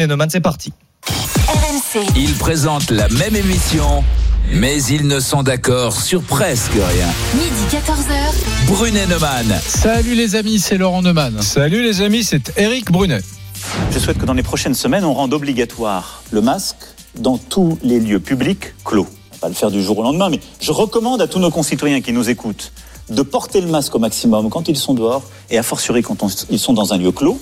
Nenoman, c'est parti. RMC. Ils présentent la même émission, mais ils ne sont d'accord sur presque rien. Midi 14h. Brunet Neumann. Salut les amis, c'est Laurent Neumann. Salut les amis, c'est Eric Brunet. Je souhaite que dans les prochaines semaines, on rende obligatoire le masque dans tous les lieux publics clos. On va pas le faire du jour au lendemain, mais je recommande à tous nos concitoyens qui nous écoutent de porter le masque au maximum quand ils sont dehors et a fortiori quand on- ils sont dans un lieu clos.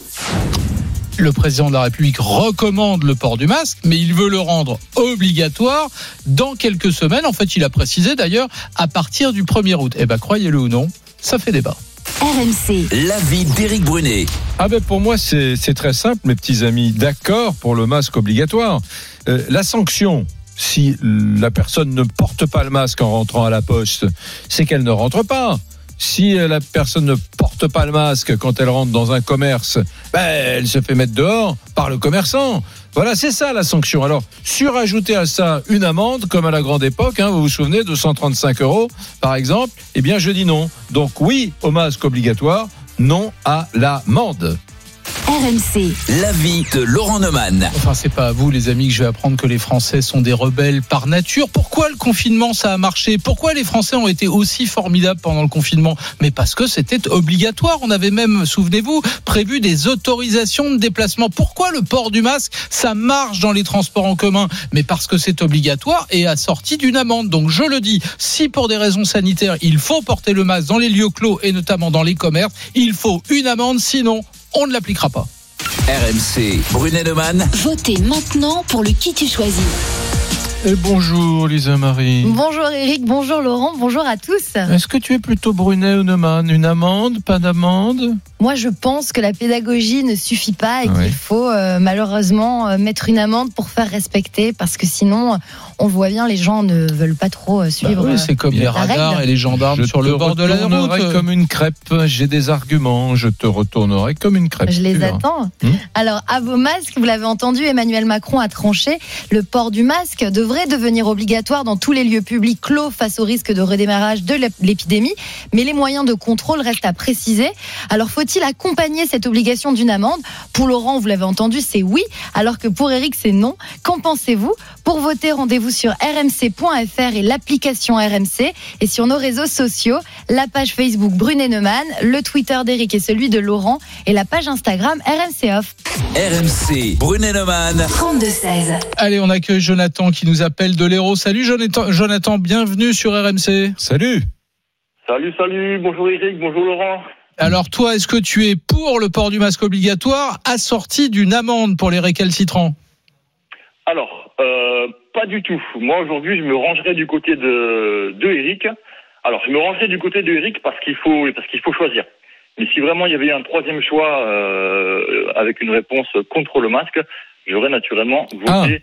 Le président de la République recommande le port du masque, mais il veut le rendre obligatoire dans quelques semaines. En fait, il a précisé d'ailleurs à partir du 1er août. Eh ben, croyez-le ou non, ça fait débat. RMC. L'avis d'Éric Brunet. Ah ben pour moi c'est c'est très simple mes petits amis, d'accord pour le masque obligatoire. Euh, la sanction, si la personne ne porte pas le masque en rentrant à la poste, c'est qu'elle ne rentre pas. Si euh, la personne ne porte pas le masque quand elle rentre dans un commerce, ben, elle se fait mettre dehors par le commerçant. Voilà, c'est ça la sanction. Alors, surajouter à ça une amende, comme à la grande époque, hein, vous vous souvenez, de 135 euros, par exemple, eh bien, je dis non. Donc, oui au masque obligatoire, non à l'amende. RMC. L'avis de Laurent Neumann. Enfin, c'est pas à vous, les amis, que je vais apprendre que les Français sont des rebelles par nature. Pourquoi le confinement, ça a marché? Pourquoi les Français ont été aussi formidables pendant le confinement? Mais parce que c'était obligatoire. On avait même, souvenez-vous, prévu des autorisations de déplacement. Pourquoi le port du masque, ça marche dans les transports en commun? Mais parce que c'est obligatoire et assorti d'une amende. Donc, je le dis, si pour des raisons sanitaires, il faut porter le masque dans les lieux clos et notamment dans les commerces, il faut une amende, sinon, on ne l'appliquera pas. RMC. Brunet Neumann. Votez maintenant pour le qui tu choisis. Et bonjour Lisa Marie. Bonjour Eric, bonjour Laurent, bonjour à tous. Est-ce que tu es plutôt Brunet ou Neumann? Une amende? Pas d'amende? Moi je pense que la pédagogie ne suffit pas et Oui. qu'il faut euh, malheureusement euh, mettre une amende pour faire respecter parce que sinon on voit bien les gens ne veulent pas trop euh, Bah suivre. oui, c'est comme les radars règle. et les gendarmes Je sur le bord de la retournerai route. comme une crêpe. J'ai des arguments. Je te retournerai comme une crêpe. Je les attends. Hmm. Alors, à vos masques, vous l'avez entendu, Emmanuel Macron a tranché. Le port du masque devrait devenir obligatoire dans tous les lieux publics clos face au risque de redémarrage de l'ép- l'épidémie. Mais les moyens de contrôle restent à préciser. Alors, faut-il accompagner cette obligation d'une amende? Pour Laurent, vous l'avez entendu, c'est oui. Alors que pour Eric, c'est non. Qu'en pensez-vous? Pour voter, rendez-vous sur rmc.fr et l'application RMC. Et sur nos réseaux sociaux, la page Facebook Brunet Neumann, le Twitter d'Eric et celui de Laurent et la page Instagram RMC Off. RMC. Brunet Neumann. 32-16. Allez, on accueille Jonathan qui nous appelle de l'Hérault. Salut Jonathan, Jonathan, bienvenue sur RMC. Salut. Salut, salut, bonjour Eric, bonjour Laurent. Alors toi, est-ce que tu es pour le port du masque obligatoire assorti d'une amende pour les récalcitrants? Alors, euh, pas du tout. Moi aujourd'hui, je me rangerai du côté de, de Eric. Alors, je me rangerai du côté de Eric parce qu'il faut parce faut choisir. Mais si vraiment il y avait un troisième choix euh, avec une réponse contre le masque, j'aurais naturellement voté euh,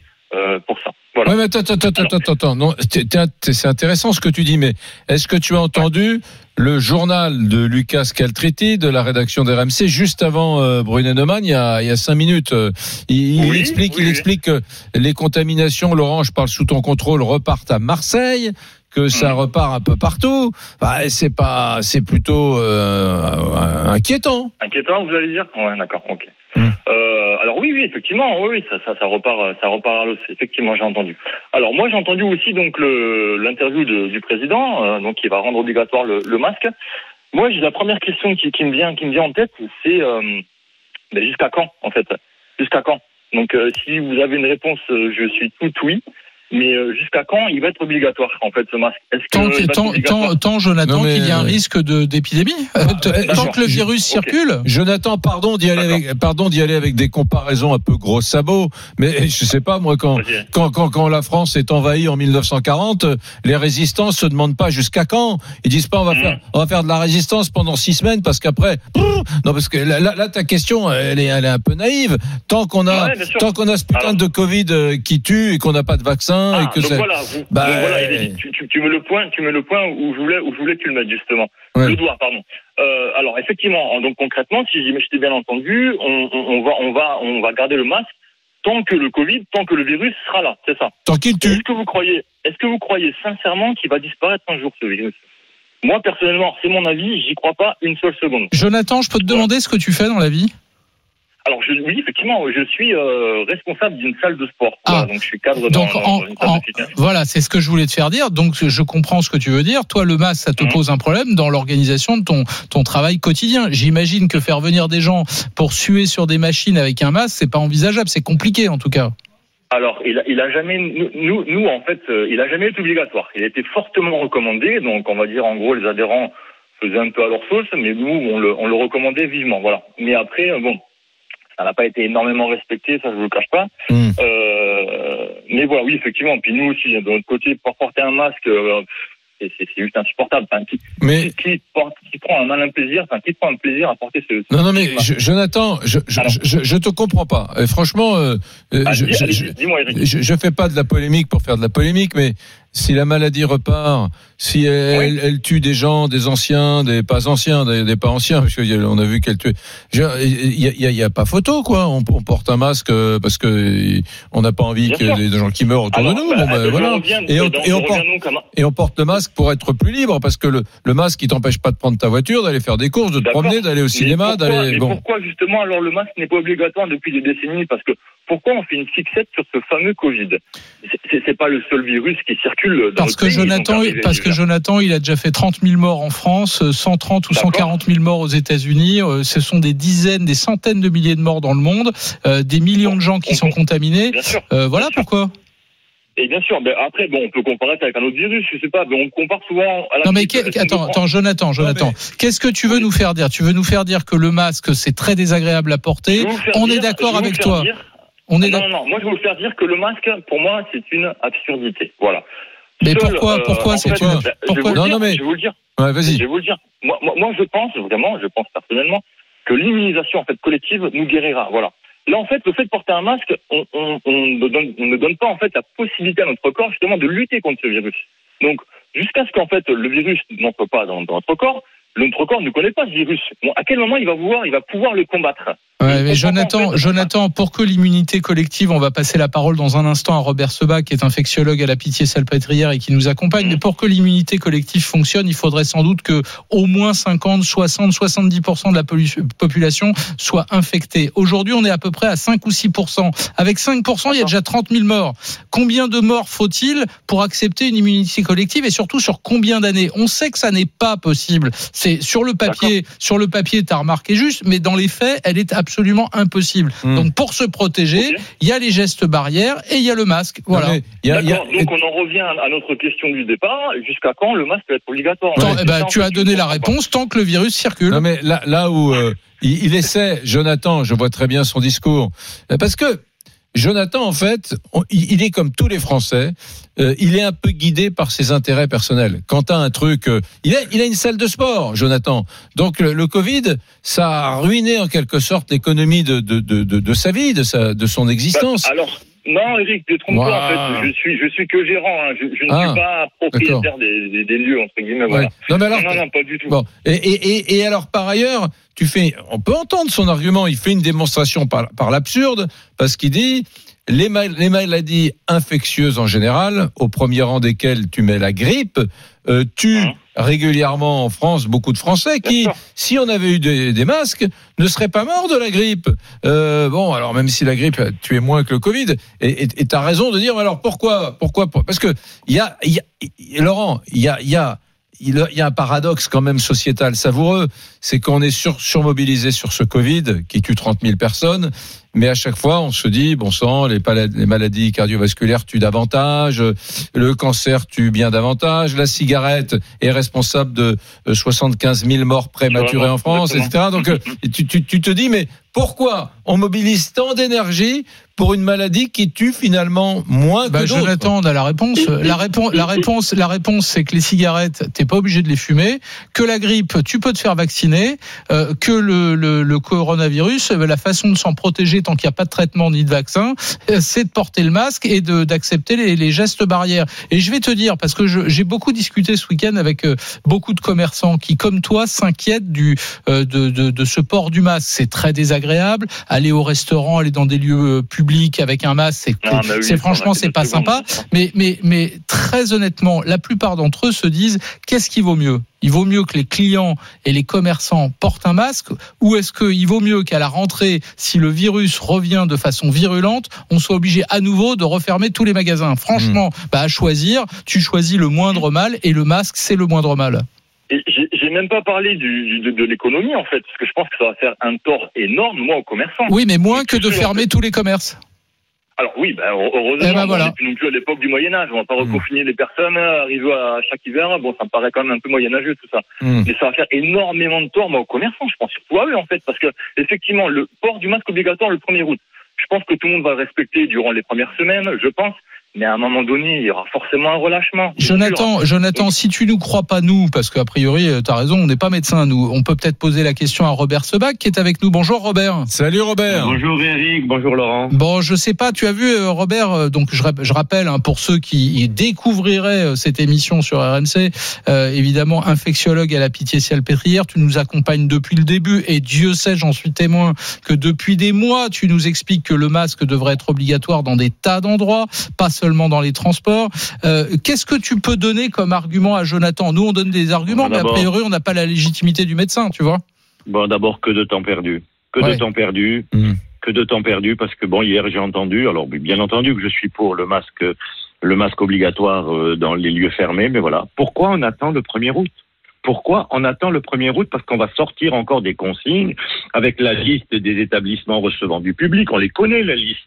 pour ça. Voilà. Ouais, mais attends, attends, attends, attends, attends. Non, c'est intéressant ce que tu dis, mais est-ce que tu as entendu le journal de Lucas Caltriti de la rédaction d'RMC juste avant euh, Brunet Neumann il y a, il y a cinq minutes? Euh, Il, explique, oui, il explique que les contaminations, Laurent, je parle sous ton contrôle, repartent à Marseille que ça Mm. repart un peu partout. Bah, c'est pas, c'est plutôt euh, inquiétant. Inquiétant, vous allez dire? Ouais, d'accord, ok. Hmm. Euh, alors oui, oui, effectivement, oui, ça, ça, ça repart, euh, ça repart à l'os. Effectivement, j'ai entendu. Alors moi, j'ai entendu aussi donc l'interview du président, euh, donc qui va rendre obligatoire le, le masque. Moi, j'ai la première question qui, qui me vient, qui me vient en tête, c'est euh, ben, jusqu'à quand, en fait, jusqu'à quand? Donc, euh, si vous avez une réponse, euh, je suis tout oui. Mais euh, jusqu'à quand il va être obligatoire, en fait, ce masque? Est-ce Tant, que- tant, tant, tant, Jonathan, mais, qu'il y a un euh, risque d'épidémie euh, Tant que le virus circule. Jonathan, pardon d'y aller avec, pardon d'y aller avec des comparaisons un peu gros sabots, mais je sais pas moi quand quand, quand, quand la France est envahie en 1940, euh, les résistants se demandent pas jusqu'à quand. Ils disent pas on va Mhm. faire on va faire de la résistance pendant six semaines parce qu'après non parce que là, là, là, ta question elle est elle est un peu naïve. Tant qu'on a Ouais, tant qu'on a ce putain Alors. de Covid euh, qui tue et qu'on n'a pas de vaccin et Ah, que donc voilà, vous- Bah, donc voilà, tu, tu, tu mets le point, tu mets le point où je voulais, où je voulais que tu le mettes justement. Ouais. Le doigt, pardon. Euh, alors effectivement, donc concrètement, si je t'ai bien entendu, on, on, on va, on va, on va garder le masque tant que le Covid, tant que le virus sera là, c'est ça. tant qu'il tue. Est-ce que vous croyez, est-ce que vous croyez sincèrement qu'il va disparaître un jour ce virus? Moi personnellement, c'est mon avis, j'y crois pas une seule seconde. Jonathan, je peux te demander ce que tu fais dans la vie? Alors je, oui, effectivement, je suis euh, responsable d'une salle de sport. Ah. Voilà, donc je suis cadre dans, Donc, dans en- une salle en- de fitness. Voilà, c'est ce que je voulais te faire dire. Donc, je comprends ce que tu veux dire. Toi, le masque, ça te Mhm. pose un problème dans l'organisation de ton, ton travail quotidien. J'imagine que faire venir des gens pour suer sur des machines avec un masque, c'est pas envisageable. C'est compliqué, en tout cas. Alors, il a, il a jamais, nous, nous, nous, en fait, euh, il a jamais été obligatoire. Il a été fortement recommandé. Donc, on va dire, en gros, les adhérents faisaient un peu à leur sauce, mais nous, on le, on le recommandait vivement. Voilà. Mais après, euh, bon, ça n'a pas été énormément respecté, ça je vous le cache pas. Hmm. Euh, mais voilà, oui, effectivement. Puis nous aussi, de notre côté, pour porter un masque, euh, c'est juste insupportable. Enfin, qui, Mais qui, qui porte- qui prend un malin plaisir, enfin, qui prend un plaisir à porter ce. ce non, non, mais je- Jonathan, je, je, Alors. je, je te comprends pas. Et franchement, euh, Ah, je, dis- allez, je, je fais pas de la polémique pour faire de la polémique, mais si la maladie repart, si elle, Oui. elle, elle tue des gens, des anciens, des pas anciens, des, des pas anciens, parce qu'on a vu qu'elle tue. Il y y y a pas photo, quoi. On, on porte un masque euh, parce que on n'a pas envie Bien que sûr. des gens qui meurent autour Alors, de nous. bah, Bon, je voilà. reviens- Et on, et porte, et on porte le masque pour être plus libre, parce que le, le masque, il t'empêche pas de prendre ta voiture, d'aller faire des courses, de te promener, d'aller au cinéma, d'aller. mais Bon. pourquoi justement alors le masque n'est pas obligatoire depuis des décennies? Parce que pourquoi on fait une fixette sur ce fameux Covid? C'est- pas le seul virus qui circule dans Parce que pays, Jonathan, parce que. Jonathan, il a déjà fait 30 000 morts en France, euh, 130 ou D'accord. 140 000 morts aux États-Unis. Euh, Ce sont des dizaines, des centaines de milliers de morts dans le monde, euh, des millions de gens qui On- sont contaminés. Bien sûr. Euh, voilà pourquoi. Et bien sûr, ben après, bon, on peut comparer ça avec un autre virus, je sais pas, mais on compare souvent à la Non mais que- attends, attends, Jonathan, Jonathan, qu'est-ce que tu veux nous faire dire? Tu veux nous faire dire que le masque c'est très désagréable à porter? On dire- est d'accord avec toi. dire- On est non, d'accord. non, non, moi je vais vous faire dire que le masque, pour moi, c'est une absurdité. Voilà. Mais Seul, pourquoi- euh, pourquoi c'est une- je vais pourquoi- vous le Non, dire, non, mais- Je vais vous le dire. Ouais, Je vas-y. vais vous le dire. Moi, moi, moi, je pense vraiment, je pense personnellement, que l'immunisation en fait collective nous guérira. Voilà. Là, en fait, le fait de porter un masque, on, on, on ne, donne, on ne donne pas en fait la possibilité à notre corps justement de lutter contre ce virus. Donc, jusqu'à ce qu'en fait le virus n'entre pas dans, dans notre corps, notre corps ne connaît pas ce virus. Bon, à quel moment il va pouvoir, il va pouvoir le combattre Ouais, mais Jonathan, pas, en fait. Jonathan, pour que l'immunité collective, on va passer la parole dans un instant à Robert Sebag, qui est infectiologue à la Pitié Salpêtrière et qui nous accompagne. Mais pour que l'immunité collective fonctionne, il faudrait sans doute que au moins 50, 60, 70% de la population soit infectée. Aujourd'hui, on est à peu près à 5 ou 6%. Avec 5%, il y a déjà 30 000 morts. Combien de morts faut-il pour accepter une immunité collective et surtout sur combien d'années? On sait que ça n'est pas possible. C'est sur le papier, sur le papier, t'as remarqué juste, mais dans les faits, elle est absolument impossible. Hmm. Donc pour se protéger, il y a les gestes barrières et il y a le masque. Voilà. Non, mais il y a- il y a- D'accord. Donc on en revient à notre question du départ. Jusqu'à quand le masque va être obligatoire? Tant- eh ben, tu as donné la réponse tant que le virus circule. Non mais là, là où euh, il, il essaie, Jonathan, je vois très bien son discours, Euh, parce que Jonathan, en fait, on- il est comme tous les Français, euh, il est un peu guidé par ses intérêts personnels. Quand t'as un truc, euh, il a, il a une salle de sport, Jonathan. Donc le, le Covid, ça a ruiné en quelque sorte l'économie de, de, de, de, de sa vie, de sa, de son existence. Bah, alors, non, Eric, tu te trompes pas, Ouah. en fait. Je suis, je suis que gérant. hein. Je, je ne Ah, suis pas propriétaire des, des, des lieux, entre guillemets. Ouais. Voilà. Non mais alors, non, non, non, pas du tout. Bon, et, et, et, et alors par ailleurs, tu fais, on peut entendre son argument. Il fait une démonstration par, par l'absurde parce qu'il dit les, mal- les maladies infectieuses en général, au premier rang desquelles tu mets la grippe, euh, tuent Hein. Régulièrement en France beaucoup de Français qui, si on avait eu des, des masques, ne seraient pas morts de la grippe. Euh, bon, alors même si la grippe a tué moins que le Covid, et tu as raison de dire, alors pourquoi, pourquoi, Parce que il y a, il y a- Laurent, il y a, il y a il y a un paradoxe quand même sociétal savoureux, c'est qu'on est sur, surmobilisé sur ce Covid qui tue 30 000 personnes, mais à chaque fois on se dit, bon sang, les, maladies cardiovasculaires tuent davantage, le cancer tue bien davantage, la cigarette est responsable de euh, 75 000 morts prématurées en France, etc. Donc euh, tu, tu, tu te dis, mais pourquoi on mobilise tant d'énergie pour une maladie qui tue finalement moins Bah, que d'autres Jonathan, on a la réponse. La réponse, la réponse, la réponse, c'est que les cigarettes, t'es pas obligé de les fumer. Que la grippe, tu peux te faire vacciner. euh, que le, le, le coronavirus, euh, la façon de s'en protéger tant qu'il n'y a pas de traitement ni de vaccin, euh, c'est de porter le masque et d'accepter les, les gestes barrières. Et je vais te dire, parce que j'ai beaucoup discuté ce week-end avec euh, beaucoup de commerçants qui, comme toi, s'inquiètent du euh, de, de, de ce port du masque. C'est très désagréable. Aller au restaurant, aller dans des lieux publics avec un masque, c'est Non, mais oui, franchement c'est pas sympa. Mais mais mais très honnêtement, la plupart d'entre eux se disent qu'est-ce qui vaut mieux? Il vaut mieux que les clients et les commerçants portent un masque ou est-ce qu'il vaut mieux qu'à la rentrée, si le virus revient de façon virulente, on soit obligé à nouveau de refermer tous les magasins? Franchement, bah, à choisir, tu choisis le moindre mal et le masque, c'est le moindre mal. Et j'ai même pas parlé du, de, de l'économie en fait, parce que je pense que ça va faire un tort énorme, moi, aux commerçants. Oui, mais moins que de fermer tous les commerces. Alors oui, ben, heureusement, Eh ben, on voilà. n'est plus non plus à l'époque du Moyen Âge. On va pas Mm. reconfiner les personnes, euh, arriver à chaque hiver. Bon, ça me paraît quand même un peu moyenâgeux tout ça. Mm. Mais ça va faire énormément de tort moi, aux commerçants, je pense surtout à eux en fait, parce que effectivement, le port du masque obligatoire le 1er août, je pense que tout le monde va le respecter durant les premières semaines, je pense. Mais à un moment donné, il y aura forcément un relâchement. sûr. Jonathan, Jonathan, si tu nous crois pas nous, parce qu'a priori, tu as raison, on n'est pas médecin nous, on peut peut-être poser la question à Robert Sebag qui est avec nous. Bonjour Robert. Salut Robert. Bonjour Eric, bonjour Laurent. Bon, je sais pas, tu as vu euh, Robert, euh, donc je, rap- je rappelle hein, pour ceux qui découvriraient euh, cette émission sur RMC, euh, évidemment infectiologue à la pitié salpêtrière, tu nous accompagnes depuis le début et Dieu sait, j'en suis témoin, que depuis des mois, tu nous expliques que le masque devrait être obligatoire dans des tas d'endroits, pas seulement dans les transports. Euh, Qu'est-ce que tu peux donner comme argument à Jonathan? Nous, on donne des arguments, Bon, mais a priori, on n'a pas la légitimité du médecin, tu vois Bon, d'abord, que de temps perdu. Que Ouais. de temps perdu. Mm. Que de temps perdu, parce que bon, hier, j'ai entendu, alors bien entendu que je suis pour le masque, le masque obligatoire euh, dans les lieux fermés, mais voilà. Pourquoi on attend le 1er août? Pourquoi on attend le 1er août? Parce qu'on va sortir encore des consignes avec la liste des établissements recevant du public. On les connaît, la liste.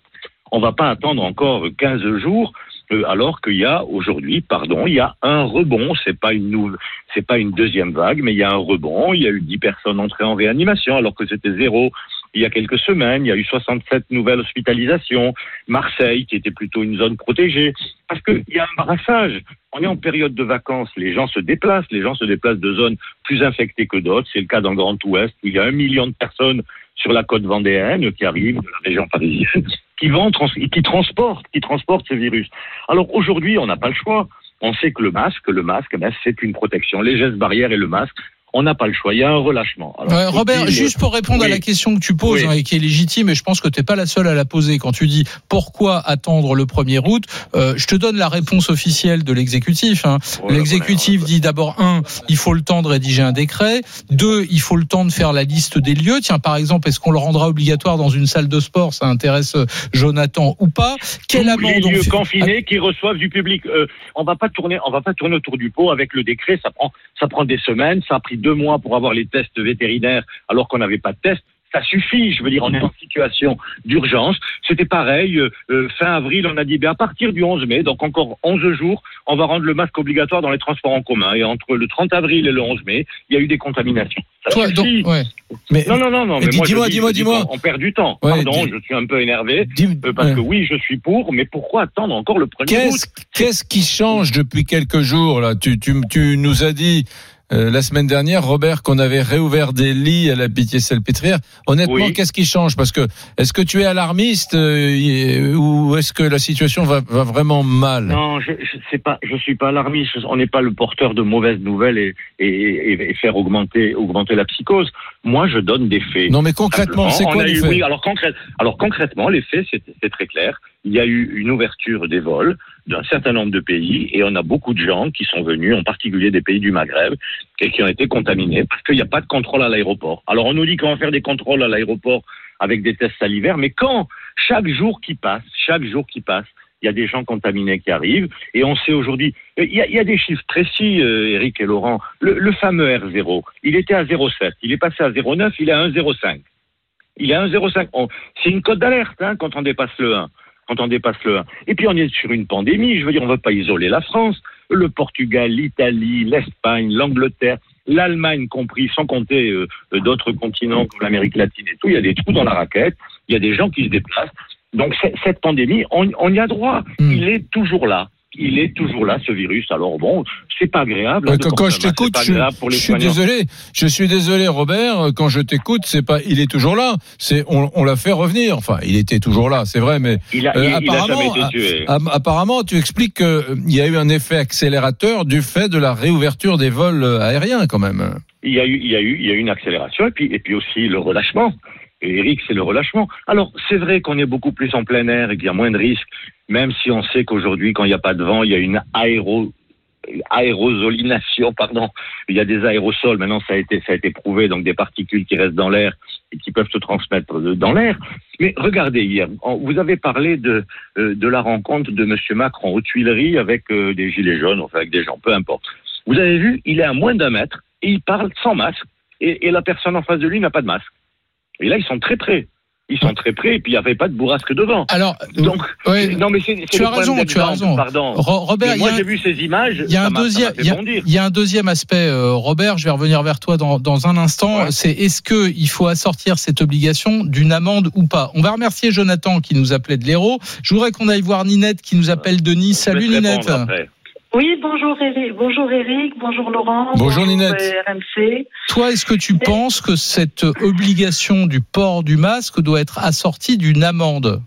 On va pas attendre encore 15 jours euh, alors qu'il y a aujourd'hui, pardon, il y a un rebond. C'est pas une nouvelle, c'est pas une deuxième vague, mais il y a un rebond. Il y a eu 10 personnes entrées en réanimation alors que c'était zéro il y a quelques semaines. Il y a eu 67 nouvelles hospitalisations. Marseille, qui était plutôt une zone protégée. Parce qu'il y a un brassage. On est en période de vacances. Les gens se déplacent. Les gens se déplacent de zones plus infectées que d'autres. C'est le cas dans le Grand Ouest où il y a un million de personnes sur la côte vendéenne qui arrivent de la région parisienne, qui vont qui transportent, qui transportent ce virus. Alors aujourd'hui, on n'a pas le choix. On sait que le masque, le masque, ben, c'est une protection. Les gestes barrières et le masque, on n'a pas le choix. Il y a un relâchement. Alors, Ouais, Robert, juste pour répondre à la question que tu poses Oui. hein, et qui est légitime, et je pense que tu n'es pas la seule à la poser quand tu dis pourquoi attendre le 1er août, euh, je te donne la réponse officielle de l'exécutif. hein. L'exécutif dit d'abord, un, il faut le temps de rédiger un décret. Deux, il faut le temps de faire la liste des lieux. Tiens, par exemple, est-ce qu'on le rendra obligatoire dans une salle de sport? Ça intéresse euh, Jonathan ou pas? Quelle amende les lieux fait- confinés qui reçoivent du public. Euh, on va pas tourner, on va pas tourner autour du pot avec le décret. Ça prend, ça prend des semaines. Ça a pris deux mois pour avoir les tests vétérinaires alors qu'on n'avait pas de tests. Ça suffit. Je veux dire, on est en situation d'urgence. C'était pareil. euh, euh, fin avril, on a dit, ben, à partir du 11 mai, donc encore 11 jours, on va rendre le masque obligatoire dans les transports en commun. Et entre le 30 avril et le 11 mai, il y a eu des contaminations. Ça Toi, donc, suffit. ouais. Mais Non, non, non, non. Mais Mais dis- moi, dis-moi, dis- dis-moi, dis-moi. qu'on- On perd du temps. Ouais, Pardon, dis- je suis un peu énervé. dis- Euh, parce ouais. que oui, je suis pour, mais pourquoi attendre encore le 1er août? Qu'est-ce qu'est-ce qui change depuis quelques jours là? Tu, tu, tu nous as dit euh, la semaine dernière, Robert, qu'on avait réouvert des lits à la Pitié-Salpêtrière. Honnêtement, Oui. qu'est-ce qui change? Parce que est-ce que tu es alarmiste euh, ou est-ce que la situation va, va vraiment mal? Non, je je sais pas, je suis pas alarmiste. On n'est pas le porteur de mauvaises nouvelles et, et, et- faire augmenter augmenter la psychose. Moi, je donne des faits. Non, mais concrètement, c'est quoi les eu- faits? oui, alors, concrète- alors concrètement, les faits, c'est c'est très clair. Il y a eu une ouverture des vols d'un certain nombre de pays et on a beaucoup de gens qui sont venus, en particulier des pays du Maghreb, et qui ont été contaminés parce qu'il n'y a pas de contrôle à l'aéroport. Alors on nous dit qu'on va faire des contrôles à l'aéroport avec des tests salivaires, mais quand chaque jour qui passe, chaque jour qui passe, il y a des gens contaminés qui arrivent et on sait aujourd'hui, il y a, des chiffres précis, euh, Eric et Laurent. Le, fameux R0, il était à 0,7, il est passé à 0,9, il est à 1,05. Il est à 1,05. On- C'est une cote d'alerte hein, quand on dépasse le 1. Quand on dépasse le 1. Et puis on est sur une pandémie. Je veux dire, on ne va pas isoler la France. Le Portugal, l'Italie, l'Espagne, l'Angleterre, l'Allemagne compris, sans compter euh, d'autres continents comme l'Amérique latine et tout. Il y a des trous dans la raquette. Il y a des gens qui se déplacent. Donc cette pandémie, on, on y a droit. Hmm. Il est toujours là. Il est toujours là, ce virus. Alors bon, c'est pas agréable. hein, quand, quand je t'écoute, je, suis désolé. Je suis désolé, Robert. Quand je t'écoute, c'est pas, il est toujours là. C'est, on, on l'a fait revenir. Enfin, il était toujours là, c'est vrai, mais Il a, Euh, il- il a apparemment, jamais été tué. App- Apparemment, tu expliques qu'il y a eu un effet accélérateur du fait de la réouverture des vols euh, aériens, quand même. il y a eu, il y a eu, il y a eu une accélération et puis, et puis aussi le relâchement. Eric, c'est le relâchement. Alors, c'est vrai qu'on est beaucoup plus en plein air et qu'il y a moins de risques, même si on sait qu'aujourd'hui, quand il n'y a pas de vent, il y a une aéro, aérosolination, pardon. Il y a des aérosols. Maintenant, ça a été, ça a été prouvé. Donc, des particules qui restent dans l'air et qui peuvent se transmettre de- dans l'air. Mais regardez hier, vous avez parlé de, euh, de la rencontre de Monsieur Macron aux Tuileries avec euh, des gilets jaunes, enfin avec des gens, peu importe. Vous avez vu, il est à moins d'un mètre et il parle sans masque et la personne en face de lui n'a pas de masque. Et là, ils sont très près. Ils sont très près et puis il n'y avait pas de bourrasque devant. Alors, Donc, ouais, non mais c'est tu as raison, tu as raison. Pardon. Ro- Robert, moi j'ai vu ces images. Il y a un deuxième, il y a- un deuxième aspect, euh, Robert. Je vais revenir vers toi dans, dans un instant. Ouais. C'est est-ce que il faut assortir cette obligation d'une amende ou pas? On va remercier Jonathan qui nous appelait de l'Hérault. Je voudrais qu'on aille voir Ninette qui nous appelle de Nice. Je vais Salut te Ninette. après. Oui, bonjour Eric, bonjour Eric, bonjour Laurent. Bonjour, Ninette. euh, RMC. Toi, est-ce que tu penses que cette obligation du port du masque doit être assortie d'une amende?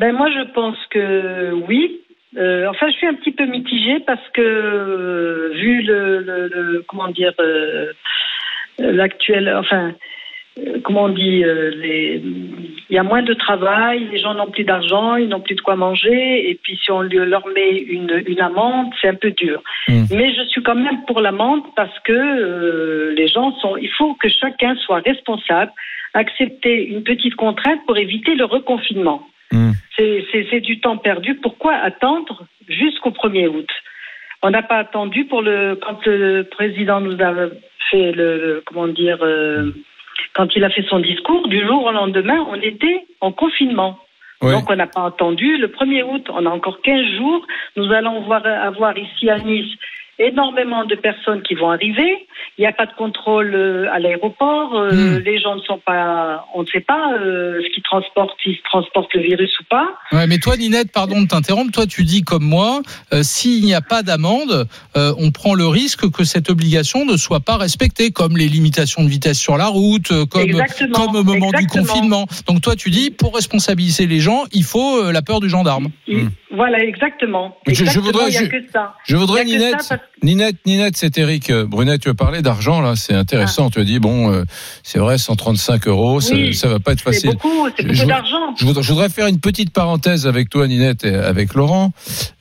Ben moi je pense que oui. Euh, enfin, je suis un petit peu mitigée parce que euh, vu le, le- le- comment dire euh, l'actuel, enfin comment on dit, euh, les- il y a moins de travail, les gens n'ont plus d'argent, ils n'ont plus de quoi manger, et puis si on leur met une, une amende, c'est un peu dur. Mm. Mais je suis quand même pour l'amende parce que euh, les gens sont, il faut que chacun soit responsable, accepter une petite contrainte pour éviter le reconfinement. Mm. C'est- du temps perdu. Pourquoi attendre jusqu'au 1er août? On n'a pas attendu pour le quand le président nous a fait le, le- comment dire euh, quand il a fait son discours du jour au lendemain, on était en confinement. Donc on n'a pas attendu le 1er août. On a encore 15 jours. Nous allons voir, avoir ici à Nice énormément de personnes qui vont arriver. Il n'y a pas de contrôle euh, à l'aéroport. Euh, Hmm. Les gens ne sont pas, on ne sait pas euh, ce qu'ils transportent, s'ils transportent le virus ou pas. Ouais, mais toi, Ninette, pardon de t'interrompre. Toi, tu dis comme moi, euh, s'il n'y a pas d'amende, euh, on prend le risque que cette obligation ne soit pas respectée, comme les limitations de vitesse sur la route, comme, Exactement, comme au moment du confinement. Donc toi, tu dis, pour responsabiliser les gens, il faut euh, la peur du gendarme. Il-. Voilà, exactement. Je- voudrais- il n'y a je- que ça. Je voudrais, Ninette, ça parce- Ninette, Ninette, c'est Eric Euh, Brunet, tu as parlé d'argent, là, c'est intéressant. Tu as dit, bon, euh, c'est vrai, 135 euros, ça, Oui, ça va pas être C'est facile. beaucoup, c'est Je- beaucoup d'argent. Je voudrais, je voudrais faire une petite parenthèse avec toi, Ninette, et avec Laurent.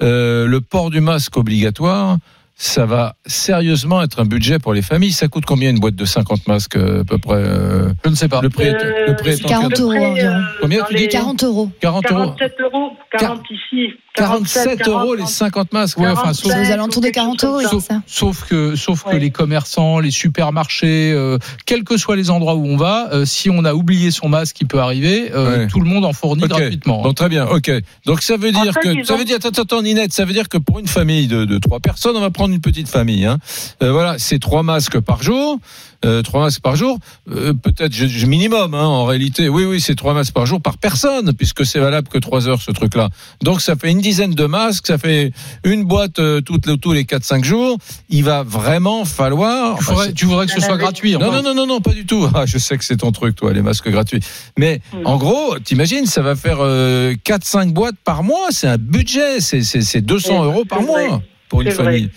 Euh, le port du masque obligatoire, ça va sérieusement être un budget pour les familles. Ça coûte combien une boîte de 50 masques, à peu près euh, Je ne sais pas. Le prix est, le prix est c'est en 40 quel- euros. Combien tu dis? les 40 euros. 40 euros 47 euros, 40 ici. 47 euros les 50 masques. Ouais, enfin, sauf- C'est aux alentours de 40 euros, c'est ça Sauf que, sauf que les commerçants, les supermarchés, euh, quels que soient les endroits où on va, euh, si on a oublié son masque qui peut arriver, euh, Ouais. tout le monde en fournit Ok. gratuitement. Donc très bien, ok. Donc ça veut dire En fait, que ça ont- veut dire attends, attends, Ninette, ça veut dire que pour une famille de, de trois personnes, on va prendre une petite famille. Hein. Euh, voilà, c'est trois masques par jour, euh, trois masques par jour, euh, peut-être je- je- minimum. Hein, en réalité, oui, oui, c'est trois masques par jour par personne, puisque c'est valable que trois heures ce truc-là. Donc ça fait une dizaine de masques, ça fait une boîte euh, toutes les- tous les quatre cinq jours. Il va vraiment falloir. tu, voudrais, tu voudrais que ce soit gratuit. Non, non, non, non, non, pas du tout. Ah, je sais que c'est ton truc, toi, les masques gratuits. Mais Mm. en gros, t'imagines, ça va faire euh, 4-5 boîtes par mois. C'est un budget. C'est, c'est, c'est 200 C'est- euros par mois vrai. pour une vrai.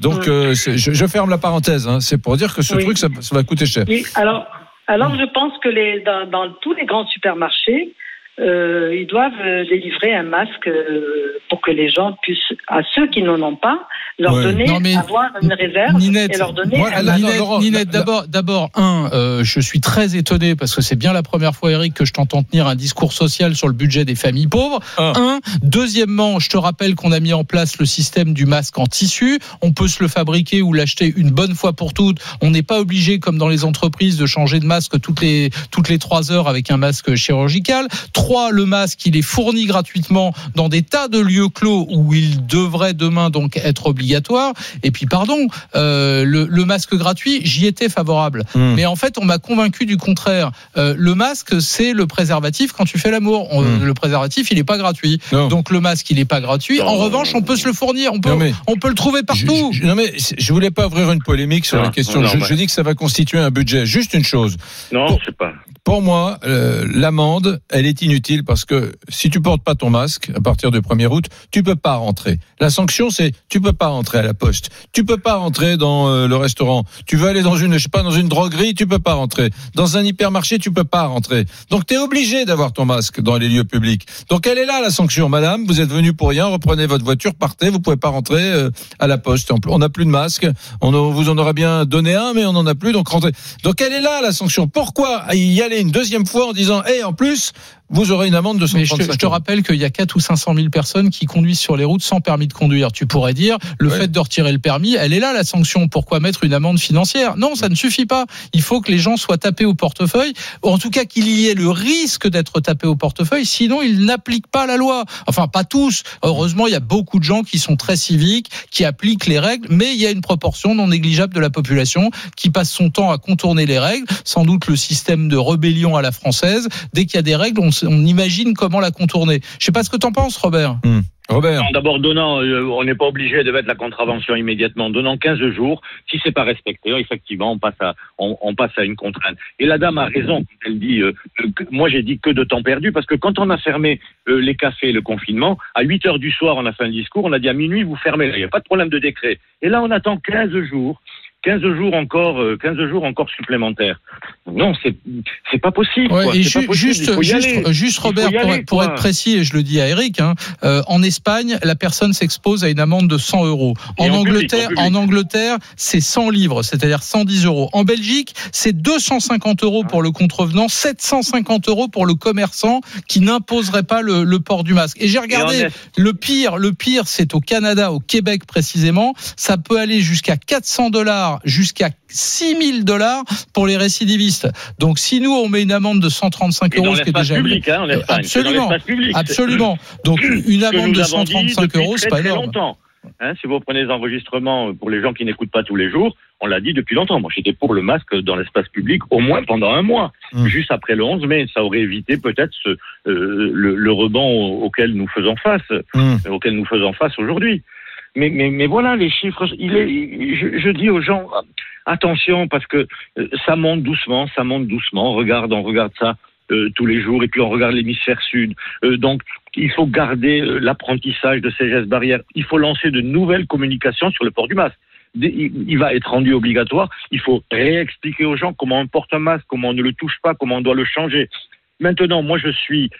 Donc, Mm. euh, je, je ferme la parenthèse. Hein. C'est pour dire que ce Oui. truc, ça, ça va coûter cher. Oui, alors, alors je pense que les, dans, dans tous les grands supermarchés, euh, ils doivent euh, délivrer un masque euh, pour que les gens puissent, à ceux qui n'en ont pas, leur Ouais. donner, Non, avoir une réserve Ninette, et leur donner moi, un masque. Ninette, Laurent, Ninette, là- d'abord, d'abord, un, euh, je suis très étonné parce que c'est bien la première fois, Eric, que je t'entends tenir un discours social sur le budget des familles pauvres. Un. Un. Deuxièmement, je te rappelle qu'on a mis en place le système du masque en tissu. On peut se le fabriquer ou l'acheter une bonne fois pour toutes. On n'est pas obligé, comme dans les entreprises, de changer de masque toutes les toutes les trois heures avec un masque chirurgical. Trois, le masque, il est fourni gratuitement dans des tas de lieux clos où il devrait demain donc être obligatoire. Et puis, pardon, euh, le, le masque gratuit, j'y étais favorable. Hmm. Mais en fait, on m'a convaincu du contraire. Euh, le masque, c'est le préservatif quand tu fais l'amour. Hmm. Le préservatif, il n'est pas gratuit. Non. Donc le masque, il n'est pas gratuit. En Non. revanche, on peut se le fournir. On peut, mais- on peut le trouver partout. Je, je- non mais je voulais pas ouvrir une polémique sur Non, la question. non, je, mais- je dis que ça va constituer un budget. Juste une chose. Non, Bon. c'est pas. pour moi, euh, l'amende, elle est inutile parce que si tu portes pas ton masque à partir du 1er août, tu peux pas rentrer. La sanction, c'est tu peux pas rentrer à la poste, tu peux pas rentrer dans euh, le restaurant, tu veux aller dans une, je sais pas, dans une droguerie, tu peux pas rentrer. Dans un hypermarché, tu peux pas rentrer. Donc tu es obligé d'avoir ton masque dans les lieux publics. Donc elle est là la sanction, madame. Vous êtes venu pour rien, reprenez votre voiture, partez. Vous pouvez pas rentrer euh, à la poste. On n'a plus de masque. On vous en aura bien donné un, mais on en a plus. Donc rentrez. Donc elle est là la sanction. Pourquoi y aller une deuxième fois en disant, et en plus, vous aurez une amende de Mais je te, 135 je te rappelle qu'il y a 4 ou 500 000 personnes qui conduisent sur les routes sans permis de conduire. Tu pourrais dire, le Ouais. fait de retirer le permis, elle est là la sanction. Pourquoi mettre une amende financière? Non, ça ne suffit pas. Il faut que les gens soient tapés au portefeuille, ou en tout cas qu'il y ait le risque d'être tapés au portefeuille, sinon ils n'appliquent pas la loi. Enfin, pas tous. Heureusement, il y a beaucoup de gens qui sont très civiques, qui appliquent les règles, mais il y a une proportion non négligeable de la population qui passe son temps à contourner les règles. Sans doute le système de rébellion à la française. Dès qu'il y a des règles, on, on imagine comment la contourner. Je sais pas ce que t'en penses, Robert. Robert. Non, D'abord, donnant, euh, on n'est pas obligé de mettre la contravention immédiatement. Donnant 15 jours, si c'est pas respecté, effectivement, on passe à, on, on passe à une contrainte. Et la dame a raison quand elle dit, euh, euh, que- moi j'ai dit que de temps perdu, parce que quand on a fermé euh, les cafés, le confinement, à 8 heures du soir, on a fait un discours, on a dit à minuit, vous fermez, il n'y a pas de problème de décret. Et là, on attend 15 jours. 15 jours encore, euh, 15 jours encore supplémentaires. Non, c'est c'est pas possible. Ouais, quoi. et C'est ju- pas possible, il juste, juste, juste, Robert, pour, être précis, et je le dis à Eric, hein, euh, en Espagne, la personne s'expose à une amende de 100 euros. En, public, Angleterre, en public. en Angleterre, c'est 100 livres, c'est-à-dire 110 euros. En Belgique, c'est 250 euros pour le contrevenant, 750 euros pour le commerçant qui n'imposerait pas le, le port du masque. Et j'ai regardé, le pire, le pire, c'est au Canada, au Québec précisément. Ça peut aller jusqu'à 400 dollars, jusqu'à 6000 dollars pour les récidivistes. Donc, si nous, on met une amende de 135 Et dans euros, ce qui est déjà public, hein, Absolument. l'espace public. Absolument. Donc, une amende de avons dit 135 depuis euros, c'est pas énorme. longtemps. Hein, si vous prenez les enregistrements pour les gens qui n'écoutent pas tous les jours, on l'a dit depuis longtemps. Moi, j'étais pour le masque dans l'espace public au moins pendant un mois, Mm. juste après le 11 mai. Ça aurait évité peut-être euh, le, le rebond au- auquel nous faisons face, Mm. euh, auquel nous faisons face aujourd'hui. Mais, mais, mais voilà, les chiffres. Je, dis aux gens, attention, parce que euh, ça monte doucement, ça monte doucement. On regarde, on regarde ça euh, tous les jours, et puis on regarde l'hémisphère sud. Euh, donc, il faut garder l'apprentissage de ces gestes barrières. Il faut lancer de nouvelles communications sur le port du masque. Il va être rendu obligatoire. Il faut réexpliquer aux gens comment on porte un masque, comment on ne le touche pas, comment on doit le changer. Maintenant, moi, je suis,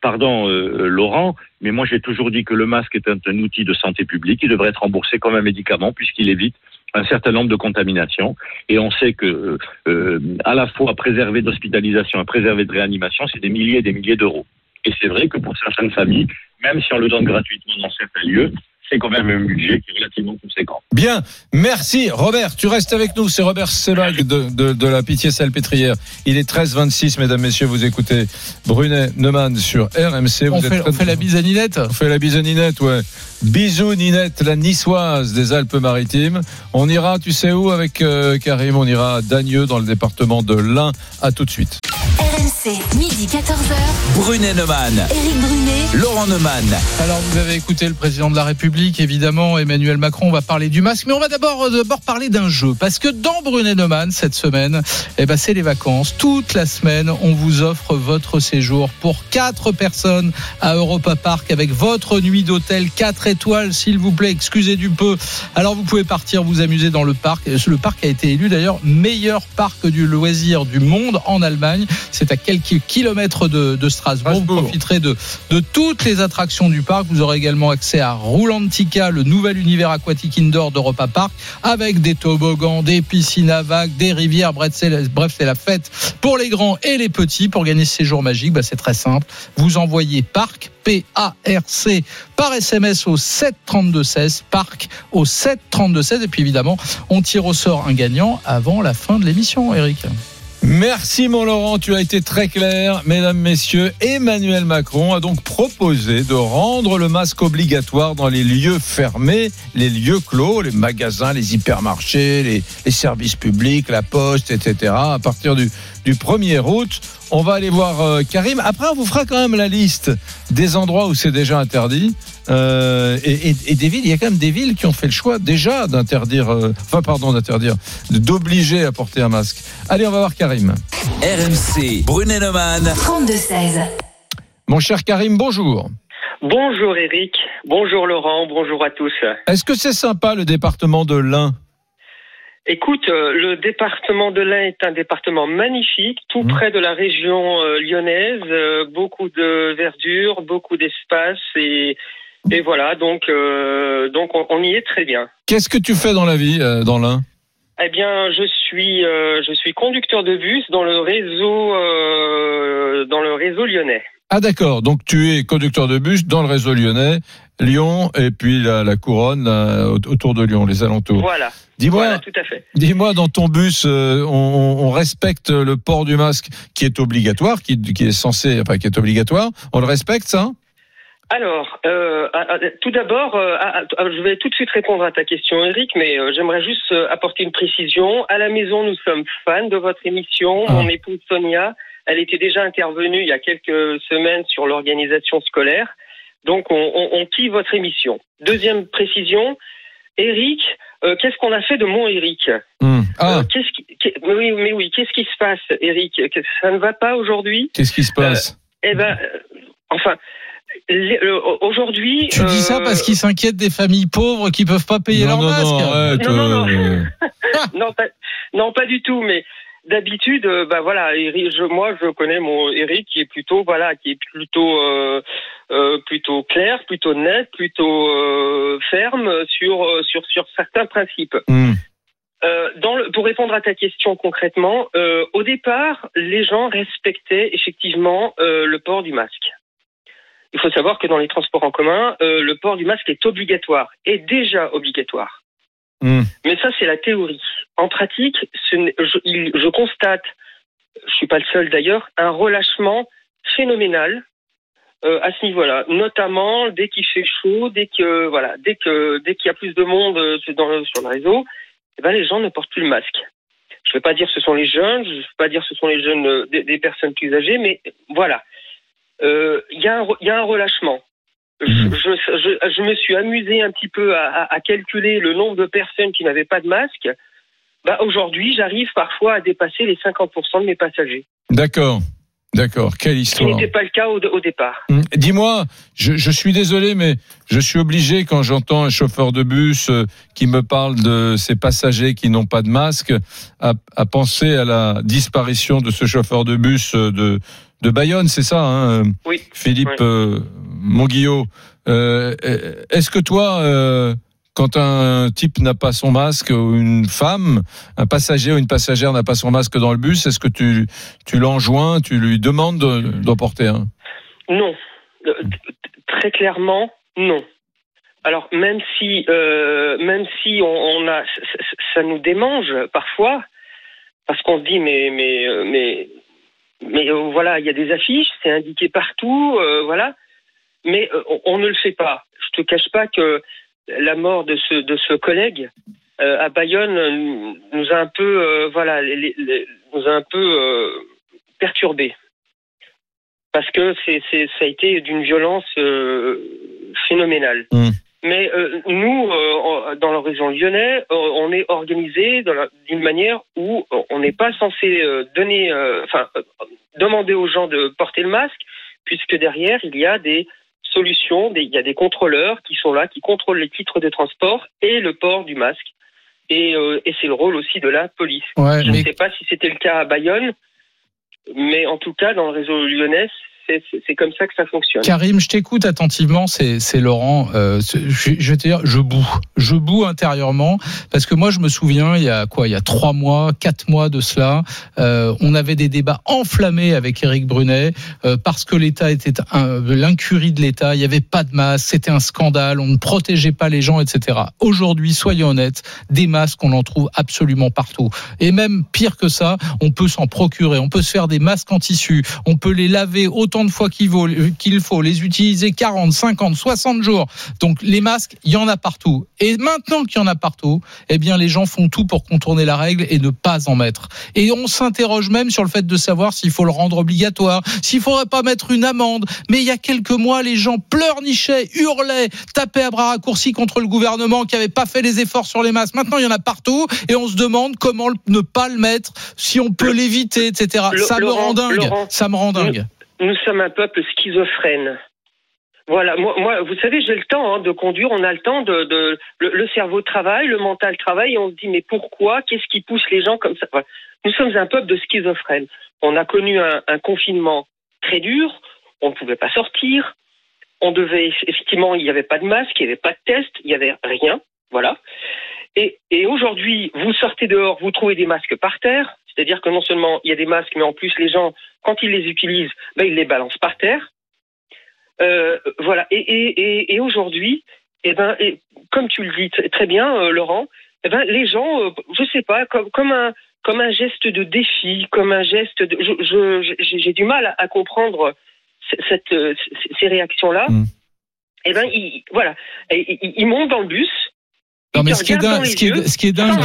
pardon, euh, Laurent, mais moi, j'ai toujours dit que le masque est un, un outil de santé publique. Il devrait être remboursé comme un médicament puisqu'il évite un certain nombre de contaminations. Et on sait que, euh, euh, à la fois préserver d'hospitalisation et préserver de réanimation, c'est des milliers et des milliers d'euros. Et c'est vrai que pour certaines familles, même si on le donne gratuitement dans certains lieux, c'est quand même un budget qui est relativement conséquent. Bien, merci Robert. Tu restes avec nous. C'est Robert Sebag de, de, de la Pitié Salpêtrière. Il est 13h26, mesdames, messieurs. Vous écoutez Brunet Neumann sur RMC. Vous On êtes fait, très- on fait la bise à Ninette On fait la bise à Ninette, ouais. Bisous Ninette, la niçoise des Alpes-Maritimes. On ira, tu sais où avec euh, Karim? On ira à Dagneux dans le département de l'Ain. À tout de suite. RMC, midi 14h. Brunet Neumann, Éric Brunet. Laurent Neumann. Alors vous avez écouté le président de la République, évidemment, Emmanuel Macron, on va parler du masque, mais on va d'abord euh, d'abord parler d'un jeu, parce que dans Brunet Neumann, cette semaine, eh ben, c'est les vacances. Toute la semaine, on vous offre votre séjour pour quatre personnes à Europa Park avec votre nuit d'hôtel 4 étoiles, s'il vous plaît, excusez du peu. Alors vous pouvez partir vous amuser dans le parc. Le parc a été élu d'ailleurs meilleur parc du loisir du monde en Allemagne. C'est à quelques kilomètres de, de Strasbourg. Strasbourg. Vous profiterez de, de toutes les attractions du parc. Vous aurez également accès à Le nouvel univers aquatique indoor d'Europa Park, avec des toboggans, des piscines à vagues, des rivières. Bref, c'est la, bref, c'est la fête pour les grands et les petits. Pour gagner ce séjour magique, bah, c'est très simple. Vous envoyez parc P-A-R-C par SMS au 732-16, parc au 732-16. Et puis évidemment, on tire au sort un gagnant avant la fin de l'émission, Eric. Merci mon Laurent, tu as été très clair. Mesdames, Messieurs, Emmanuel Macron a donc proposé de rendre le masque obligatoire dans les lieux fermés, les lieux clos, les magasins, les hypermarchés, les, services publics, la poste, etc. À partir du, du 1er août, On va aller voir euh, Karim. Après, on vous fera quand même la liste des endroits où c'est déjà interdit. Euh, et, et- et des villes, il y a quand même des villes qui ont fait le choix déjà d'interdire, euh, enfin pardon, d'interdire, d'obliger à porter un masque. Allez, on va voir Karim. RMC, Brunet-Neumann. 32-16. Mon cher Karim, bonjour. Bonjour Eric, bonjour Laurent, bonjour à tous. Est-ce que c'est sympa le département de l'Ain? Écoute, euh, le département de l'Ain est un département magnifique, tout Mhm. près de la région euh, lyonnaise, euh, beaucoup de verdure, beaucoup d'espace et, et voilà, donc, euh, donc on, on y est très bien. Qu'est-ce que tu fais dans la vie euh, dans l'Ain? Eh bien, je suis, euh, je suis conducteur de bus dans le réseau, dans le réseau lyonnais. Ah d'accord, donc tu es conducteur de bus dans le réseau lyonnais, Lyon et puis la, la couronne au- autour de Lyon, les alentours. Voilà, Dis-moi, voilà, tout à fait. dis-moi dans ton bus, euh, on, respecte le port du masque qui est obligatoire, qui, qui est censé, enfin qui est obligatoire. On le respecte ça? Alors, euh, tout d'abord, euh, je vais tout de suite répondre à ta question, Eric, mais euh, j'aimerais juste euh, apporter une précision. À la maison, nous sommes fans de votre émission. Ah. Mon épouse Sonia, elle était déjà intervenue il y a quelques semaines sur l'organisation scolaire. Donc, on, on, on kiffe votre émission. Deuxième précision, Eric, euh, qu'est-ce qu'on a fait de mon Eric Hmm. Ah, Euh, qu'est-ce qui, qu'est- mais oui, mais oui, qu'est-ce qui se passe, Eric Que- Ça ne va pas aujourd'hui qu'est-ce qui se passe Eh ben, euh, enfin, euh, aujourd'hui. Tu dis ça euh, parce qu'ils s'inquiètent des familles pauvres qui peuvent pas payer Non, leur non, masque. non, arrête, Non, non, non. euh, non, pas, non, pas du tout, mais d'habitude, euh, bah voilà, Eric, je, moi je connais mon Eric qui est plutôt voilà, qui est plutôt euh, euh, plutôt clair, plutôt net, plutôt euh, ferme sur sur sur certains principes. hmm. Euh, dans le, pour répondre à ta question concrètement, euh, au départ, les gens respectaient effectivement euh, le port du masque. Il faut savoir que dans les transports en commun, euh, le port du masque est obligatoire, est déjà obligatoire. Hmm. Mais ça, c'est la théorie. En pratique, je, il- je constate, je suis pas le seul d'ailleurs, un relâchement phénoménal euh, à ce niveau-là. Notamment dès qu'il fait chaud, dès que voilà, dès que dès qu'il y a plus de monde euh, sur le réseau, eh ben, les gens ne portent plus le masque. Je ne vais pas dire que ce sont les jeunes, je ne vais pas dire que ce sont les jeunes euh, des, personnes plus âgées, mais voilà. Il y a un relâchement. Je, Mhm. je, me suis amusé un petit peu à, à- à calculer le nombre de personnes qui n'avaient pas de masque. Bah, Aujourd'hui, j'arrive parfois à dépasser les 50% de mes passagers, D'accord, d'accord. Quelle ce histoire. n'était pas le cas au, au départ. Hum, Dis-moi, je, je suis désolé, mais je suis obligé quand j'entends un chauffeur de bus euh, qui me parle de ses passagers qui n'ont pas de masque, à, à penser à la disparition de ce chauffeur de bus euh, de, de Bayonne, c'est ça, hein, Oui. Philippe Ouais. euh, Monguillot. Euh, Est-ce que toi, euh, quand un type n'a pas son masque ou une femme, un passager ou une passagère n'a pas son masque dans le bus, est-ce que tu, tu l'enjoins, tu lui demandes de- d'en porter un? Non. Très clairement, non. Alors même si, euh, même si on, on a, ça nous démange parfois, parce qu'on se dit mais mais mais mais euh, voilà, il y a des affiches, c'est indiqué partout, euh, voilà. Mais euh, on, ne le fait pas. Je te cache pas que la mort de ce de ce collègue à Bayonne nous a un peu voilà nous a un peu perturbés parce que c'est, ça a été d'une violence phénoménale. Mm. Mais euh, nous, euh, dans la région lyonnais, euh, on est organisé d'une manière où on n'est pas censé euh, donner, euh, enfin, euh, demander aux gens de porter le masque, puisque derrière il y a des solutions, des- il y a des contrôleurs qui sont là, qui contrôlent les titres de transport et le port du masque. Et, euh, et c'est le rôle aussi de la police. Ouais, Je ne mais sais pas si c'était le cas à Bayonne, mais en tout cas, dans le réseau lyonnais, c'est- comme ça que ça fonctionne. Karim, je t'écoute attentivement, c'est Laurent. Euh, je, vais te dire, je boue, je boue intérieurement parce que moi je me souviens, il y a quoi, il y a trois mois, quatre mois de cela, euh, on avait des débats enflammés avec Éric Brunet euh, parce que l'État était l'incurie de l'État, il y avait pas de masque, c'était un scandale, on ne protégeait pas les gens, etc. Aujourd'hui, soyons honnêtes, des masques, on en trouve absolument partout. Et même pire que ça, on peut s'en procurer, on peut se faire des masques en tissu, on peut les laver autant autant de fois qu'il faut, les utiliser 40, 50, 60 jours. Donc les masques, il y en a partout. Et maintenant qu'il y en a partout, eh bien les gens font tout pour contourner la règle et ne pas en mettre. Et on s'interroge même sur le fait de savoir s'il faut le rendre obligatoire, s'il faudrait pas mettre une amende. Mais il y a quelques mois, les gens pleurnichaient, hurlaient, tapaient à bras raccourcis contre le gouvernement qui avait pas fait les efforts sur les masques. Maintenant, il y en a partout et on se demande comment ne pas le mettre, si on peut l'éviter, etc. Le- Ça me rend dingue. Laurent, Ça me rend dingue. Nous sommes un peuple schizophrène. Voilà, moi, moi vous savez, j'ai le temps hein, de conduire, on a le temps de, de le, cerveau travaille, le mental travaille, et on se dit mais pourquoi Qu'est-ce qui pousse les gens comme ça? Voilà. Nous sommes un peuple de schizophrènes. On a connu un, un confinement très dur, on ne pouvait pas sortir, on devait effectivement, il n'y avait pas de masque, il n'y avait pas de test, il n'y avait rien, voilà. Et, et aujourd'hui, vous sortez dehors, vous trouvez des masques par terre, c'est-à-dire que non seulement il y a des masques, mais en plus les gens, quand ils les utilisent, ben, ils les balancent par terre. Euh, voilà. Et, et, et, et aujourd'hui, eh ben, comme tu le dis très bien, euh, Laurent, eh ben, les gens, euh, je sais pas, comme, comme un comme un geste de défi, comme un geste de, je, je, j'ai du mal à, à comprendre cette, euh, ces réactions-là. Mm. Eh ben, ils, voilà, ils, ils montent dans le bus. Non, mais ce qui est dingue, ce qui est, ce qui est dingue,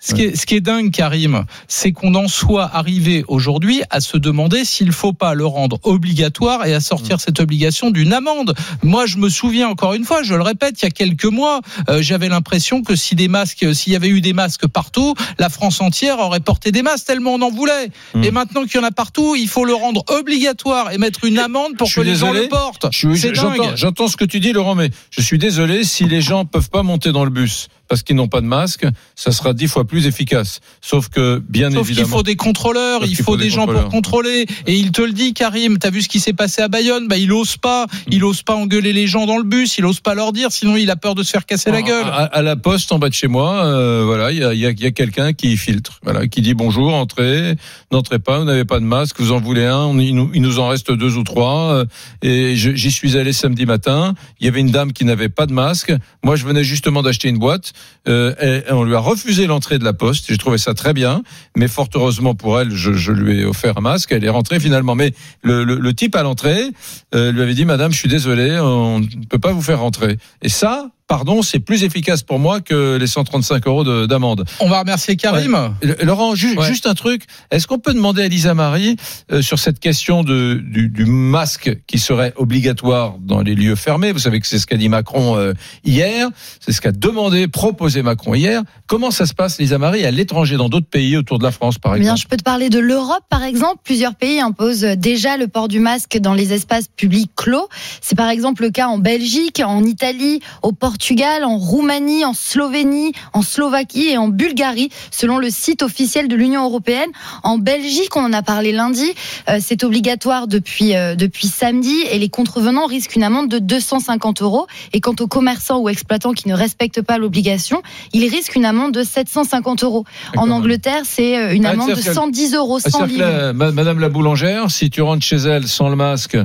ce qui est, ce qui est dingue, Karim, c'est qu'on en soit arrivé aujourd'hui à se demander s'il faut pas le rendre obligatoire et à sortir Mm. cette obligation d'une amende. Moi, je me souviens encore une fois, je le répète, il y a quelques mois, euh, j'avais l'impression que si des masques, s'il y avait eu des masques partout, la France entière aurait porté des masques tellement on en voulait. Mm. Et maintenant qu'il y en a partout, il faut le rendre obligatoire et mettre une amende pour Je que les gens le portent. Je suis- C'est J'entends dingue. j'entends ce que tu dis, Laurent, mais je suis désolé si les gens peuvent pas monter dans le bus Brooks parce qu'ils n'ont pas de masque, ça sera dix fois plus efficace. Sauf que, bien Sauf qu'il évidemment. faut des contrôleurs, il faut, faut des, des gens pour contrôler. Et il te le dit, Karim, t'as vu ce qui s'est passé à Bayonne? Bah, il ose pas, Mm. il ose pas engueuler les gens dans le bus, il ose pas leur dire, sinon il a peur de se faire casser la gueule. À, à la poste en bas de chez moi, euh, voilà, il y a, il y a- il y a quelqu'un qui filtre, voilà, qui dit bonjour, entrez, n'entrez pas, vous n'avez pas de masque, vous en voulez un, on- il, nous, il nous en reste deux ou trois. euh, et j'y suis allé samedi matin. Il y avait une dame qui n'avait pas de masque. Moi, je venais justement d'acheter une boîte. Euh, et on lui a refusé l'entrée de la poste. J'ai trouvé ça très bien, mais fort heureusement pour elle, je, je lui ai offert un masque. Elle est rentrée finalement. Mais le, le, le type à l'entrée euh, lui avait dit, Madame, je suis désolé, on ne peut pas vous faire rentrer. Et ça, pardon, c'est plus efficace pour moi que les 135 euros de- d'amende. On va remercier Karim. Laurent, ju- Ouais. juste un truc. Est-ce qu'on peut demander à Lisa Marie euh, sur cette question de, du, du masque qui serait obligatoire dans les lieux fermés? Vous savez que c'est ce qu'a dit Macron euh, hier. C'est ce qu'a demandé, proposé Macron hier. Comment ça se passe, Lisa Marie, à l'étranger, dans d'autres pays autour de la France, par Eh Bien, exemple? je peux te parler de l'Europe, par exemple. Plusieurs pays imposent déjà le port du masque dans les espaces publics clos. C'est par exemple le cas en Belgique, en Italie, au Portugal, en Roumanie, en Slovénie, en Slovaquie et en Bulgarie, selon le site officiel de l'Union européenne. En Belgique, on en a parlé lundi, euh, c'est obligatoire depuis, euh, depuis samedi et les contrevenants risquent une amende de 250 euros. Et quant aux commerçants ou exploitants qui ne respectent pas l'obligation, ils risquent une amende de 750 euros. En. Angleterre, c'est euh, une Ah, amende de c'est-à-dire que- 110 euros, Ah, 100 c'est-à-dire que livres. Madame la boulangère, si tu rentres chez elle sans le masque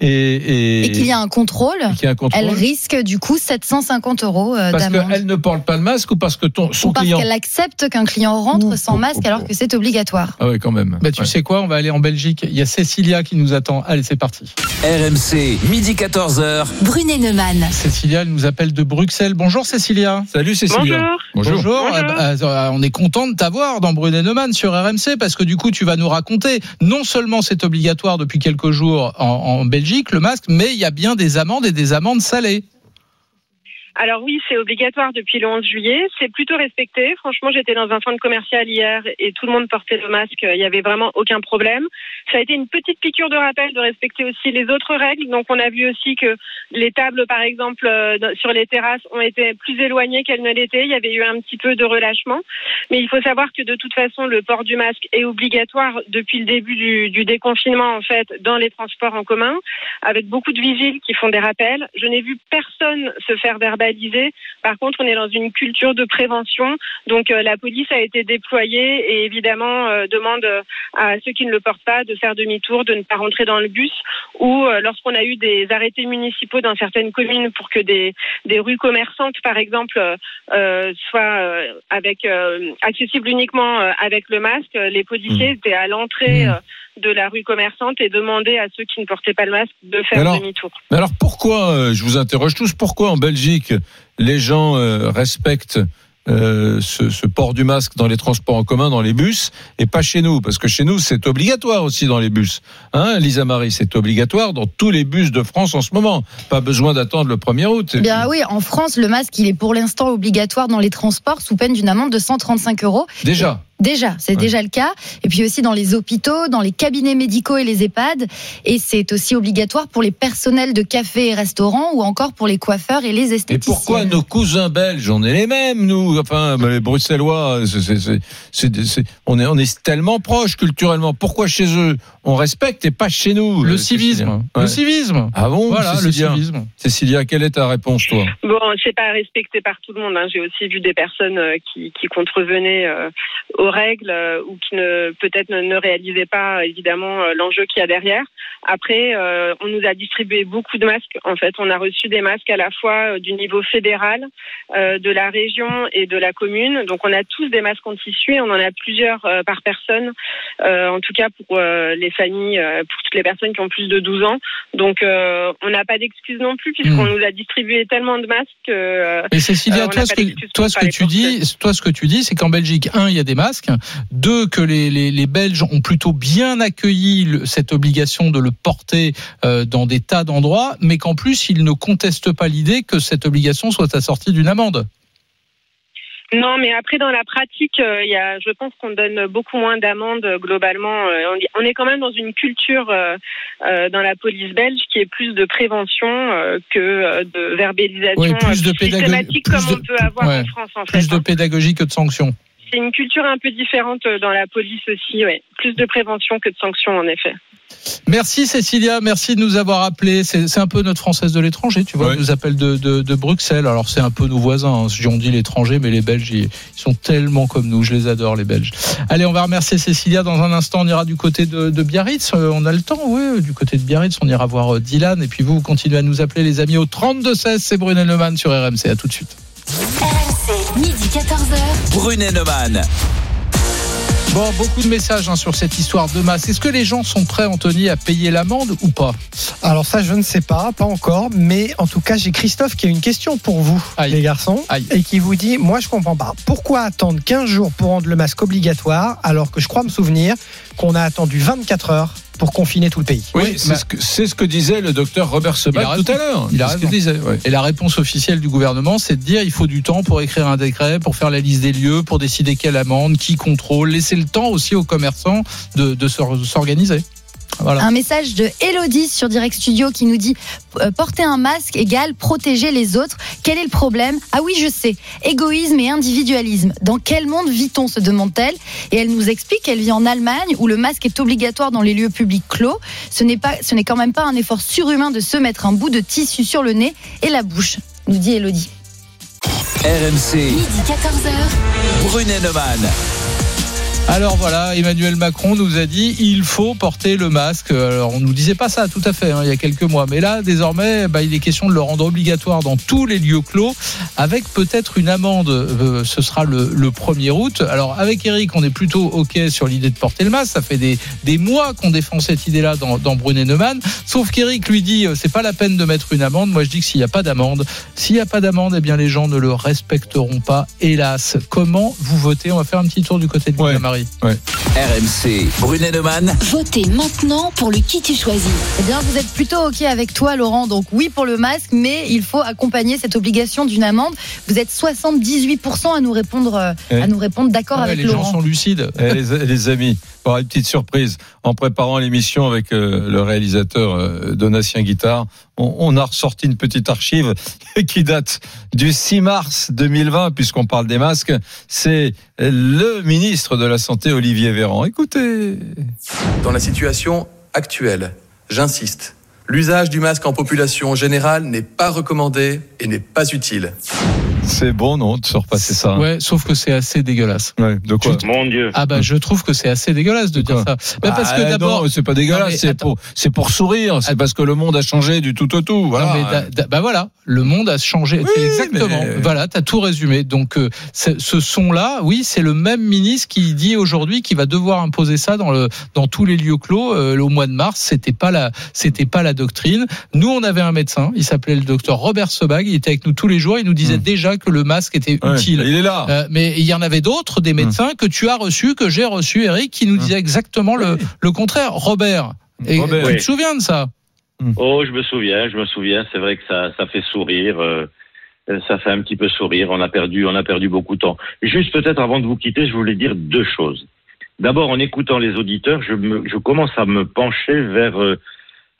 et, et, Et qu'il y a un contrôle, et qu'il y a un contrôle, elle risque du coup 750 euros euh, parce d'amende. qu'elle ne porte pas le masque ou parce que ton, son Ou parce client... qu'elle accepte qu'un client rentre Ouh, sans masque alors que c'est obligatoire. Ah oui, quand même. Bah, tu Ouais. sais quoi, on va aller en Belgique. Il y a Cécilia qui nous attend. Allez, c'est parti. RMC, midi 14h. Brunet Neumann. Cécilia, elle nous appelle de Bruxelles. Bonjour Cécilia. Salut Cécilia. Bonjour. Bonjour. Eh ben, euh, on est content de t'avoir dans Brunet Neumann sur RMC parce que du coup, tu vas nous raconter non seulement c'est obligatoire depuis quelques jours en, en Belgique, le masque, mais il y a bien des amendes et des amendes salées. Alors oui, c'est obligatoire depuis le 11 juillet. C'est plutôt respecté. Franchement, j'étais dans un centre commercial hier et tout le monde portait le masque. Il n'y avait vraiment aucun problème. Ça a été une petite piqûre de rappel de respecter aussi les autres règles. Donc on a vu aussi que les tables, par exemple, euh, sur les terrasses ont été plus éloignées qu'elles ne l'étaient. Il y avait eu un petit peu de relâchement. Mais il faut savoir que de toute façon, le port du masque est obligatoire depuis le début du, déconfinement, en fait, dans les transports en commun, avec beaucoup de vigiles qui font des rappels. Je n'ai vu personne se faire verbaliser. Par contre, on est dans une culture de prévention. Donc, euh, la police a été déployée et évidemment euh, demande euh, à ceux qui ne le portent pas de faire demi-tour, de ne pas rentrer dans le bus. Ou lorsqu'on a eu des arrêtés municipaux dans certaines communes pour que des, des rues commerçantes, par exemple, euh, soient avec euh, accessibles uniquement avec le masque, les policiers étaient à l'entrée Mmh. euh, de la rue commerçante et demander à ceux qui ne portaient pas le masque de faire Alors, demi-tour. Mais alors pourquoi, euh, je vous interroge tous, pourquoi en Belgique les gens euh, respectent euh, ce, ce port du masque dans les transports en commun, dans les bus, et pas chez nous? Parce que chez nous, c'est obligatoire aussi dans les bus. Hein, Lisa Marie, c'est obligatoire dans tous les bus de France en ce moment. Pas besoin d'attendre le 1er août. Eh Bien oui, en France, le masque, il est pour l'instant obligatoire dans les transports sous peine d'une amende de 135 euros. Déjà. Déjà, c'est Ouais. déjà le cas. Et puis aussi dans les hôpitaux, dans les cabinets médicaux et les EHPAD. Et c'est aussi obligatoire pour les personnels de cafés et restaurants ou encore pour les coiffeurs et les Et esthéticiens. pourquoi nos cousins belges, on est les mêmes, nous, enfin, les Bruxellois, c'est- c'est- c'est- on, est, on est tellement proches culturellement. Pourquoi chez eux, on respecte et pas chez nous? Le civisme. Cécilia Le civisme. Ah bon Voilà, le Cécilia civisme. Cécilia, quelle est ta réponse, toi? Bon, c'est pas respecté par tout le monde. hein. J'ai aussi vu des personnes euh, qui, qui contrevenaient euh, aux règles euh, ou qui ne peut-être ne, ne réalisaient pas évidemment euh, l'enjeu qu'il y a derrière. Après, euh, on nous a distribué beaucoup de masques. En fait, on a reçu des masques à la fois du niveau fédéral, euh, de la région et de la commune. Donc, on a tous des masques en tissu et on en a plusieurs euh, par personne. En tout cas, pour les familles, pour toutes les personnes qui ont plus de 12 ans. Donc, on n'a pas d'excuses non plus puisqu'on Hmm. nous a distribué tellement de masques. que, Et Cécilia, toi, ce que, toi, ce que tu dis, toi, ce que tu dis, c'est qu'en Belgique, un, il y a des masques. Deux, que les, les, les Belges ont plutôt bien accueilli le- cette obligation de le porter euh, dans des tas d'endroits, mais qu'en plus, ils ne contestent pas l'idée que cette obligation soit assortie d'une amende. Non, mais après dans la pratique, euh, y a, je pense qu'on donne beaucoup moins d'amendes euh, globalement. Euh, on, est quand même dans une culture dans la police belge qui est plus de prévention que de verbalisation Oui, plus de pédagogie- systématique plus comme de- on peut avoir ouais, en France en fait. Plus de hein. pédagogie que de sanctions. C'est une culture un peu différente euh, dans la police aussi. Ouais. Plus de prévention que de sanctions en effet. Merci Cécilia, merci de nous avoir appelés. C'est un peu notre française de l'étranger, tu vois. Elle nous appelle de, de, de Bruxelles. Alors c'est un peu nos voisins. Hein. Si on dit l'étranger, mais les Belges, ils, sont tellement comme nous. Je les adore, les Belges. Allez, on va remercier Cécilia. Dans un instant, on ira du côté de, de Biarritz. Euh, on a le temps, oui. Du côté de Biarritz, on ira voir euh, Dylan. Et puis vous, vous continuez à nous appeler, les amis, au 32-16. C'est Brunet Neumann sur RMC. À tout de suite. Midi 14h. Brunet Neumann. Bon, beaucoup de messages hein, sur cette histoire de masse. Est-ce que les gens sont prêts, Anthony, à payer l'amende ou pas? Alors ça, je ne sais pas, pas encore, mais en tout cas, j'ai Christophe qui a une question pour vous, Aïe. les garçons, Aïe. et qui vous dit, moi je comprends pas, pourquoi attendre 15 jours pour rendre le masque obligatoire, alors que je crois me souvenir qu'on a attendu 24 heures pour confiner tout le pays Oui, Oui, c'est ce, que- c'est ce que disait le docteur Robert Sebag tout à l'heure. Il a ce raison. qu'il disait. ouais. Et la réponse officielle du gouvernement, c'est de dire il faut du temps pour écrire un décret, pour faire la liste des lieux, pour décider quelle amende, qui contrôle, laisser le temps aussi aux commerçants de, de s'or- s'organiser. Voilà. Un message de Elodie sur Direct Studio qui nous dit euh, porter un masque égale protéger les autres. Quel est le problème? Ah oui, je sais. Égoïsme et individualisme. Dans quel monde vit-on? se demande-t-elle. Et elle nous explique qu'elle vit en Allemagne où le masque est obligatoire dans les lieux publics clos. Ce n'est pas, ce n'est quand même pas un effort surhumain de se mettre un bout de tissu sur le nez et la bouche. Nous dit Elodie. RMC, Midi 14h. Brunet Neumann. Alors voilà, Emmanuel Macron nous a dit il faut porter le masque. Alors on nous disait pas ça tout à fait hein, il y a quelques mois, mais là désormais bah, il est question de le rendre obligatoire dans tous les lieux clos, avec peut-être une amende. Euh, ce sera le, le 1er août. Alors avec Eric, on est plutôt ok sur l'idée de porter le masque. Ça fait des, des mois qu'on défend cette idée-là dans, dans Brunet Neumann. Sauf qu'Eric lui dit euh, c'est pas la peine de mettre une amende. Moi je dis que s'il n'y a pas d'amende, s'il n'y a pas d'amende, eh bien les gens ne le respecteront pas. Hélas, comment vous votez? On va faire un petit tour du côté de Ouais. Marie. RMC, Brunet Neumann. Votez maintenant pour le qui tu choisis. Eh bien, vous êtes plutôt OK avec toi, Laurent. Donc, oui pour le masque, mais il faut accompagner cette obligation d'une amende. Vous êtes 78% à nous répondre, euh, Eh. à nous répondre d'accord Ouais, avec les gens Laurent. sont lucides. Eh, les, les amis, pour une petite surprise, en préparant l'émission avec euh, le réalisateur euh, Donatien Guittard, on, on a ressorti une petite archive qui date du 6 mars 2020, puisqu'on parle des masques. C'est le ministre de la Santé, Olivier Véran. Écoutez. Dans la situation actuelle, j'insiste, l'usage du masque en population générale n'est pas recommandé et n'est pas utile. C'est bon, non, de se repasser ça. Ouais, sauf que c'est assez dégueulasse. Ouais, de quoi Mon Dieu. Ah bah je trouve que c'est assez dégueulasse de dire ça. Mais parce que Ah, d'abord, non, c'est pas dégueulasse, c'est pour, c'est pour sourire, c'est parce que le monde a changé du tout au tout. Voilà. Non, mais da- da- bah voilà, le monde a changé. Oui, exactement. mais- Voilà, t'as tout résumé. Donc euh, ce son-là, oui, c'est le même ministre qui dit aujourd'hui qu'il va devoir imposer ça dans le dans tous les lieux clos euh, au mois de mars. C'était pas la c'était pas la doctrine. Nous, on avait un médecin, il s'appelait le docteur Robert Sebag. Il était avec nous tous les jours. Il nous disait déjà que le masque était. Ouais, utile. Il est là. Euh, mais il y en avait d'autres, des médecins que tu as reçus, que j'ai reçus, Eric, qui nous disaient exactement le, le contraire. Robert, et Robert. tu Oui. te souviens de ça Oh, je me souviens, je me souviens. C'est vrai que ça, ça fait sourire. euh, euh, ça fait un petit peu sourire. On a perdu, on a perdu beaucoup de temps. Juste peut-être avant de vous quitter, je voulais dire deux choses. D'abord, en écoutant les auditeurs, je, me, je commence à me pencher vers euh,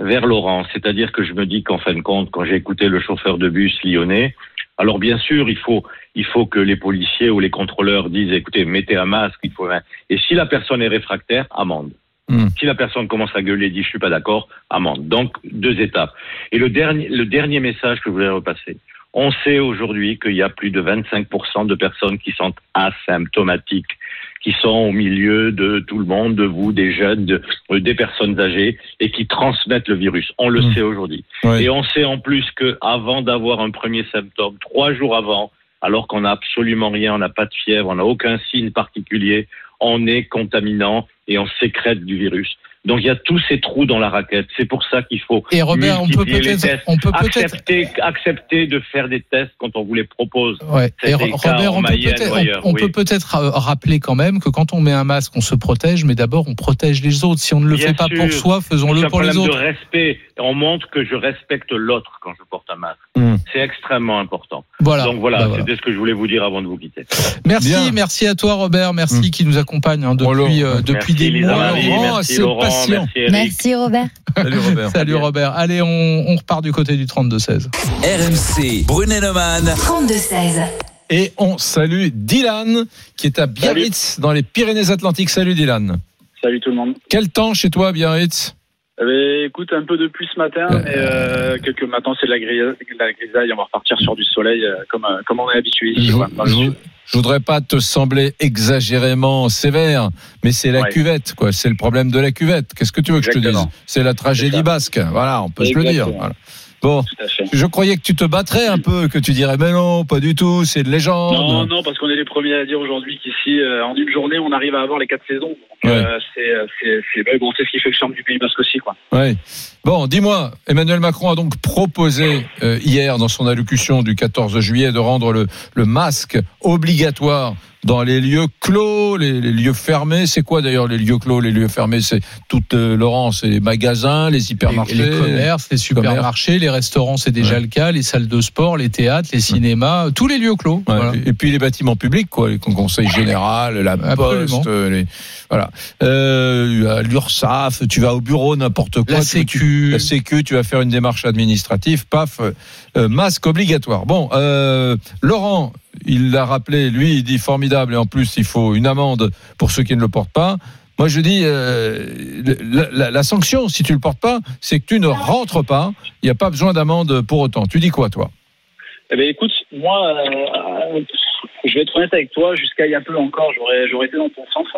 vers Laurent. C'est-à-dire que je me dis qu'en fin de compte, quand j'ai écouté le chauffeur de bus lyonnais, alors bien sûr, il faut il faut que les policiers ou les contrôleurs disent écoutez, mettez un masque. Il faut un- et si la personne est réfractaire, amende. Hmm. Si la personne commence à gueuler et dit je suis pas d'accord, amende. Donc deux étapes. Et le dernier, le dernier message que je voulais repasser. On sait aujourd'hui qu'il y a plus de 25% de personnes qui sont asymptomatiques, qui sont au milieu de tout le monde, de vous, des jeunes, de- euh, des personnes âgées, et qui transmettent le virus. On le Mm. sait aujourd'hui. Ouais. Et on sait en plus que avant d'avoir un premier symptôme, trois jours avant, alors qu'on n'a absolument rien, on n'a pas de fièvre, on n'a aucun signe particulier, on est contaminant et on sécrète du virus. Donc il y a tous ces trous dans la raquette. C'est pour ça qu'il faut Et Robert, on peut peut-être, tests. on peut peut-être, accepter, accepter de faire des tests quand on vous les propose. ouais. Et Robert, on peut peut-être, ou ailleurs, on, on oui. peut peut-être euh, rappeler quand même que quand on met un masque, on se protège, mais d'abord on protège les autres. Si on ne le Bien fait pas sûr. pour soi, faisons-le un pour les problème autres. de respect. On montre que je respecte l'autre quand je porte un masque. Hmm. C'est extrêmement important. Voilà. Donc voilà, Bah, voilà. c'était ce que je voulais vous dire avant de vous quitter. Merci, Bien. merci à toi Robert, merci Mm. qui nous accompagne hein, depuis euh, depuis merci des Lisa mois. Marie, Laurent, merci c'est Laurent, patient. merci. Merci Robert. Salut Robert. Salut Robert. Allez, on, on repart du côté du 32-16. RMC, Brunet-Neumann. 32-16. Et on salue Dylan, qui est à Biarritz, dans les Pyrénées-Atlantiques. Salut Dylan. Salut tout le monde. Quel temps chez toi, à Biarritz? Eh ben, écoute, un peu de pluie ce matin, mais euh, quelques matins c'est de la, grisa- de la grisaille. On va repartir sur du soleil euh, comme, euh, comme on est habitué ici. je, voudrais pas te sembler exagérément sévère, mais c'est la Ouais. cuvette, quoi. C'est le problème de la cuvette. Qu'est-ce que tu veux que je te dise C'est la tragédie basque. Voilà, on peut se le dire. Voilà. Bon, Tout à fait. je croyais que tu te battrais un peu, que tu dirais, mais non, pas du tout, c'est de légende. Non, non, parce qu'on est les premiers à dire aujourd'hui qu'ici, euh, en une journée, on arrive à avoir les quatre saisons. Euh, c'est, euh, ben, bon, ce qui fait le charme du Pays Basque aussi, quoi. Ouais. Bon, dis-moi, Emmanuel Macron a donc proposé euh, hier dans son allocution du 14 juillet de rendre le, le masque obligatoire dans les lieux clos, les, les lieux fermés. C'est quoi d'ailleurs les lieux clos, les lieux fermés? C'est tout, euh, Laurent, c'est les magasins, les hypermarchés, Les, les commerces, les supermarchés, les restaurants, c'est déjà Ouais. le cas, les salles de sport, les théâtres, les cinémas, tous les lieux clos. Ouais, Voilà. Et puis les bâtiments publics, quoi, les conseils général, la Absolument. poste, euh, les, voilà, euh, l'URSSAF, tu vas au bureau, n'importe quoi. La tu- tu- Sécu. la Sécu, tu vas faire une démarche administrative, paf, euh, euh, masque obligatoire. Bon, euh, Laurent, il l'a rappelé, lui, il dit formidable, et en plus, il faut une amende pour ceux qui ne le portent pas. Moi, je dis, euh, la, sanction, si tu le portes pas, c'est que tu ne rentres pas. Il n'y a pas besoin d'amende pour autant. Tu dis quoi, toi? Eh ben, écoute, moi, euh, je vais être honnête avec toi, jusqu'à il y a peu encore, j'aurais été dans ton sens.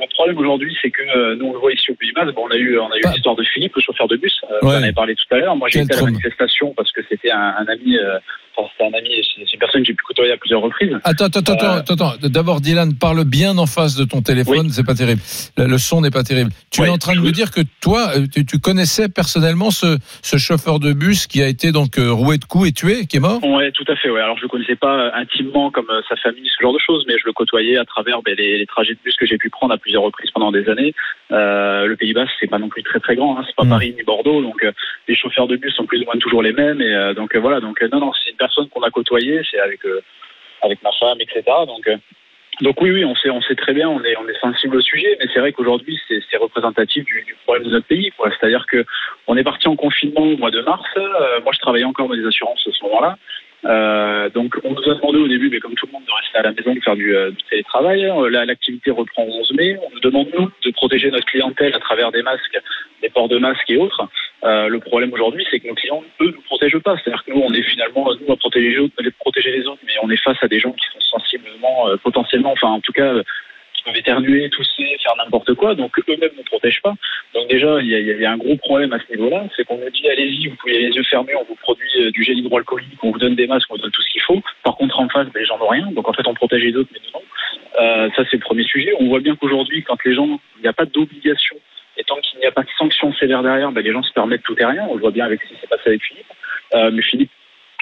Le problème aujourd'hui, c'est que euh, nous, on le voit ici au Pays Basque. Bon, on a eu, on a eu Pas- l'histoire de Philippe, le chauffeur de bus. Euh, Ouais. On en avait parlé tout à l'heure. Moi, j'ai été à la manifestation parce que c'était un, un ami, euh, enfin, c'était un ami, c'est une personne que j'ai pu côtoyer à plusieurs reprises. Attends, attends, attends, Euh, attends, attends. D'abord, Dylan, parle bien en face de ton téléphone, c'est pas terrible. Le, son n'est pas terrible. Tu es Oui, en train de me dire que toi, tu, tu connaissais personnellement ce, ce chauffeur de bus qui a été donc roué de coups et tué, qui est mort? Ouais, tout à fait. Ouais. Alors, je le connaissais pas intimement comme sa famille, ce genre de choses, mais je le côtoyais à travers ben, les, les trajets de bus que j'ai pu prendre à plusieurs reprises pendant des années. Euh, le Pays Basque, c'est pas non plus très très grand, hein. c'est pas Mm. Paris ni Bordeaux, donc euh, les chauffeurs de bus sont plus ou moins toujours les mêmes. Et euh, donc voilà, donc non, non, c'est une personne qu'on a côtoyée, c'est avec avec ma femme, etc. Donc donc oui, oui, on sait, on sait très bien, on est, on est sensible au sujet, mais c'est vrai qu'aujourd'hui, c'est, représentatif du, du problème de notre pays. C'est-à-dire que on est parti en confinement au mois de mars. euh, moi, je travaillais encore dans les assurances à ce moment-là. Euh, donc on nous a demandé au début, mais comme tout le monde, de rester à la maison, de faire du, euh, du télétravail. Euh, Là, l'activité reprend au 11 mai. On nous demande nous de protéger notre clientèle à travers des masques, des ports de masques et autres. Euh, le problème aujourd'hui, c'est que nos clients, eux, nous protègent pas. C'est-à-dire que nous, on est finalement nous à protéger les autres, protéger les autres, mais on est face à des gens qui sont sensiblement, euh, potentiellement, enfin en tout cas. Peuvent éternuer, tousser, faire n'importe quoi, donc eux-mêmes ne protègent pas. Donc déjà, il y, a, y a un gros problème à ce niveau-là, c'est qu'on nous dit allez-y, vous pouvez les yeux fermés, on vous produit euh, du gel hydroalcoolique, on vous donne des masques, on vous donne tout ce qu'il faut. Par contre, en face, ben, les gens n'ont rien, donc en fait, on protège les autres, mais nous non. Euh, ça, c'est le premier sujet. On voit bien qu'aujourd'hui, quand les gens, il n'y a pas d'obligation, et tant qu'il n'y a pas de sanction sévère derrière, ben, les gens se permettent tout et rien. On le voit bien avec ce qui s'est passé avec Philippe. Euh, mais Philippe,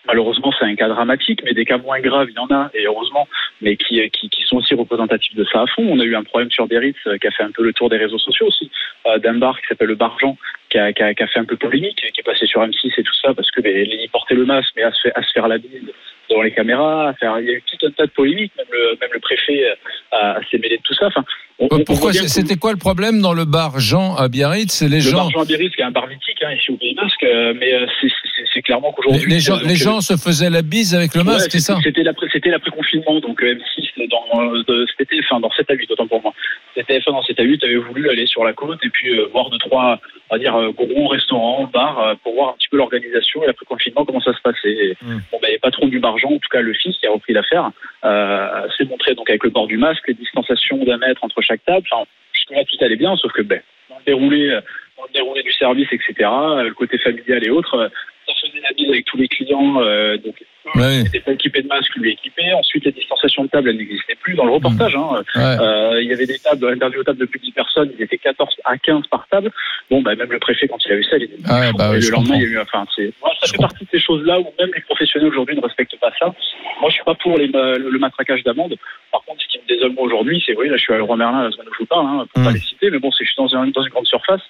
Malheureusement, c'est un cas dramatique, mais des cas moins graves, il y en a, et heureusement, mais qui, qui, qui sont aussi représentatifs de ça à fond. On a eu un problème sur Biarritz euh, qui a fait un peu le tour des réseaux sociaux aussi, euh, d'un bar qui s'appelle le Bargeant, qui a, qui, a, qui a fait un peu polémique, qui est passé sur M6 et tout ça, parce que il portait le masque, mais à se, à se faire la bise devant les caméras, à faire, il y a eu tout un tas de polémiques, même le, même le préfet a s'est mêlé de tout ça. Enfin, on, on Pourquoi C'était quoi le problème dans le bar Jean à Biarritz Les le gens, Bargeant à Biarritz, qui est un bar mythique hein, ici au Pays Basque, euh, mais euh, c'est- clairement qu'aujourd'hui... les gens, donc, les euh, gens se faisaient la bise avec le masque, Ouais, c'est ça C'était l'après, c'était l'après-confinement, donc euh, M6 dans euh, été, enfin dans 7 à 8, autant pour moi. C'était TF1 dans 7 à 8 avait voulu aller sur la côte et puis euh, voir deux trois, on va dire euh, gros restaurants, bars euh, pour voir un petit peu l'organisation et l'après-confinement comment ça se passait. Et, Mm. Bon, ben, les patrons du Bargeant, en tout cas le fils qui a repris l'affaire, euh, s'est montré donc avec le port du masque, les distanciations d'un mètre entre chaque table. Enfin, jusque là tout allait bien, sauf que ben dans le déroulé, euh, dans le déroulé du service, etc. euh, Le côté familial et autres. euh, ça faisait la bise avec tous les clients, euh, donc Ouais. n'était pas équipé de masque, lui équipé. Ensuite, les distanciations de table, elles n'existaient plus dans le reportage. Hein. Ouais. Euh, il y avait des tables, dans l'interview aux tables de plus de 10 personnes, ils étaient 14 à 15 par table. Bon, bah, même le préfet, quand il a vu ça, il était Ah bah ouais, le lendemain, comprends. il y a eu, enfin, c'est, moi, ça fait partie de ces choses-là où même les professionnels aujourd'hui ne respectent pas ça. Moi, je suis pas pour les, le matraquage d'amende. Par contre, ce qui me désole moi aujourd'hui, c'est, oui, là, je suis à Leroy Merlin, la semaine où je vous parle, hein, pour pas Mm. les citer, mais bon, c'est que je suis dans, un- dans une grande surface,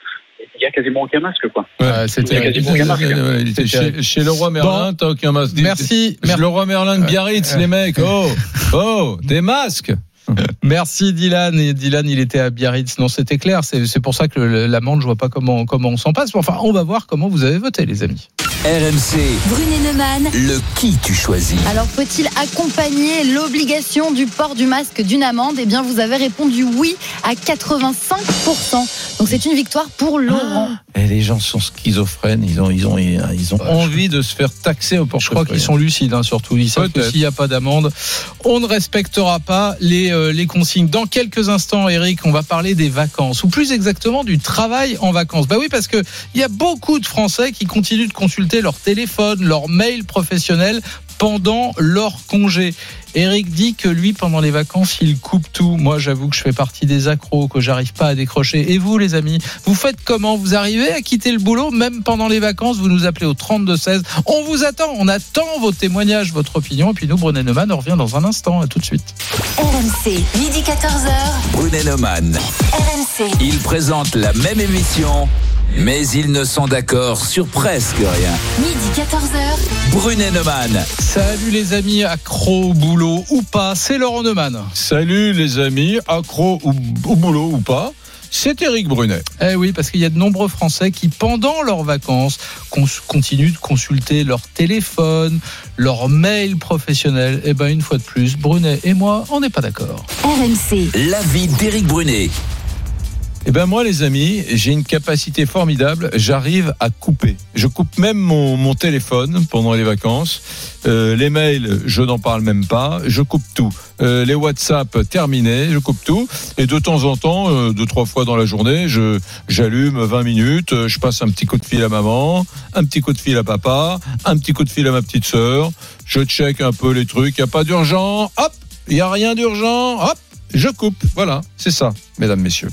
il y a quasiment aucun masque, quoi. Ouais, c'était- Il y a quasiment aucun masque. hein. Chez, chez le roi Merlin, t'as aucun masque. Merci. Chez le roi Merlin de Biarritz, Ouais. les mecs. Oh, oh, des masques. Merci Dylan. Et Dylan, il était à Biarritz. Non, c'était clair. C'est c'est pour ça que l'amende, je vois pas comment, comment on s'en passe. Mais Enfin, on va voir comment vous avez voté, les amis. RMC, Brunet Neumann. le qui tu choisis Alors, faut-il accompagner l'obligation du port du masque d'une amende? Eh bien, vous avez répondu oui à 85%. Donc, c'est une victoire pour Laurent. Et les gens sont schizophrènes, ils ont, ils ont, ils ont envie de se faire taxer au Je crois qu'ils sont lucides, hein, surtout. Ils savent que s'il n'y a pas d'amende, on ne respectera pas les, euh, les consignes. Dans quelques instants, Eric, on va parler des vacances, ou plus exactement du travail en vacances. Bah oui, parce que il y a beaucoup de Français qui continuent de consulter leur téléphone, leur mail professionnel pendant leur congé. Eric dit que lui, pendant les vacances, il coupe tout. Moi, j'avoue que je fais partie des accros, que j'arrive pas à décrocher. Et vous, les amis, vous faites comment? Vous arrivez à quitter le boulot, même pendant les vacances? Vous nous appelez au 32-16. On vous attend, on attend vos témoignages, votre opinion. Et puis nous, Brené Neumann, on revient dans un instant. À tout de suite. RMC, midi 14h. Brunet Neumann. RMC. Ils présentent la même émission, mais ils ne sont d'accord sur presque rien. Midi 14h. Brunet Neumann. Salut les amis, accro au boulot ou pas, c'est Laurent Neumann. Salut les amis, accro au, au boulot ou pas, c'est Eric Brunet. Eh oui, parce qu'il y a de nombreux Français qui, pendant leurs vacances, continuent de consulter leur téléphone, leur mail professionnel. Eh ben, une fois de plus, Brunet et moi, on n'est pas d'accord. RMC. L'avis d'Éric Brunet. Eh ben moi les amis, j'ai une capacité formidable, j'arrive à couper. Je coupe même mon, mon téléphone pendant les vacances. Euh, les mails, je n'en parle même pas, je coupe tout. Euh, les WhatsApp, terminé, je coupe tout. Et de temps en temps, euh, deux, trois fois dans la journée, je j'allume 20 minutes, euh, je passe un petit coup de fil à maman, un petit coup de fil à papa, un petit coup de fil à ma petite sœur, je check un peu les trucs, n'y a pas d'urgent, hop, il n'y a rien d'urgent, hop, je coupe. Voilà, c'est ça, mesdames, messieurs.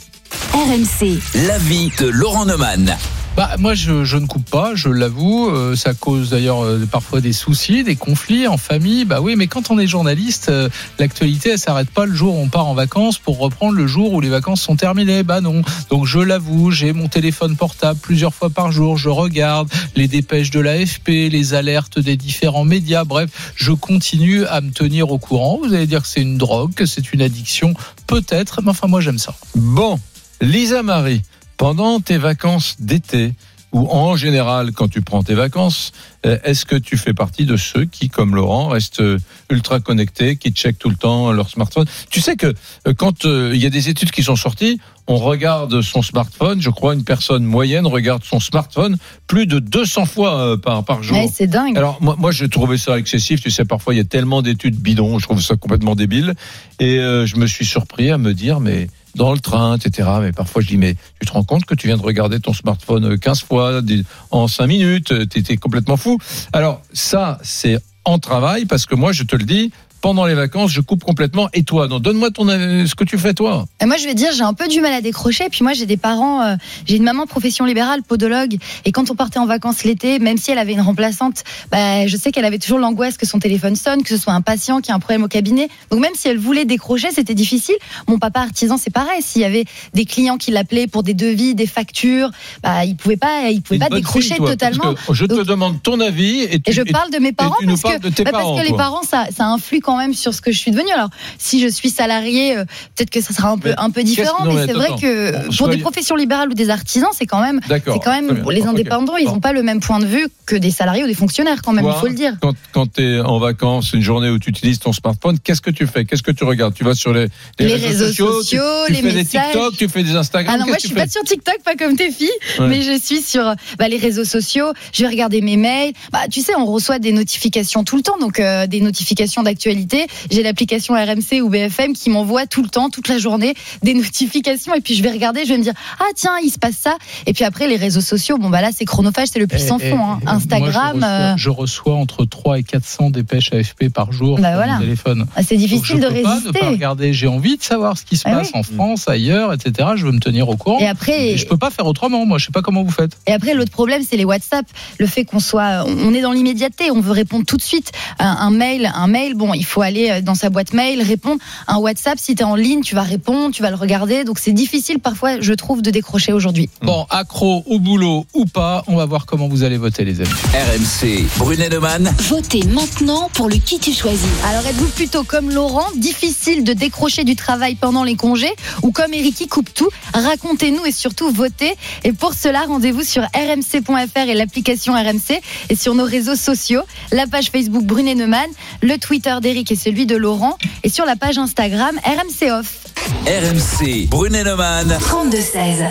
RMC. L'avis de Laurent Neumann. Bah, moi, je, je ne coupe pas, je l'avoue. Euh, ça cause d'ailleurs euh, parfois des soucis, des conflits en famille. Bah oui, mais quand on est journaliste, euh, l'actualité, elle s'arrête pas le jour où on part en vacances pour reprendre le jour où les vacances sont terminées. Bah non. Donc je l'avoue, j'ai mon téléphone portable plusieurs fois par jour. Je regarde les dépêches de l'AFP, les alertes des différents médias. Bref, je continue à me tenir au courant. Vous allez dire que c'est une drogue, que c'est une addiction, peut-être. Mais enfin, moi, j'aime ça. Bon, Lisa Marie, pendant tes vacances d'été, ou en général quand tu prends tes vacances, euh, est-ce que tu fais partie de ceux qui, comme Laurent, restent euh, ultra connectés, qui checkent tout le temps leur smartphone? Tu sais que euh, quand il y a des études qui sont sorties, on regarde son smartphone, je crois une personne moyenne regarde son smartphone plus de 200 fois euh, par, par jour. Ouais, c'est dingue. Alors moi, moi j'ai trouvé ça excessif. Tu sais, parfois il y a tellement d'études bidons, je trouve ça complètement débile. Et euh, je me suis surpris à me dire, mais dans le train, etc. Mais parfois je dis, mais tu te rends compte que tu viens de regarder ton smartphone euh, 15 fois des- en 5 minutes, euh, t'étais complètement fou. Alors ça, c'est en travail parce que moi, je te le dis. Pendant les vacances, je coupe complètement. Et toi, non, donne-moi ton euh, ce que tu fais toi. Et moi, je vais dire, j'ai un peu du mal à décrocher. Puis moi, j'ai des parents, euh, j'ai une maman profession libérale, podologue. Et quand on partait en vacances l'été, même si elle avait une remplaçante, bah, je sais qu'elle avait toujours l'angoisse que son téléphone sonne, que ce soit un patient qui a un problème au cabinet. Donc même si elle voulait décrocher, c'était difficile. Mon papa artisan, c'est pareil. S'il y avait des clients qui l'appelaient pour des devis, des factures, bah, il pouvait pas, il pouvait pas décrocher fille, totalement. je te demande ton avis et, tu, Et je parle de mes parents tu nous parce, parles que, de tes bah, parce que les parents, ça, ça influe quand même sur ce que je suis devenue. Alors, si je suis salarié, euh, peut-être que ça sera un peu, Mais un peu différent, mais mais c'est vrai que pour des professions libérales ou des artisans, c'est quand même, c'est quand même bien. les indépendants, ils n'ont pas le même point de vue que des salariés ou des fonctionnaires quand même, Toi, il faut le dire. Quand, quand tu es en vacances, une journée où tu utilises ton smartphone, qu'est-ce que tu fais? Qu'est-ce que tu regardes? Tu vas sur les, Les réseaux sociaux, tu, tu les fais des messages. TikTok, tu fais des Instagram. Ah non, moi je suis pas sur TikTok, pas comme tes filles, Ouais. mais je suis sur bah, les réseaux sociaux. Je vais regarder mes mails. Bah, tu sais, on reçoit des notifications tout le temps, donc euh, des notifications d'actualité. J'ai l'application RMC ou BFM qui m'envoie tout le temps, toute la journée, des notifications. Et puis je vais regarder, je vais me dire ah tiens, il se passe ça. Et puis après les réseaux sociaux, bon bah là c'est chronophage, c'est le puits sans Et- fond. et- hein. moi, Instagram. je, reçois, euh, je reçois entre 3 et 400 dépêches AFP par jour Bah sur voilà. mon téléphone. ah, c'est Donc, difficile je de peux pas ne résister. pas regarder. J'ai envie de savoir ce qui se Ah passe oui. en France, ailleurs, etc. Je veux me tenir au courant. Et après, Et je peux pas faire autrement. Moi, je sais pas comment vous faites. Et après, l'autre problème, c'est les WhatsApp. Le fait qu'on soit, on est dans l'immédiateté, on veut répondre tout de suite. Un, un mail, un mail, bon, il faut aller dans sa boîte mail, répondre. Un WhatsApp, si tu es en ligne, tu vas répondre, tu vas le regarder. Donc c'est difficile parfois, je trouve, de décrocher aujourd'hui. Bon, accro au boulot ou pas, on va voir comment vous allez voter, les amis. RMC, Brunet Neumann. Votez maintenant pour le qui tu choisis. Alors êtes-vous plutôt comme Laurent, difficile de décrocher du travail pendant les congés, ou comme Eric qui coupe tout? Racontez-nous et surtout votez. Et pour cela, rendez-vous sur rmc.fr et l'application RMC et sur nos réseaux sociaux, la page Facebook Brunet Neumann, le Twitter d'Eric et celui de Laurent, et sur la page Instagram RMC Off. RMC, Brunet Neumann. 32-16.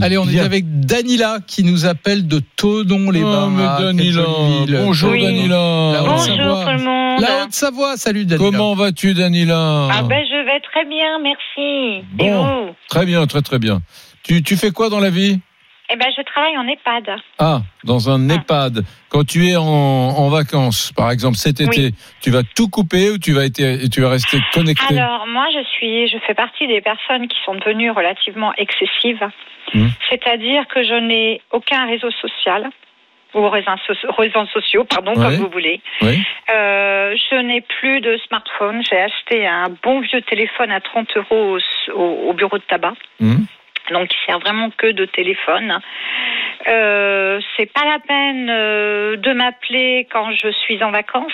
Allez, on est avec Danila qui nous appelle de Tonon-les-Bains. Oh, Danila, bonjour Oui. Danila. La Bonjour tout le monde. La Haute-Savoie, salut Danila. Comment vas-tu Danila Ah ben je vais très bien, merci. Et Bon. vous Très bien, très très bien. Tu, tu fais quoi dans la vie? Eh ben je travaille en EHPAD. Ah, dans un EHPAD. Quand tu es en, en vacances, par exemple cet été, Oui. tu vas tout couper ou tu vas, être, tu vas rester connecté Alors moi je suis, je fais partie des personnes qui sont devenues relativement excessives. Hmm. C'est-à-dire que je n'ai aucun réseau social ou réseaux, réseaux sociaux, pardon, Ouais. comme vous voulez. Euh, je n'ai plus de smartphone. J'ai acheté un bon vieux téléphone à 30 euros au, au- au bureau de tabac. Hmm. Donc il sert vraiment que de téléphone. Euh, c'est pas la peine euh, de m'appeler quand je suis en vacances.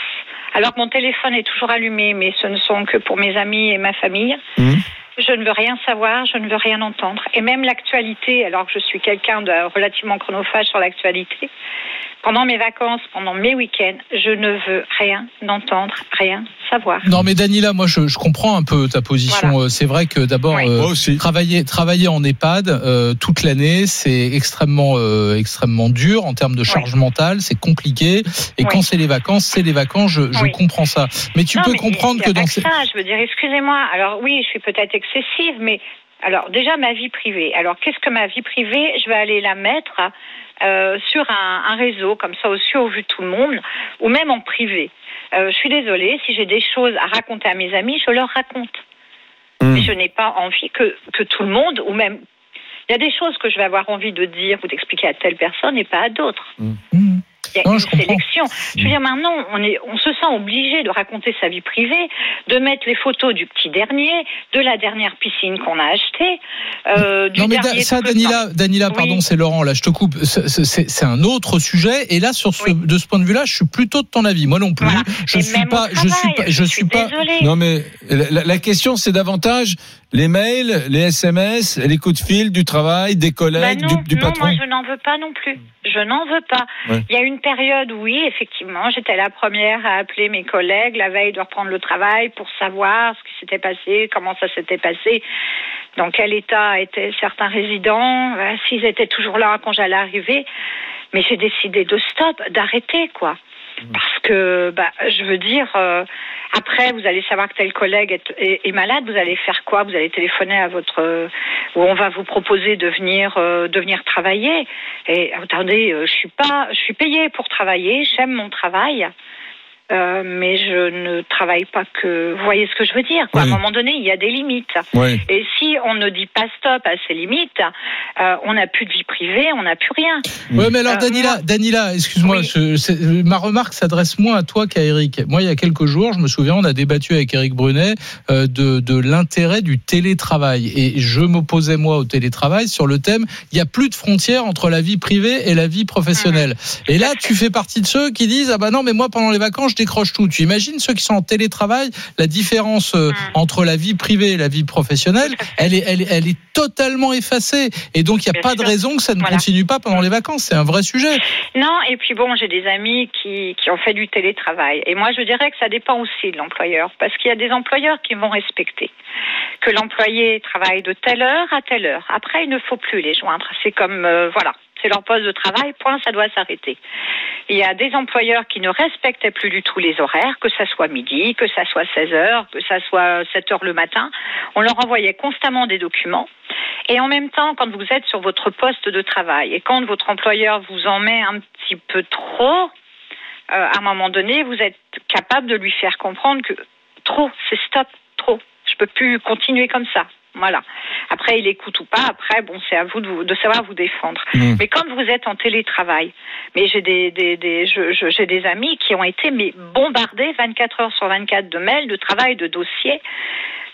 Alors que mon téléphone est toujours allumé, mais ce ne sont que pour mes amis et ma famille. Hmm. Je ne veux rien savoir, je ne veux rien entendre. Et même l'actualité, alors que je suis quelqu'un de relativement chronophage sur l'actualité, pendant mes vacances, pendant mes week-ends, je ne veux rien entendre, rien savoir. Non mais Danila, moi je, je comprends un peu ta position. Euh, C'est vrai que d'abord Oui. euh, travailler travailler en EHPAD euh, toute l'année, c'est extrêmement euh, extrêmement dur en termes de charge mentale, c'est compliqué. Et Oui. quand c'est les vacances, c'est les vacances. Je, je Oui. comprends ça. Mais tu Non, peux mais comprendre y a que dans ces ça, je veux dire, excusez-moi. Alors oui, je suis peut-être excessive, mais alors déjà ma vie privée. Alors qu'est-ce que ma vie privée? Je vais aller la mettre euh, sur un, un réseau comme ça aussi au vu de tout le monde, ou même en privé. Euh, je suis désolée, si j'ai des choses à raconter à mes amis, je leur raconte. Hmm. Je n'ai pas envie que, que tout le monde, ou même il y a des choses que je vais avoir envie de dire ou d'expliquer à telle personne et pas à d'autres. Mmh. Il y a Non, une je comprends. sélection. Je veux dire, maintenant, on, est, on se sent obligé de raconter sa vie privée, de mettre les photos du petit dernier, de la dernière piscine qu'on a achetée, euh, du Non mais dernier ça, truc- Danila, Non, Danila, Oui. pardon, c'est Laurent. Là, je te coupe. C'est- C'est c'est un autre sujet. Et là, sur ce, Oui. de ce point de vue-là, je suis plutôt de ton avis. Moi non plus. Voilà. Je suis pas. Je suis pas. Je suis pas. Non mais la, la question c'est davantage Les mails, les SMS, les coups de fil, du travail, des collègues, Bah non, du, du non, patron. moi je n'en veux pas non plus. Je n'en veux pas. Ouais. Il y a une période, oui, effectivement, j'étais la première à appeler mes collègues la veille de reprendre le travail pour savoir ce qui s'était passé, comment ça s'était passé, dans quel état étaient certains résidents, euh, s'ils étaient toujours là quand j'allais arriver. Mais j'ai décidé de stop, d'arrêter, quoi. Parce que, bah, je veux dire, euh, après, vous allez savoir que tel collègue est, est- malade, vous allez faire quoi? Vous allez téléphoner à votre, euh, ou on va vous proposer de venir, euh, de venir travailler. Et attendez, je suis pas, je suis payée pour travailler, j'aime mon travail. Euh, mais je ne travaille pas que. Vous voyez ce que je veux dire quoi. À un moment donné, il y a des limites. Oui. Et si on ne dit pas stop à ces limites, euh, on n'a plus de vie privée, on n'a plus rien. Ouais, mais alors, Euh, Danila, Danila, excuse-moi, ma remarque s'adresse moins à toi qu'à Eric. Moi, il y a quelques jours, je me souviens, on a débattu avec Eric Brunet euh, de, de l'intérêt du télétravail. Et je m'opposais, moi, au télétravail sur le thème il n'y a plus de frontières entre la vie privée et la vie professionnelle. Et là, tu fais partie de ceux qui disent ah bah non, mais moi, pendant les vacances, je décroche tout. Tu imagines ceux qui sont en télétravail, la différence euh, entre la vie privée et la vie professionnelle, elle est, elle, est- elle est totalement effacée. Et donc, il n'y a pas de raison que ça ne Voilà. continue pas pendant les vacances. C'est un vrai sujet. Non, et puis bon, j'ai des amis qui, qui ont fait du télétravail. Et moi, je dirais que ça dépend aussi de l'employeur. Parce qu'il y a des employeurs qui vont respecter que l'employé travaille de telle heure à telle heure. Après, il ne faut plus les joindre. C'est comme, euh, voilà, c'est leur poste de travail, point, ça doit s'arrêter. Il y a des employeurs qui ne respectaient plus du tout les horaires, que ça soit midi, que ça soit 16 heures, que ça soit 7 heures le matin. On leur envoyait constamment des documents. Et en même temps, quand vous êtes sur votre poste de travail et quand votre employeur vous en met un petit peu trop, euh, à un moment donné, vous êtes capable de lui faire comprendre que trop, c'est stop, trop. Je peux plus continuer comme ça. Voilà. Après, il écoute ou pas. Après, bon, c'est à vous de, vous- de savoir vous défendre. Mm. Mais quand vous êtes en télétravail, mais j'ai des, des, des je- je- j'ai des amis qui ont été mais bombardés 24 heures sur 24 de mails, de travail, de dossiers.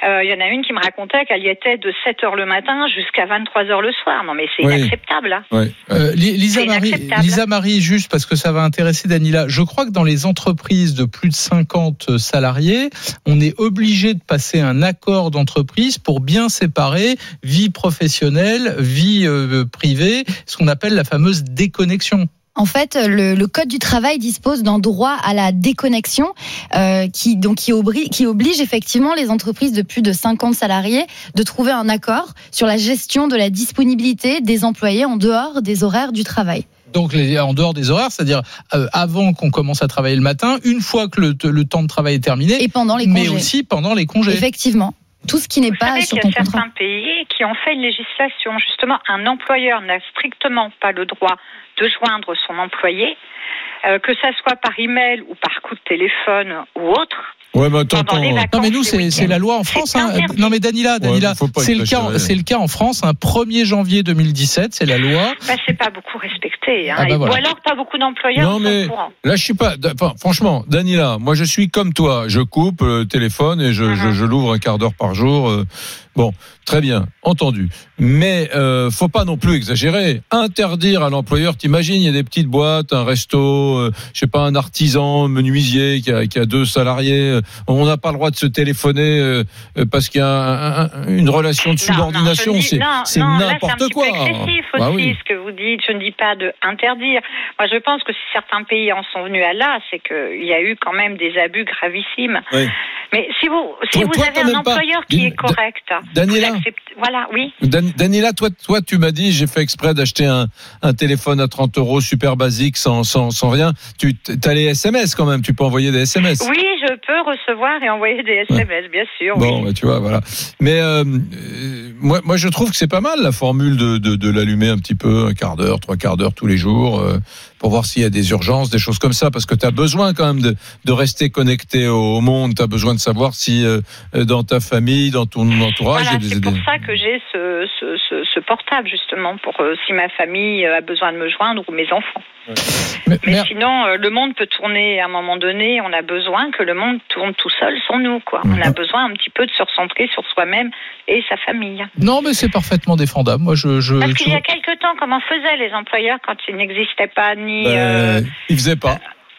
Euh, Il y en a une qui me racontait qu'elle y était de 7 heures le matin jusqu'à 23 heures le soir. Non, mais c'est Oui. inacceptable. hein. Euh, Li- Lisa Marie, inacceptable. Lisa Marie, juste parce que ça va intéresser Danila. Je crois que dans les entreprises de plus de 50 salariés, on est obligé de passer un accord d'entreprise pour bien séparer vie professionnelle, vie euh, privée, ce qu'on appelle la fameuse déconnexion. En fait, le, le code du travail dispose d'un droit à la déconnexion euh, qui donc qui oblige, qui oblige effectivement les entreprises de plus de 50 salariés de trouver un accord sur la gestion de la disponibilité des employés en dehors des horaires du travail. Donc les- en dehors des horaires, c'est-à-dire euh, avant qu'on commence à travailler le matin, une fois que le, le temps de travail est terminé, et pendant les mais congés. aussi pendant les congés. Effectivement, tout ce qui n'est Vous pas savez sur qu'il y a contrat. certains pays qui ont fait une législation. Justement, un employeur n'a strictement pas le droit de joindre son employé, euh, que ça soit par email ou par coup de téléphone ou autre. Ouais, mais attends, Non mais nous c'est la loi en France. hein. Non mais Danila, Danila, c'est le cas, le cas en France. Un 1er janvier 2017, c'est la loi. Bah, c'est pas beaucoup respecté. Hein. Ah bah voilà. Ou alors pas beaucoup d'employeurs Non sont mais au courant. là je suis pas. enfin, franchement, Danila, moi je suis comme toi. Je coupe le téléphone et je, Uh-huh. je, je l'ouvre un quart d'heure par jour. Bon, très bien, entendu. Mais euh, faut pas non plus exagérer. Interdire à l'employeur. T'imagines, il y a des petites boîtes, un resto, euh, je sais pas, un artisan menuisier qui a, qui a deux salariés. euh, On n'a pas le droit de se téléphoner euh, euh, parce qu'il y a un- un- une relation de subordination. C'est n'importe quoi. excessif aussi, Bah oui. ce que vous dites. Je ne dis pas de interdire. Moi, je pense que si certains pays en sont venus à là, c'est qu'il y a eu quand même des abus gravissimes. Oui. Mais si vous, si Toi- vous avez un pas. employeur qui est correct, Daniela voilà, oui. Dan- Daniela, toi, toi, tu m'as dit, j'ai fait exprès d'acheter un, un téléphone à 30 euros, super basique, sans, sans, sans rien. Tu as les SMS quand même, tu peux envoyer des SMS. Oui, je peux recevoir et envoyer des SMS, bien sûr. Bon, oui. bah, tu vois, voilà. Mais euh, euh, moi, moi, je trouve que c'est pas mal la formule de, de, de l'allumer un petit peu, un quart d'heure, trois quarts d'heure tous les jours, euh, pour voir s'il y a des urgences, des choses comme ça, parce que tu as besoin quand même de, de rester connecté au monde. Tu as besoin de savoir si euh, dans ta famille, dans ton entourage, Voilà, c'est pour ça que j'ai ce, ce, ce, ce portable, justement, pour euh, si ma famille euh, a besoin de me joindre ou mes enfants. Mais, sinon, euh, le monde peut tourner à un moment donné. On a besoin que le monde tourne tout seul sans nous, quoi. On a besoin un petit peu de se recentrer sur soi-même et sa famille. Non mais c'est parfaiement défendable. Moi je, je Parce qu'il y a vois- quelque temps, comment faisaient les employeurs quand il n'existait pas ni. Ben, euh, il faisait pas.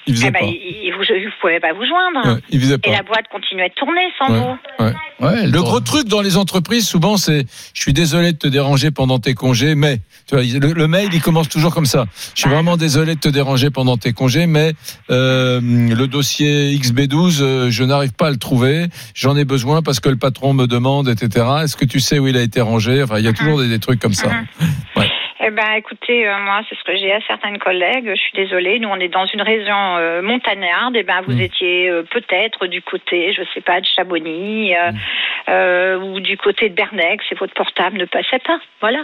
Il faisait eh ben, pas. il- il- vous ne pouviez pas vous joindre. Ouais, il faisait pas. Et la boîte continuait de tourner sans Ouais, vous. ouais. Ouais, Le gros truc dans les entreprises, souvent, c'est je suis désolé de te déranger pendant tes congés, mais tu vois, le, le mail, il commence toujours comme ça. Je suis vraiment désolé de te déranger pendant tes congés, mais euh, le dossier XB12, euh, je n'arrive pas à le trouver. J'en ai besoin parce que le patron me demande, etc. Est-ce que tu sais où il a été rangé? Enfin, il y a toujours des, des trucs comme ça. Ouais. Ben, écoutez, euh, moi, c'est ce que j'ai à certaines collègues. Je suis désolée. Nous, on est dans une région euh, montagnarde. Eh ben, vous étiez euh, peut-être du côté, je sais pas, de euh, euh, ou du côté de Bernex et votre portable ne passait pas. Voilà.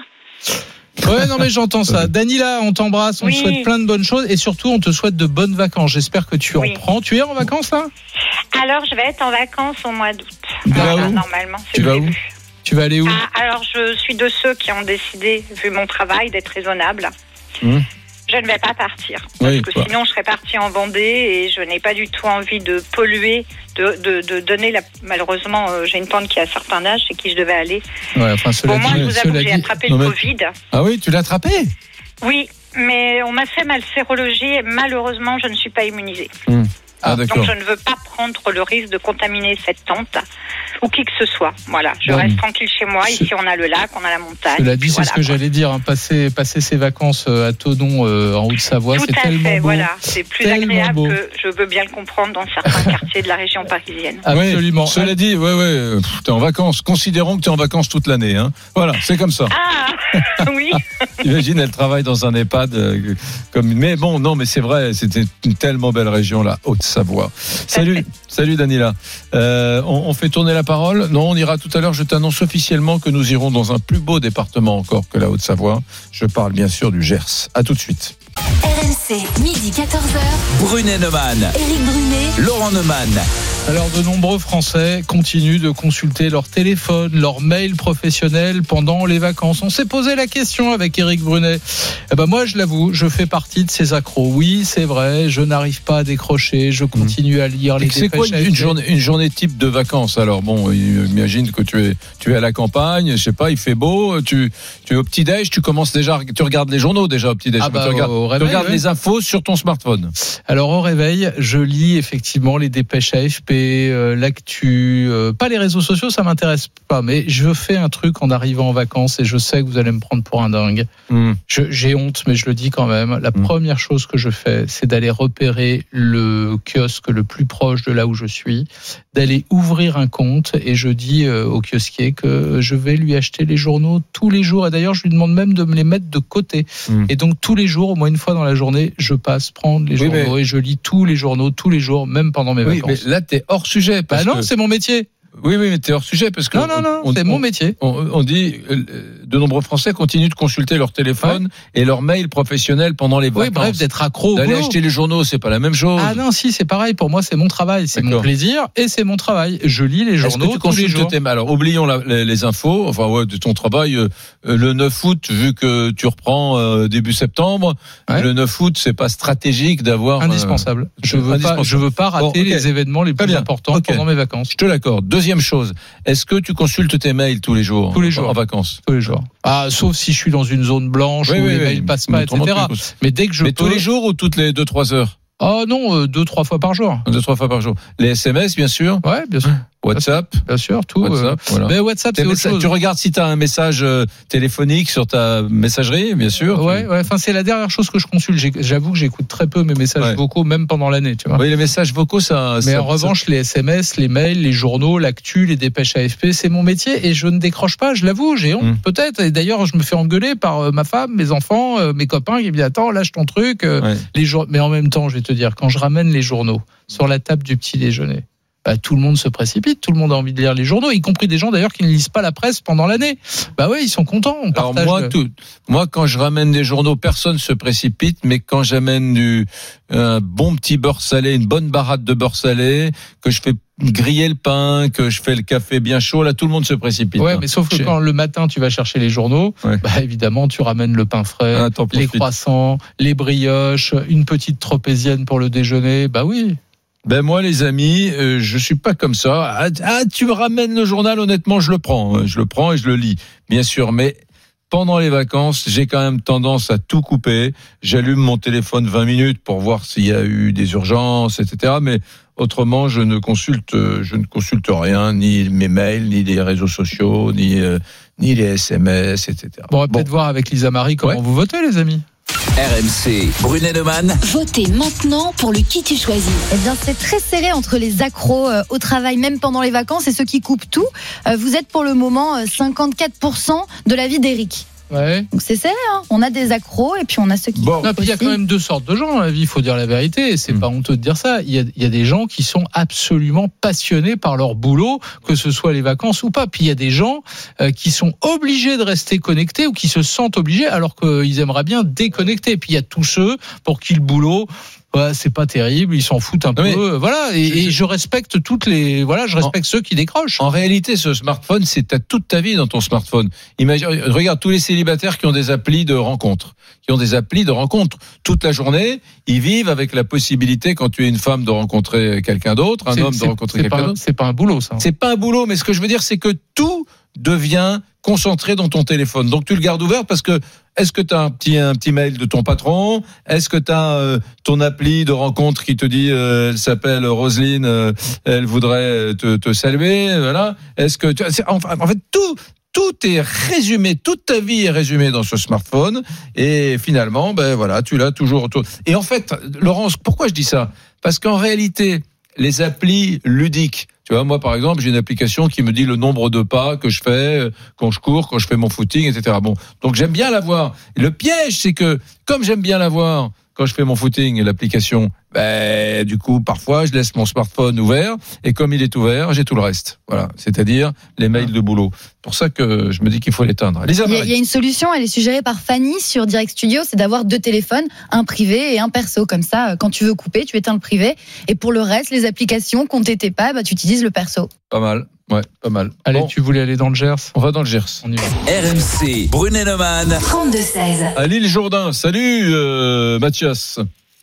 Ouais, non, mais j'entends ça. Danila, on t'embrasse, on Oui. te souhaite plein de bonnes choses et surtout, on te souhaite de bonnes vacances. J'espère que tu Oui. en prends. Tu es en vacances, là? Alors, je vais être en vacances au mois d'août. Voilà, normalement, c'est vas où? Tu vas aller où Ah, alors, je suis de ceux qui ont décidé, vu mon travail, d'être raisonnable. Hum. Je ne vais pas partir. Oui, Parce que sinon, je serais partie en Vendée et je n'ai pas du tout envie de polluer, de, de, de donner la. Malheureusement, euh, j'ai une tante qui a un certain âge, chez qui je devais aller. Ouais, enfin, Bon, moi, dit, je vous avoue que j'ai attrapé Non, le mais- Covid. Ah oui, tu l'as attrapé Oui, mais on m'a fait ma sérologie et malheureusement, je ne suis pas immunisée. Ah, Donc, je ne veux pas prendre le risque de contaminer cette tante ou qui que ce soit. Voilà, je Bon. reste tranquille chez moi. Ici, on a le lac, on a la montagne. Cela dit, c'est voilà, ce que j'allais dire. hein, passer, passer ses vacances euh, à Tonon, euh, en Haute-Savoie, Tout c'est à tellement fait, beau. voilà. C'est plus agréable beau. que je veux bien le comprendre dans certains quartiers de la région parisienne. Absolument. Oui, cela dit, ouais, ouais, pff, t'es en vacances. Considérons que t'es en vacances toute l'année. Hein. Voilà, c'est comme ça. Ah, oui. Imagine, elle travaille dans un EHPAD. euh, comme... Mais bon, non, mais c'est vrai, c'était une tellement belle région, la Haute-Savoie. Salut, salut Danila. Euh, on, on fait tourner la parole Non, on ira tout à l'heure. Je t'annonce officiellement que nous irons dans un plus beau département encore que la Haute-Savoie. Je parle bien sûr du Gers. À tout de suite. RMC, midi 14h. Brunet Neumann, Éric Brunet. Laurent Neumann. Alors, de nombreux Français continuent de consulter leur téléphone, leur mail professionnel pendant les vacances. On s'est posé la question avec Éric Brunet. Eh ben, moi, je l'avoue, je fais partie de ces accros. Oui, c'est vrai, je n'arrive pas à décrocher, je continue à lire les C'est quoi une journée, une journée type de vacances? Alors bon, imagine que tu es, tu es à la campagne, je sais pas, il fait beau, tu, tu es au petit déj, tu commences déjà, tu regardes les journaux déjà au petit déj, Ah bah, tu regardes, au tu réveil, regardes ouais. les infos sur ton smartphone. Alors au réveil, je lis effectivement les dépêches AFP, euh, l'actu, euh, pas les réseaux sociaux, ça m'intéresse pas, mais je fais un truc en arrivant en vacances et je sais que vous allez me prendre pour un dingue. Hmm. J'ai honte, mais je le dis quand même. La première chose que je fais, c'est d'aller repérer le kiosque le plus proche de là où je suis, d'aller ouvrir un compte et je dis euh, au kiosquier que je vais lui acheter les journaux tous les jours. Et d'ailleurs, je lui demande même de me les mettre de côté. Hmm. Et donc tous les jours, au moins une fois dans la journée, je passe prendre les Oui, journaux mais- et je lis tous les journaux tous les jours, même pendant mes Oui, mais vacances. là t'es hors sujet. Bah Parce non, que- c'est mon métier. Oui, oui, mais t'es hors sujet parce que Non, non, non, on- c'est on- mon métier. On, on dit euh, de nombreux Français continuent de consulter leur téléphone et leur mail professionnel pendant les Oui, vacances. bref, d'être accro D'aller acheter les journaux, c'est pas la même chose. Ah non, si, c'est pareil. Pour moi, c'est mon travail, c'est mon plaisir et c'est mon travail. Je lis les Est-ce journaux que tu tous les consultes jours. tes mails Alors, oublions la- les, les infos, enfin, ouais, de ton travail. euh, euh, le 9 août, vu que tu reprends euh, début septembre, Ouais. le 9 août, c'est pas stratégique d'avoir. euh, Indispensable. Je veux pas, je veux pas rater Bon, les événements les plus importants pendant mes vacances. Je te l'accorde. Deuxième chose, est-ce que tu consultes tes mails tous les jours Tous les jours. En vacances Tous les jours. Ah, sauf si je suis dans une zone blanche Oui, où oui, les oui. mails passent Mais pas, etc. Mais dès que je Mais peux. tous les jours ou toutes les 2-3 heures Oh non, euh, deux, trois fois par jour. Deux, trois fois par jour. Les SMS, bien sûr. Ouais, bien sûr. WhatsApp. Bien sûr, tout. euh, WhatsApp, voilà. Mais WhatsApp, Tes c'est autre chose. Tu regardes si tu as un message euh, téléphonique sur ta messagerie, bien sûr. Ouais, ouais. Enfin, c'est la dernière chose que je consulte. J'avoue que j'écoute très peu mes messages Ouais. vocaux, même pendant l'année, tu vois. Oui, les messages vocaux, ça. Mais ça- en revanche, les SMS, les mails, les journaux, l'actu, les dépêches AFP, c'est mon métier et je ne décroche pas, je l'avoue, j'ai honte Mm. peut-être. Et d'ailleurs, je me fais engueuler par euh, ma femme, mes enfants, euh, mes copains qui me disent Attends, lâche ton truc. euh, Ouais. les jour- Mais en même temps, je vais te dire, quand je ramène les journaux sur la table du petit déjeuner, bah, tout le monde se précipite, tout le monde a envie de lire les journaux, y compris des gens d'ailleurs qui ne lisent pas la presse pendant l'année. Bah ouais, ils sont contents. On Alors moi, le- tout, moi, quand je ramène des journaux, personne se précipite, mais quand j'amène du un bon petit beurre salé, une bonne baratte de beurre salé, que je fais griller le pain, que je fais le café bien chaud, là, tout le monde se précipite. Ouais, hein. mais sauf que quand le matin tu vas chercher les journaux, Ouais. bah évidemment tu ramènes le pain frais, Ah, les croissants, les brioches, une petite tropézienne pour le déjeuner. Bah oui. Ben moi, les amis, euh, je suis pas comme ça. Ah, ah, tu me ramènes le journal, honnêtement, je le prends, hein. je le prends et je le lis, bien sûr. Mais pendant les vacances, j'ai quand même tendance à tout couper. J'allume mon téléphone 20 minutes pour voir s'il y a eu des urgences, etc. Mais Autrement, je ne consulte, euh, je ne consulte rien, ni mes mails, ni les réseaux sociaux, ni euh, ni les SMS, etc. Bon, on va peut-être voir avec Lisa Marie comment vous votez, les amis. RMC, Brunet Neumann. Votez maintenant pour le qui tu choisis. Eh bien, c'est très serré entre les accros euh, au travail, même pendant les vacances, et ceux qui coupent tout. Euh, vous êtes pour le moment euh, 54% de la vie d'Eric. Ouais. Donc c'est serré, hein. on a des accros et puis on a ceux qui. Non, puis il y a quand même deux sortes de gens dans la vie, il faut dire la vérité, et c'est pas honteux de dire ça. Il y, a, il y a des gens qui sont absolument passionnés par leur boulot, que ce soit les vacances ou pas. Puis il y a des gens euh, qui sont obligés de rester connectés ou qui se sentent obligés alors qu'ils aimeraient bien déconnecter. Puis il y a tous ceux pour qui le boulot. Ouais, c'est pas terrible, ils s'en foutent un peu, euh, voilà. Et, et je respecte toutes les, voilà, je respecte ceux qui décrochent. En réalité, ce smartphone, c'est toute ta vie dans ton smartphone. Imagine, regarde tous les célibataires qui ont des applis de rencontres, qui ont des applis de rencontres toute la journée. Ils vivent avec la possibilité, quand tu es une femme, de rencontrer quelqu'un d'autre, un homme de rencontrer quelqu'un d'autre. C'est pas un boulot, ça. C'est pas un boulot, mais ce que je veux dire, c'est que tout devient concentré dans ton téléphone. Donc tu le gardes ouvert parce que est-ce que tu as un petit un petit mail de ton patron? Est-ce que tu as ton appli de rencontre qui te dit euh, elle s'appelle Roselyne, euh, elle voudrait te, te saluer, voilà. Est-ce que tu c'est- enfin, en fait tout tout est résumé, toute ta vie est résumée dans ce smartphone et finalement ben voilà, tu l'as toujours autour. Et en fait, Laurence, pourquoi je dis ça? Parce qu'en réalité, les applis ludiques. Tu vois, moi, par exemple, j'ai une application qui me dit le nombre de pas que je fais euh, quand je cours, quand je fais mon footing, etc. Bon, donc j'aime bien l'avoir. Le piège, c'est que comme j'aime bien l'avoir quand je fais mon footing et l'application, ben, du coup, parfois, je laisse mon smartphone ouvert et comme il est ouvert, j'ai tout le reste. Voilà, c'est-à-dire les mails de boulot. Pour ça que je me dis qu'il faut l'éteindre. Il y, a, y une solution, elle est suggérée par Fanny sur Direct Studio, c'est d'avoir deux téléphones, un privé et un perso. Comme ça, euh, quand tu veux couper, tu éteins le privé. Et pour le reste, les applications, compte tes pas, bah, tu utilises le perso. Pas mal. Ouais, pas mal. Allez, Bon, tu voulais aller dans le Gers? On va dans le Gers. On y va. RMC, Brunet Neumann. 32-16. À l'île Jourdain. Salut, euh, Mathias.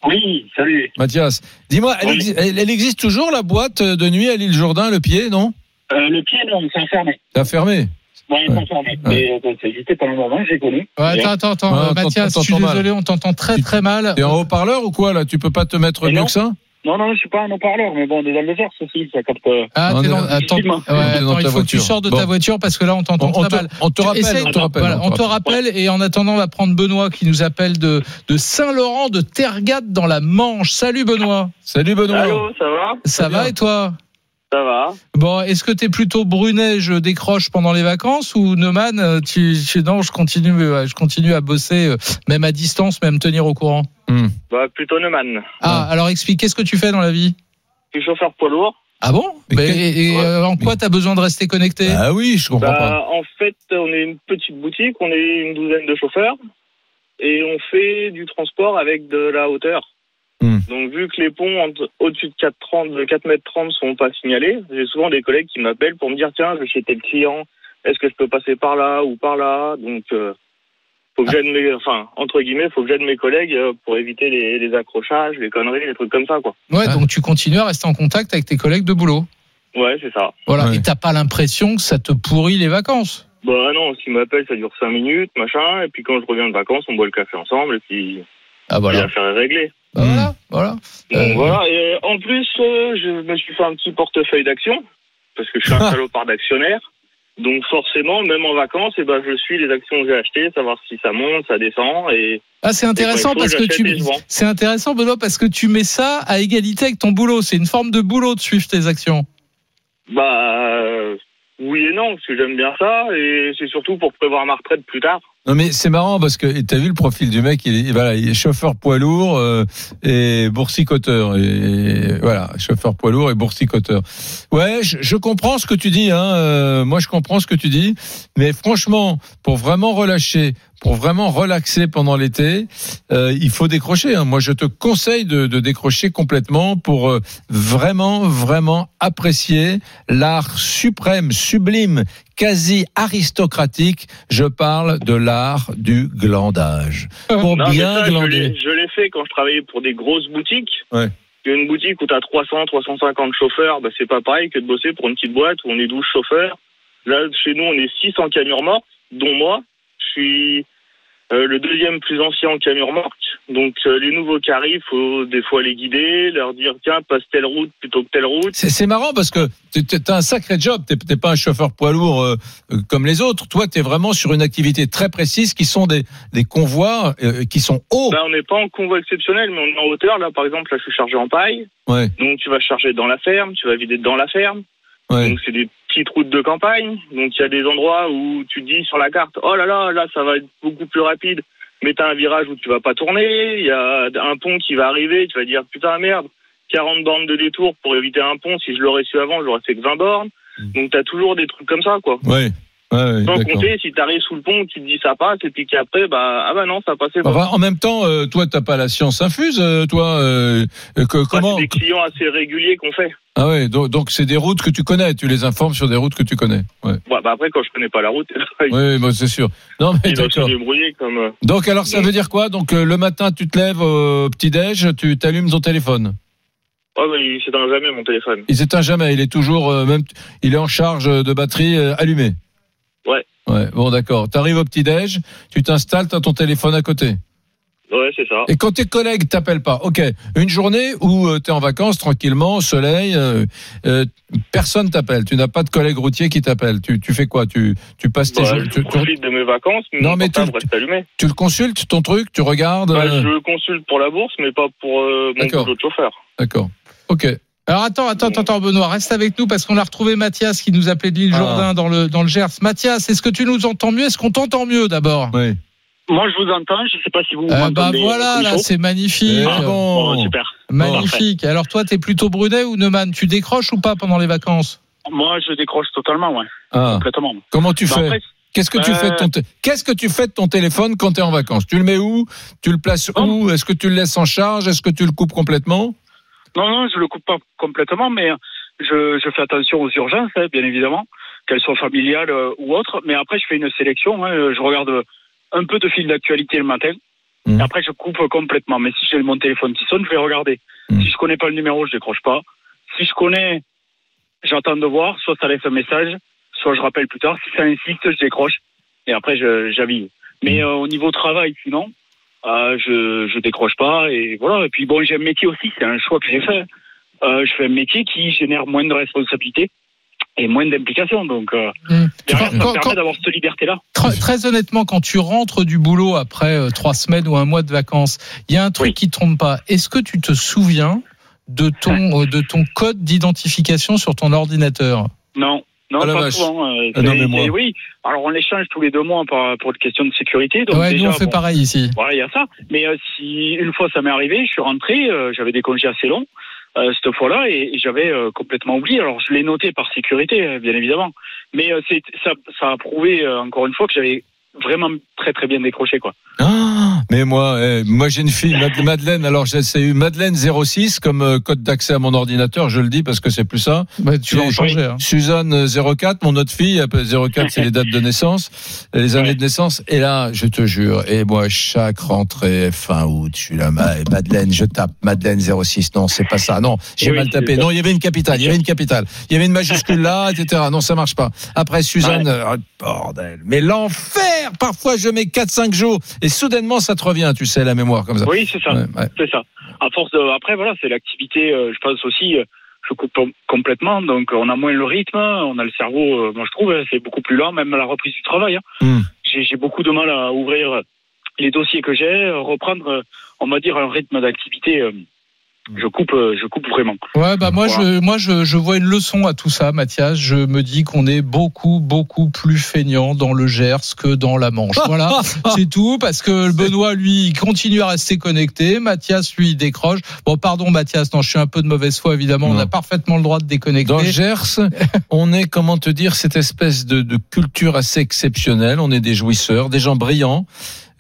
Oui, salut. Mathias, dis-moi, elle, Oui. exi- elle- elle existe toujours la boîte de nuit à l'île Jourdain, le pied, non? Euh, le pied, non, c'est fermé. T'as fermé? Ouais, fermé. Mais euh, ça existait pendant un moment, j'ai connu. Ouais, attends, attends, attends, Ouais, Mathias, je suis désolé, on t'entend très très mal. T'es en haut-parleur ou quoi là? Tu peux pas te mettre mieux que ça? Non, non, je suis pas un haut-parleur, mais bon, le désert, ceci, ça capte. euh, Ah, On t'es dans- attends, ouais, attends, il faut que tu sors de Bon. ta voiture parce que là, on t'entend on, te, mal. on te rappelle, on te rappelle. voilà, on te rappelle. et en attendant, on va prendre Benoît qui nous appelle de, de Saint-Laurent de Tergade dans la Manche. Salut Benoît. Salut Benoît. Allô, ça va? Ça bien. va et toi? Ça va. Bon, est-ce que t'es plutôt Brunet, je décroche pendant les vacances ou Neumann, euh, tu, tu- non, je continue, ouais, je continue à bosser, euh, même à distance, même tenir au courant. Hmm. Bah, plutôt Neumann. Ah, alors explique, qu'est-ce que tu fais dans la vie? Je suis chauffeur poids lourd. Ah bon? Mais Et, et, Ouais. euh, en quoi t'as besoin de rester connecté? Ah oui, je comprends pas. Bah, en fait, on est une petite boutique, on est une douzaine de chauffeurs et on fait du transport avec de la hauteur. Hmm. Donc, vu que les ponts au-dessus de 4,30 de 4 mètres 30 sont pas signalés, j'ai souvent des collègues qui m'appellent pour me dire tiens, je vais chez tel client, est-ce que je peux passer par là ou par là? Donc, euh, faut que j'aide mes, enfin, entre guillemets, faut que j'aide mes collègues euh, pour éviter les, les accrochages, les conneries, les trucs comme ça, quoi. Ouais, Ah. donc tu continues à rester en contact avec tes collègues de boulot. Ouais, c'est ça. Voilà. Ouais. Et t'as pas l'impression que ça te pourrit les vacances? Bah non, s'ils m'appellent, ça dure 5 minutes, machin, et puis quand je reviens de vacances, on boit le café ensemble, et puis Ah puis l'affaire est réglée. Bah, Voilà, voilà. Donc Euh, voilà, et en plus, euh, je me suis fait un petit portefeuille d'actions, parce que je suis un salopard d'actionnaire. Donc forcément, même en vacances, eh ben, je suis les actions que j'ai achetées, savoir si ça monte, ça descend, et Ah, c'est intéressant Et parce que tu c'est intéressant Benoît parce que tu mets ça à égalité avec ton boulot. C'est une forme de boulot de suivre tes actions. bah euh, oui et non, parce que j'aime bien ça, et c'est surtout pour prévoir ma retraite plus tard. Non mais c'est marrant parce que t'as vu le profil du mec, il est, voilà, il est chauffeur poids lourd euh, et boursicoteur. Et voilà, chauffeur poids lourd et boursicoteur. Ouais, je, je comprends ce que tu dis. Hein, euh, moi, je comprends ce que tu dis. Mais franchement, pour vraiment relâcher, pour vraiment relaxer pendant l'été, euh, il faut décrocher. Hein. Moi, je te conseille de, de décrocher complètement pour euh, vraiment, vraiment apprécier l'art suprême, sublime, quasi aristocratique. Je parle de l'art du glandage. Pour Non, bien ça, glander. l'ai- je l'ai fait quand je travaillais pour des grosses boutiques. Ouais. Une boutique où tu as 300, 350 chauffeurs, bah, c'est pas pareil que de bosser pour une petite boîte où on est 12 chauffeurs. Là, chez nous, on est 6 en camion remorque, dont moi. Je suis euh, le deuxième plus ancien en camion remorque. Donc euh, les nouveaux qui arrivent, faut des fois les guider, leur dire tiens passe telle route plutôt que telle route. C'est marrant parce que tu as un sacré job. T'es t'es pas un chauffeur poids lourd euh, euh, comme les autres. Toi, tu es vraiment sur une activité très précise qui sont des, des convois euh, qui sont hauts. Là on n'est pas en convoi exceptionnel, mais on est en hauteur. Là par exemple, là je suis chargé en paille. Ouais. Donc tu vas charger dans la ferme, tu vas vider dans la ferme. Ouais. Donc c'est des petites routes de campagne. Donc il y a des endroits où tu dis sur la carte, oh là là, là ça va être beaucoup plus rapide. Mais t'as un virage où tu vas pas tourner. Il y a un pont qui va arriver. Tu vas dire putain merde, 40 bornes de détour pour éviter un pont. Si je l'aurais su avant, j'aurais fait que 20 bornes. Donc t'as toujours des trucs comme ça quoi. Ouais. Ouais, Sans compter si t'arrives sous le pont, tu te dis ça passe et puis qu'après bah ah bah non ça passait pas. En même temps, euh, toi, t'as pas la science infuse, euh, toi. euh, que- comment c'est des clients assez réguliers qu'on fait. Ah ouais, donc donc c'est des routes que tu connais. Tu les informes sur des routes que tu connais. Ouais. Ouais, bah après quand je connais pas la route, Oui, bah, c'est sûr. Non, mais comme. euh, Donc alors ça veut dire quoi? Donc euh, le matin tu te lèves au petit déj, tu t'allumes ton téléphone? Oh bah il s'éteint jamais mon téléphone. Il s'éteint jamais, il est toujours euh, même il est en charge de batterie euh, allumé. Ouais. Ouais, bon d'accord. Tu arrives au petit déj, tu t'installes, tu as ton téléphone à côté. Ouais c'est ça. Et quand tes collègues t'appellent pas, OK, une journée où tu es en vacances tranquillement, au soleil, euh, euh, personne t'appelle, tu n'as pas de collègues routiers qui t'appellent. Tu, tu fais quoi? Tu tu passes tes Bah, jours- je tu, tu- profite de mes vacances, mais Non, mais tu- allumé. tu le consultes ton truc, tu regardes Bah, euh, je consulte pour la bourse, mais pas pour euh, mon boulot de chauffeur. D'accord. OK. Alors attends, attends, attends, attends, Benoît, reste avec nous parce qu'on a retrouvé Mathias qui nous appelait de l'île Ah. Jourdain dans le dans le Gers. Mathias, est-ce que tu nous entends mieux? Est-ce qu'on t'entend mieux d'abord? Oui. Moi, je vous entends. Je sais pas si vous Euh, bah m'entendez. voilà, comme là c'est magnifique. Ah Bon, bon. super. Magnifique. Alors toi, t'es plutôt Brunet ou Neumann? Tu décroches ou pas pendant les vacances? Moi, je décroche totalement, ouais. Ah. Complètement. Comment tu Bah, fais? après, Qu'est-ce que tu euh, fais de ton té- Qu'est-ce que tu fais de ton téléphone quand tu es en vacances? Tu le mets où? Tu le places où? Est-ce que tu le laisses en charge? Est-ce que tu le coupes complètement? Non, non, je le coupe pas complètement, mais je, je fais attention aux urgences, hein, bien évidemment, qu'elles soient familiales euh, ou autres. Mais après, je fais une sélection. hein, je regarde un peu de fil d'actualité le matin. Mhm. Et après, je coupe complètement. Mais si j'ai mon téléphone qui sonne, je vais regarder. Mhm. Si je connais pas le numéro, je décroche pas. Si je connais, j'attends de voir. Soit ça laisse un message, soit je rappelle plus tard. Si ça insiste, je décroche. Et après, j'avise. Mais euh, au niveau travail, sinon, euh, je je décroche pas. Et voilà. Et puis bon, j'ai un métier aussi. C'est un choix que j'ai fait. Euh, je fais un métier qui génère moins de responsabilités et moins d'implications. Donc, euh, Hmm. derrière, ça quand- me permet quand- d'avoir cette liberté-là. Très, très honnêtement, quand tu rentres du boulot après euh, trois semaines ou un mois de vacances, il y a un truc qui te trompe pas. Est-ce que tu te souviens de ton euh, de ton code d'identification sur ton ordinateur? Non. Non, Ah pas vache. souvent. euh, Ah non, mais moi. Oui, alors on l'échange tous les deux mois par- pour des questions de sécurité. Donc Ouais, déjà, nous on fait bon, pareil ici. Voilà, il y a ça. Mais euh, si une fois ça m'est arrivé, je suis rentré, euh, j'avais des congés assez longs euh, cette fois-là et, et j'avais euh, complètement oublié. Alors je l'ai noté par sécurité, euh, bien évidemment. Mais euh, c'est ça, ça a prouvé euh, encore une fois que j'avais vraiment très très bien décroché quoi. Ah, mais moi, eh, moi j'ai une fille, Mad- Madeleine. Alors j'ai eu Madeleine 06 comme euh, code d'accès à mon ordinateur. Je le dis parce que c'est plus ça. Bah, tu vas en changer. hein. Suzanne euh, 04, mon autre fille, appelle 04, c'est les dates de naissance, les années de naissance. Et là, je te jure, et moi, chaque rentrée, fin août, je suis là, Ma- Madeleine, je tape Madeleine 06. Non, c'est pas ça. Non, j'ai Oui, mal tapé. Non, il y avait une capitale, il y avait une capitale. Il y avait une majuscule là, etc. Non, ça marche pas. Après, Suzanne, euh, bordel. Mais l'enfer! Parfois, je mets 4-5 jours et soudainement, ça te revient, tu sais, la mémoire comme ça. Oui, c'est ça. Ouais, ouais. C'est ça. À force de, après voilà, c'est l'activité. euh, je pense aussi, euh, je coupe com- complètement, donc on a moins le rythme, on a le cerveau. euh, moi, je trouve, hein, c'est beaucoup plus lent, même à la reprise du travail. hein. Hmm. J'ai beaucoup de mal à ouvrir euh, les dossiers que j'ai, euh, reprendre, euh, on va dire, un rythme d'activité. Euh, je coupe, euh, je coupe vraiment. Ouais, bah moi, Voilà. je, moi, je, je vois une leçon à tout ça, Mathias. Je me dis qu'on est beaucoup, beaucoup plus feignant dans le Gers que dans la Manche. Voilà, c'est tout, parce que Benoît, lui, il continue à rester connecté. Mathias, lui, il décroche. Bon, pardon, Mathias, non, je suis un peu de mauvaise foi, évidemment. On a parfaitement le droit de déconnecter. Dans le Gers, on est, comment te dire, cette espèce de, de culture assez exceptionnelle. On est des jouisseurs, des gens brillants,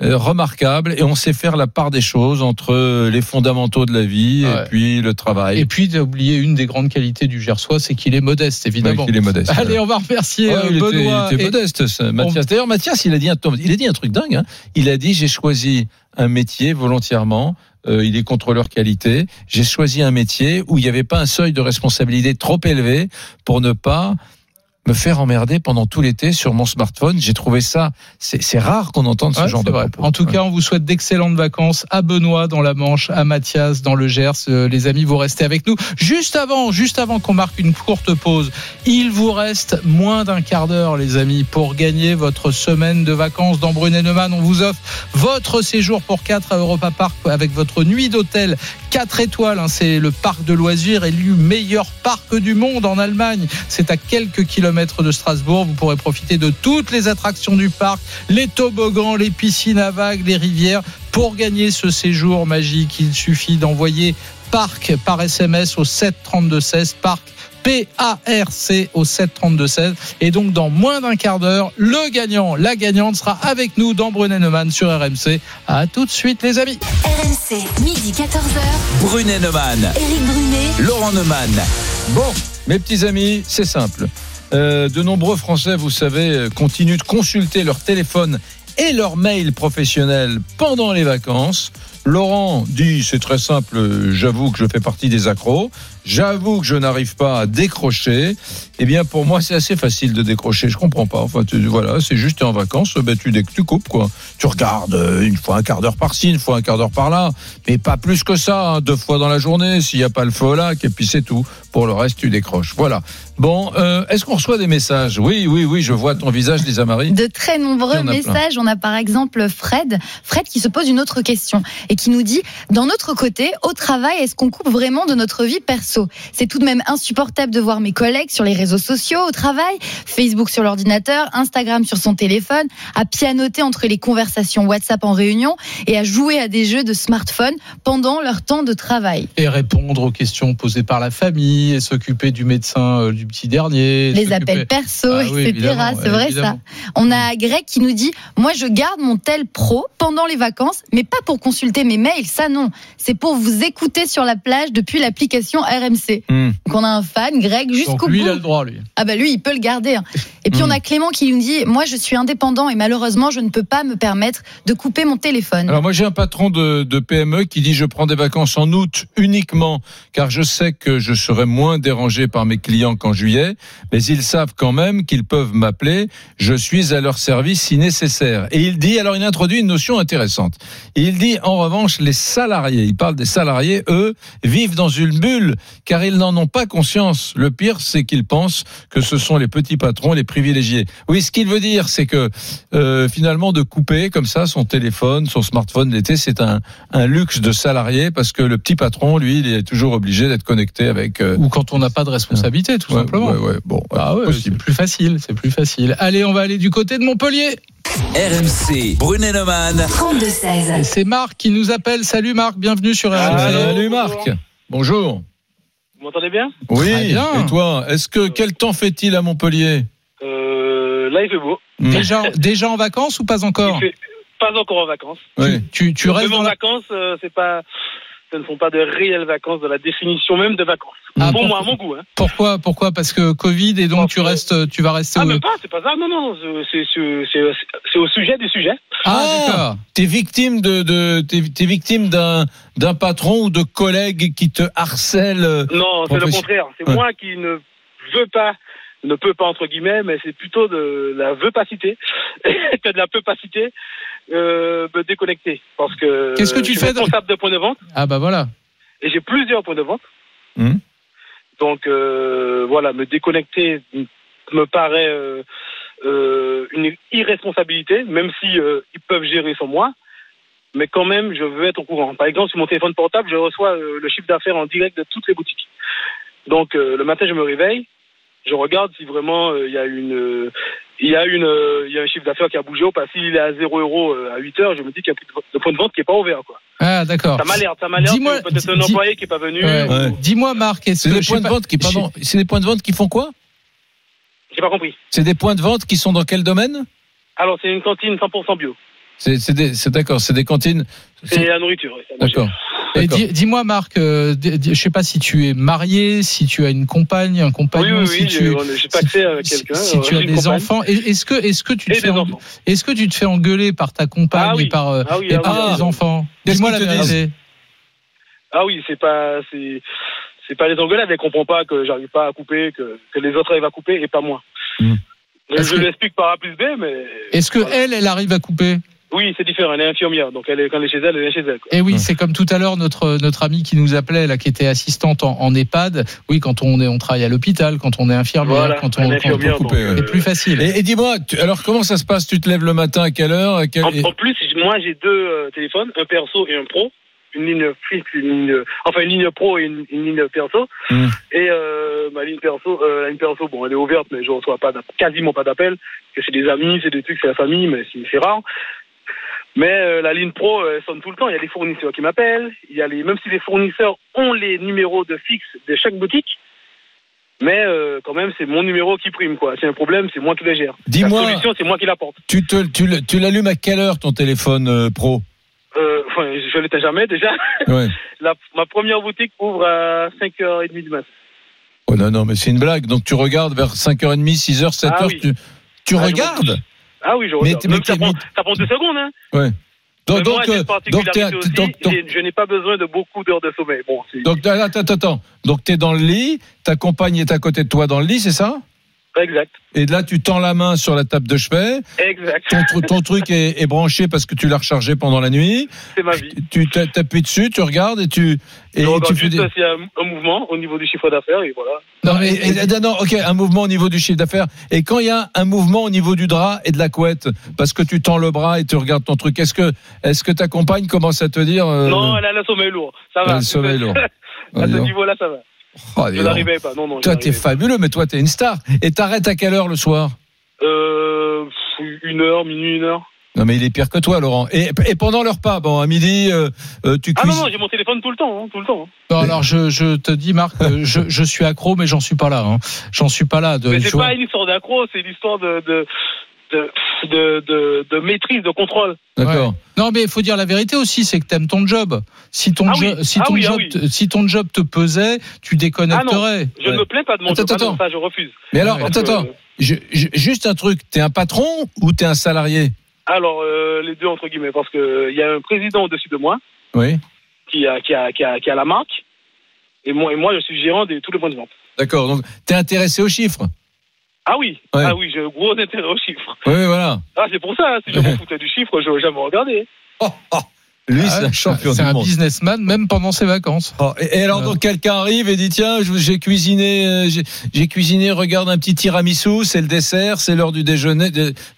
euh, remarquables, et on sait faire la part des choses entre les fondamentaux de la vie Ouais. et puis le travail. Et puis, oublié une des grandes qualités du Gersois, c'est qu'il est modeste, évidemment. Ouais, qu'il est modeste. Allez, on va remercier Ouais, euh, il était- Benoît. il était et- modeste, ça, Mathias. D'ailleurs, Mathias, il a dit un, il a dit un truc dingue. hein. Il a dit j'ai choisi un métier volontairement. euh, il est contrôleur qualité. J'ai choisi un métier où il n'y avait pas un seuil de responsabilité trop élevé pour ne pas me faire emmerder pendant tout l'été sur mon smartphone. J'ai trouvé ça, c'est rare qu'on entende ce Ouais, genre de vrai. propos. En tout cas, on vous souhaite d'excellentes vacances à Benoît dans la Manche, à Mathias dans le Gers. Euh, Les amis, vous restez avec nous. Juste avant, juste avant qu'on marque une courte pause, il vous reste moins d'un quart d'heure, les amis, pour gagner votre semaine de vacances dans Brunet-Neumann. On vous offre votre séjour pour 4 à Europa Park avec votre nuit d'hôtel 4 étoiles. hein. C'est le parc de loisirs élu meilleur parc du monde en Allemagne. C'est à quelques kilomètres de Strasbourg. Vous pourrez profiter de toutes les attractions du parc, les toboggans, les piscines à vagues, les rivières. Pour gagner ce séjour magique, il suffit d'envoyer parc par SMS au 732-16 parc. P-A-R-C au 732-16. Et donc, dans moins d'un quart d'heure, le gagnant, la gagnante sera avec nous dans Brunet-Neumann sur RMC. À tout de suite, les amis. RMC, midi 14h. Brunet Neumann. Éric Brunet. Laurent Neumann. Bon, mes petits amis, c'est simple. Euh, de nombreux Français, vous savez, euh, continuent de consulter leur téléphone et leur mail professionnel pendant les vacances. Laurent dit, c'est très simple, euh, j'avoue que je fais partie des accros, j'avoue que je n'arrive pas à décrocher. Eh bien, pour moi, c'est assez facile de décrocher, je comprends pas. Enfin, tu- voilà, c'est juste en vacances, ben, tu, tu coupes, quoi. Tu regardes euh, une fois un quart d'heure par-ci, une fois un quart d'heure par-là, mais pas plus que ça, hein, deux fois dans la journée, s'il n'y a pas le feu au lac, et puis c'est tout. Pour le reste, tu décroches. Voilà. Bon, euh, est-ce qu'on reçoit des messages? Oui, oui, oui, je vois ton visage, Lisa Marie. De très nombreux plein. messages. On a par exemple Fred, Fred qui se pose une autre question et qui nous dit dans notre côté, au travail, est-ce qu'on coupe vraiment de notre vie perso C'est tout de même insupportable de voir mes collègues sur les réseaux sociaux au travail, Facebook sur l'ordinateur, Instagram sur son téléphone, à pianoter entre les conversations WhatsApp en réunion et à jouer à des jeux de smartphone pendant leur temps de travail. Et répondre aux questions posées par la famille, et s'occuper du médecin euh, du petit dernier. les appels perso, Ah etc. C'est vrai évidemment. ça. On a Greg qui nous dit Moi, je garde mon tel pro pendant les vacances, mais pas pour consulter mes mails, ça non. C'est pour vous écouter sur la plage depuis l'application RMC. Hmm. Donc, on a un fan, Greg, jusqu'au Donc lui, il bout. a le droit, lui. Ah bah lui, il peut le garder. hein. Et puis Hmm. on a Clément qui nous dit Moi, je suis indépendant et malheureusement, je ne peux pas me permettre de couper mon téléphone. Alors moi j'ai un patron de, de PME qui dit je prends des vacances en août uniquement car je sais que je serai moins dérangé par mes clients qu'en juillet, mais ils savent quand même qu'ils peuvent m'appeler, je suis à leur service si nécessaire. Et il dit, alors il introduit une notion intéressante. Il dit en revanche les salariés, il parle des salariés, eux, vivent dans une bulle car ils n'en ont pas conscience. Le pire c'est qu'ils pensent que ce sont les petits patrons, les privilégiés. Oui, ce qu'il veut dire c'est que euh, finalement de couper comme ça son téléphone, son smartphone l'été, c'est un, un luxe de salarié parce que le petit patron, lui, il est toujours obligé d'être connecté avec. euh, Ou quand on n'a pas de responsabilité, tout Ouais, simplement. ouais, ouais, bon, Ah ouais, c'est plus facile, c'est plus facile. Allez, on va aller du côté de Montpellier. RMC, Brunet-Neumann. 32-16. Et c'est Marc qui nous appelle. Salut Marc, bienvenue sur RMC. Salut Marc. Bonjour. Vous m'entendez bien? Oui. Bien. Et toi, est-ce que quel temps fait-il à Montpellier? Euh, Là, il fait beau. Déjà, déjà en vacances ou pas encore? Il fait pas encore en vacances. Oui. tu, tu restes en la... vacances, euh, c'est pas, ce ne sont pas de réelles vacances de la définition même de vacances. Ah, Pour bon. moi, à mon goût. Hein. Pourquoi Pourquoi? Parce que Covid et donc tu restes, tu vas rester. Ah, au- même pas, c'est pas ça. Non, non, c'est c'est- c'est- c'est au sujet du sujet. Ah, d'accord. T'es victime de, de t'es, t'es victime d'un d'un patron ou de collègues qui te harcèlent. euh, Non, c'est le contraire. C'est Ouais. moi qui ne veux pas, ne peut pas entre guillemets, mais c'est plutôt de la veupacité que de la peupacité euh, me déconnecter. Parce que Qu'est-ce que tu je suis fais responsable de points de vente Ah bah voilà. et j'ai plusieurs points de vente. Hum. Donc euh, voilà, me déconnecter me paraît euh, euh, une irresponsabilité, même si euh, ils peuvent gérer sans moi. Mais quand même, je veux être au courant. Par exemple, sur mon téléphone portable, je reçois euh, le chiffre d'affaires en direct de toutes les boutiques. Donc euh, le matin, je me réveille, je regarde si vraiment euh, il y a une, euh, il y a une, euh, il y a un chiffre d'affaires qui a bougé ou pas. S'il est à 0 euros euh, à 8 heures, je me dis qu'il y a plus de, de point de vente qui est pas ouvert. Quoi. Ah d'accord. Ça m'alerte, ça m'alerte. Peut-être un employé qui est pas venu. Ouais. Ouais. Dis-moi Marc, est-ce C'est que des je sais points de pas- vente qui pardon, c'est des points de vente qui font quoi? J'ai pas compris. C'est des points de vente qui sont dans quel domaine? Alors c'est une cantine 100% bio. C'est c'est des- c'est d'accord, c'est des cantines. C'est la nourriture. oui, c'est. D'accord. Et dis-moi Marc, euh, di- di- je sais pas si tu es marié, si tu as une compagne, un Oui, compagnon, oui, si oui, tu j'ai j'ai paxé avec si, quelqu'un. si tu as des compagne. enfants, et- est-ce que est-ce que tu te fais des en- enfants. est-ce que tu te fais engueuler par ta compagne Ah oui. et par euh, Ah oui, et ah par oui, tes ah. enfants Dis-moi la vérité. Ah oui, c'est pas, c'est, c'est pas les engueulades. Elle comprend pas que j'arrive pas à couper, que, que les autres arrivent à couper et pas moi. Je, je l'explique par A plus B, mais Est-ce que elle, elle arrive à couper oui, c'est différent. Elle est infirmière, donc elle est, quand elle est chez elle, elle est chez elle. quoi. Et oui, c'est comme tout à l'heure notre notre amie qui nous appelait là, qui était assistante en, en EHPAD. Oui, quand on est on travaille à l'hôpital, quand on est infirmière, Voilà, quand on est infirmière, quand- donc, euh, c'est plus facile. Et, et dis-moi, alors comment ça se passe? Tu te lèves le matin à quelle heure? À quelle- En, en plus, moi, j'ai deux euh, téléphones, un perso et un pro. Une ligne fixe, une ligne, enfin une ligne pro et une, une ligne perso. Hmm. Et euh, ma ligne perso, euh, la ligne perso, bon, elle est ouverte, mais je reçois pas, quasiment pas d'appels. Que c'est des amis, c'est des trucs, c'est la famille, mais c'est rare. Mais euh, la ligne pro, elle sonne tout le temps. Il y a des fournisseurs qui m'appellent. Il y a les, même si les fournisseurs ont les numéros de fixe de chaque boutique, mais euh, quand même, c'est mon numéro qui prime, quoi. C'est un problème, c'est moi qui le gère. Dis-moi- La solution, c'est moi qui l'apporte. Tu te, tu, le- tu l'allumes à quelle heure ton téléphone euh, pro? Euh, enfin, je l'étais jamais déjà. Ouais. La, ma première boutique ouvre à 5h30 du matin. Oh non, non, mais c'est une blague. Donc tu regardes vers 5h30, 6h, 7h, Ah oui. tu, tu Ah, regardes? Ah oui, je Mais regarde. Même mais ça, prend, mais- ça prend deux secondes, hein. Ouais. Donc, Mais donc, moi, euh, donc, aussi, je n'ai pas besoin de beaucoup d'heures de sommeil. Bon, donc, attends, attends, attends. Donc, t'es dans le lit, ta compagne est à côté de toi dans le lit, c'est ça? Exact. Et là, tu tends la main sur la table de chevet. Exact. Ton, tru- ton truc est, est branché parce que tu l'as rechargé pendant la nuit. C'est ma vie. Tu t'a- t'appuies dessus, tu regardes et tu et tu fais juste des... y a un, mouvement au niveau du chiffre d'affaires et voilà. Non, et- et- non, ok, un mouvement au niveau du chiffre d'affaires. Et quand il y a un mouvement au niveau du drap et de la couette, parce que tu tends le bras et tu regardes ton truc, est-ce que, est-ce que ta compagne commence à te dire euh, Non, elle a le sommeil lourd. Ça elle va. a le sommeil lourd. à ce niveau-là, ça va. Oh, je n'arrivais pas. Non, non. je Toi, t'es fabuleux, mais toi, t'es une star. Et t'arrêtes à quelle heure le soir? Euh, une heure, minuit, une heure. Non, mais il est pire que toi, Laurent. Et, et pendant le repas, bon, à midi, euh, euh, tu Ah non, cuisines. non, j'ai mon téléphone tout le temps, hein, tout le temps. Non, alors je, je te dis Marc, je, je suis accro, mais j'en suis pas là. Hein. J'en suis pas là. De, Mais c'est pas une histoire d'accro, c'est une histoire de de, de, de, de, de maîtrise, de contrôle. D'accord. Ouais. Non, mais il faut dire la vérité aussi, c'est que t'aimes ton job. Si ton, Ah jo- oui. si Ah ton oui, ah job, oui. si ton job te pesait, tu déconnecterais. Je ne me plains pas de mon Attends, job. Ah non, attends. ça, je refuse. Mais alors, Donc, attends, attends. euh, Je- je- juste un truc. T'es un patron ou t'es un salarié? Alors, euh, les deux, entre guillemets, parce que il y a un président au-dessus de moi Oui. qui a, qui, a, qui, a, qui a la marque, et moi, et moi je suis gérant de tous les points de vente. D'accord. Donc, t'es intéressé aux chiffres? Ah oui, Ouais. ah oui, j'ai un gros intérêt aux chiffres? Oui, voilà. Ah, c'est pour ça, hein, si je me foutais du chiffre, je n'aurais jamais regardé. Lui, Ah c'est un champion C'est du un monde. businessman, même pendant ses vacances. Oh, et, et alors Ouais. donc quelqu'un arrive et dit tiens je- j'ai cuisiné euh, j'ai- j'ai cuisiné regarde un petit tiramisu c'est le dessert c'est l'heure du déjeuner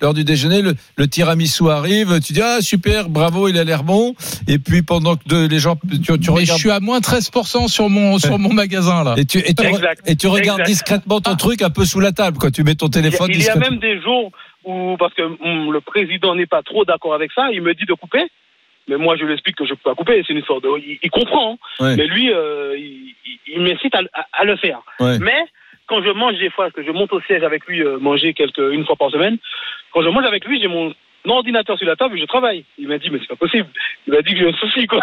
l'heure du déjeuner le, le tiramisu arrive tu dis ah super bravo il a l'air bon et puis pendant que de- les gens tu, tu mais je regardes suis à moins 13% sur mon, sur mon magasin là. et tu, et tu, re- Exact. et tu regardes Exact. discrètement ton truc un peu sous la table quoi tu mets ton Il y, a, téléphone il y a même des jours où, parce que hum, le président n'est pas trop d'accord avec ça, il me dit de couper. Mais moi, je lui explique que je peux pas couper. C'est une histoire de. Il, il comprend. hein. Ouais. Mais lui, euh, il, m'incite à, à- à le faire. Ouais. Mais quand je mange des fois, parce que je monte au siège avec lui, euh, manger quelques, une fois par semaine, quand je mange avec lui, j'ai mon ordinateur sur la table et je travaille. Il m'a dit, mais c'est pas possible. Il m'a dit que j'ai un souci, quoi.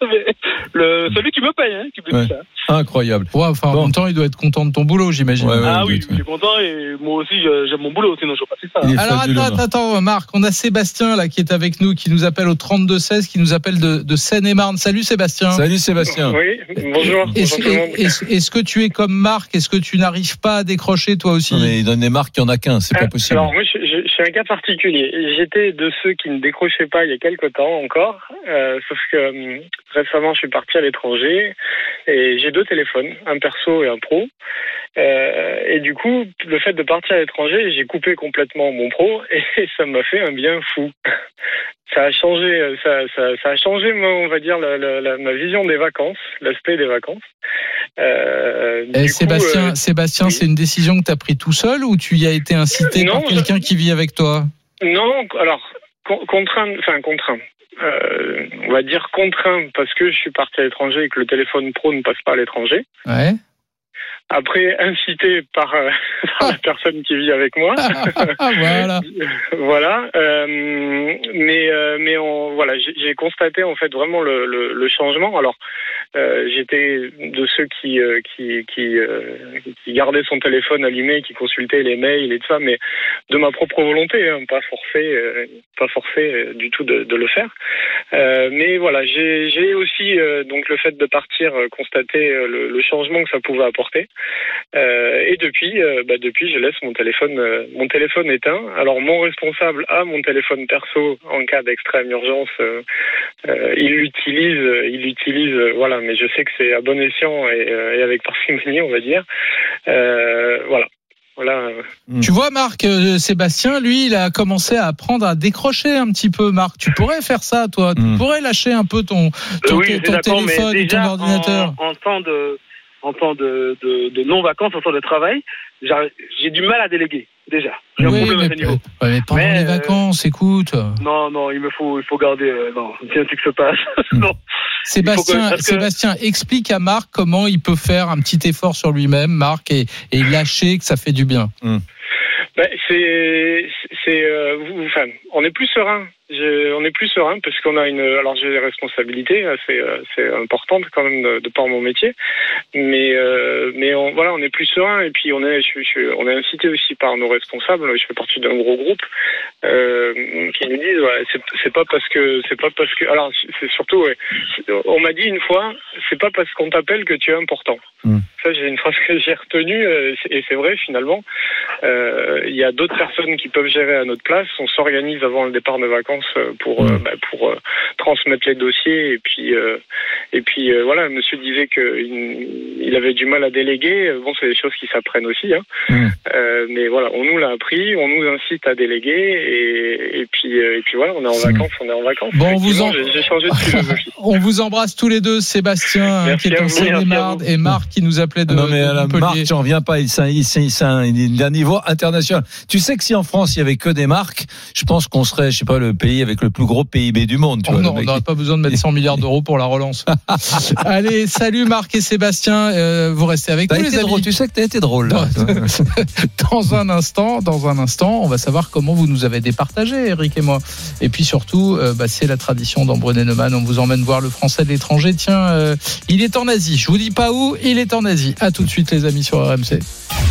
Le, celui qui me paye, hein, qui me Ouais. dit ça. incroyable Ouais, enfin, en Bon. même temps, il doit être content de ton boulot, j'imagine. Ouais, ouais, ah oui, je suis content et moi aussi, j'aime mon boulot, sinon je pas ça. Il est Alors fabuleux, attends, attends, attends, Marc, on a Sébastien là qui est avec nous, qui nous appelle au 3216, qui nous appelle de, de Seine-et-Marne. Salut Sébastien. salut Sébastien Oui, bonjour. Est-ce que tu es comme Marc? Est-ce que tu n'arrives pas à décrocher toi aussi? Non, mais il donne des marques il y en a qu'un c'est pas Euh, possible Alors moi, je, je- je suis un cas particulier. J'étais de ceux qui ne décrochaient pas il y a quelque temps encore, euh, sauf que hum, récemment, je suis parti à l'étranger et j'ai deux téléphones, un perso et un pro. Euh, et du coup, le fait de partir à l'étranger, j'ai coupé complètement mon pro et ça m'a fait un bien fou. Ça a changé, ça, ça, ça a changé, on va dire, la, la- la- ma vision des vacances, l'aspect des vacances. Euh, Eh, Sébastien, euh, Sébastien, oui. c'est une décision que tu as prise tout seul ou tu y as été incité Non, par quelqu'un qui vit avec toi? Non, alors con- contraint, enfin contraint. Euh, on va dire contraint parce que je suis parti à l'étranger et que le téléphone pro ne passe pas à l'étranger. Après, incité par, euh, par la personne qui vit avec moi. Voilà. voilà. Euh, mais euh, mais on, voilà, j'ai constaté en fait vraiment le, le, le changement. Alors, euh, j'étais de ceux qui euh, qui qui, euh, qui gardaient son téléphone allumé, qui consultaient les mails et tout ça, mais de ma propre volonté, hein, pas forcé, euh, pas forcé du tout de, de le faire. Euh, mais voilà, j'ai aussi euh, donc le fait de partir euh, constater le, le changement que ça pouvait apporter. Euh, et depuis, euh, bah, depuis, je laisse mon téléphone, euh, mon téléphone éteint. Alors mon responsable a mon téléphone perso en cas d'extrême urgence. euh, euh, il l'utilise, il l'utilise, voilà. Mais je sais que c'est à bon escient et, euh, et avec parcimonie, on va dire. Euh, voilà. Voilà. Tu vois, Marc, euh, Sébastien, lui, il a commencé à apprendre à décrocher un petit peu. Marc, tu pourrais faire ça, toi? Tu pourrais lâcher un peu ton, ton, oui, ton d'accord, mais téléphone et ton déjà, ordinateur? En, en temps de, en temps de, de, de non-vacances, en temps de travail, j'ai du mal à déléguer, déjà. J'ai un Oui, problème à mais, ce niveau. ouais, mais pendant Mais, les euh, vacances, écoute. Non, non, il me faut, il faut garder, euh, non, c'est un truc qui se passe. non. Sébastien, que- que- Sébastien, explique à Marc comment il peut faire un petit effort sur lui-même, Marc, et, et lâcher que ça fait du bien. Ben, c'est, c'est, euh, enfin, on est plus serein. On est plus serein parce qu'on a une, alors j'ai des responsabilités assez, euh, c'est importante quand même de, de par mon métier, mais, euh, mais on, voilà, on est plus serein et puis on est, je, je- on est incité aussi par nos responsables. Je fais partie d'un gros groupe euh, qui nous disent, ouais, c'est, pas parce que, c'est pas parce que, alors c'est surtout, ouais, on m'a dit une fois, c'est pas parce qu'on t'appelle que tu es important. Ça, j'ai une phrase que j'ai retenue et c'est vrai finalement. Euh, Il y a d'autres personnes qui peuvent gérer à notre place. On s'organise avant le départ de vacances euh, pour euh, bah, pour euh, transmettre les dossiers et puis euh, et puis euh, voilà. Monsieur disait que il, il avait du mal à déléguer. Bon, c'est des choses qui s'apprennent aussi. Hein. Euh, mais voilà, on nous l'a appris. On nous incite à déléguer et, et puis euh, et puis voilà, on est en vacances. On est en vacances. Bon, on vous en- J'ai changé de philosophie. On vous embrasse tous les deux, Sébastien, hein, Merci qui est en Seine-et-Marne, et Marc, qui nous appelait de, non mais de à la Montpellier. marque, j'en reviens pas. Il c'est il- un, il est d'un niveau international. Tu sais que si en France il y avait que des marques, je pense qu'on serait, je sais pas, le pays avec le plus gros PIB du monde. Tu Oh vois, non, le on n'aurait pas besoin de mettre 100 milliards d'euros pour la relance. Allez, salut Marc et Sébastien, euh, vous restez avec nous les amis. drôle, tu sais que t'as été drôle. là. dans un instant, dans un instant, on va savoir comment vous nous avez départagé, Eric et moi. Et puis surtout, euh, bah, c'est la tradition dans Neumann. On vous emmène voir le français de l'étranger. Tiens, euh, il est en Asie. Je vous dis pas où, il est en Asie. À tout de suite, les amis, sur RMC.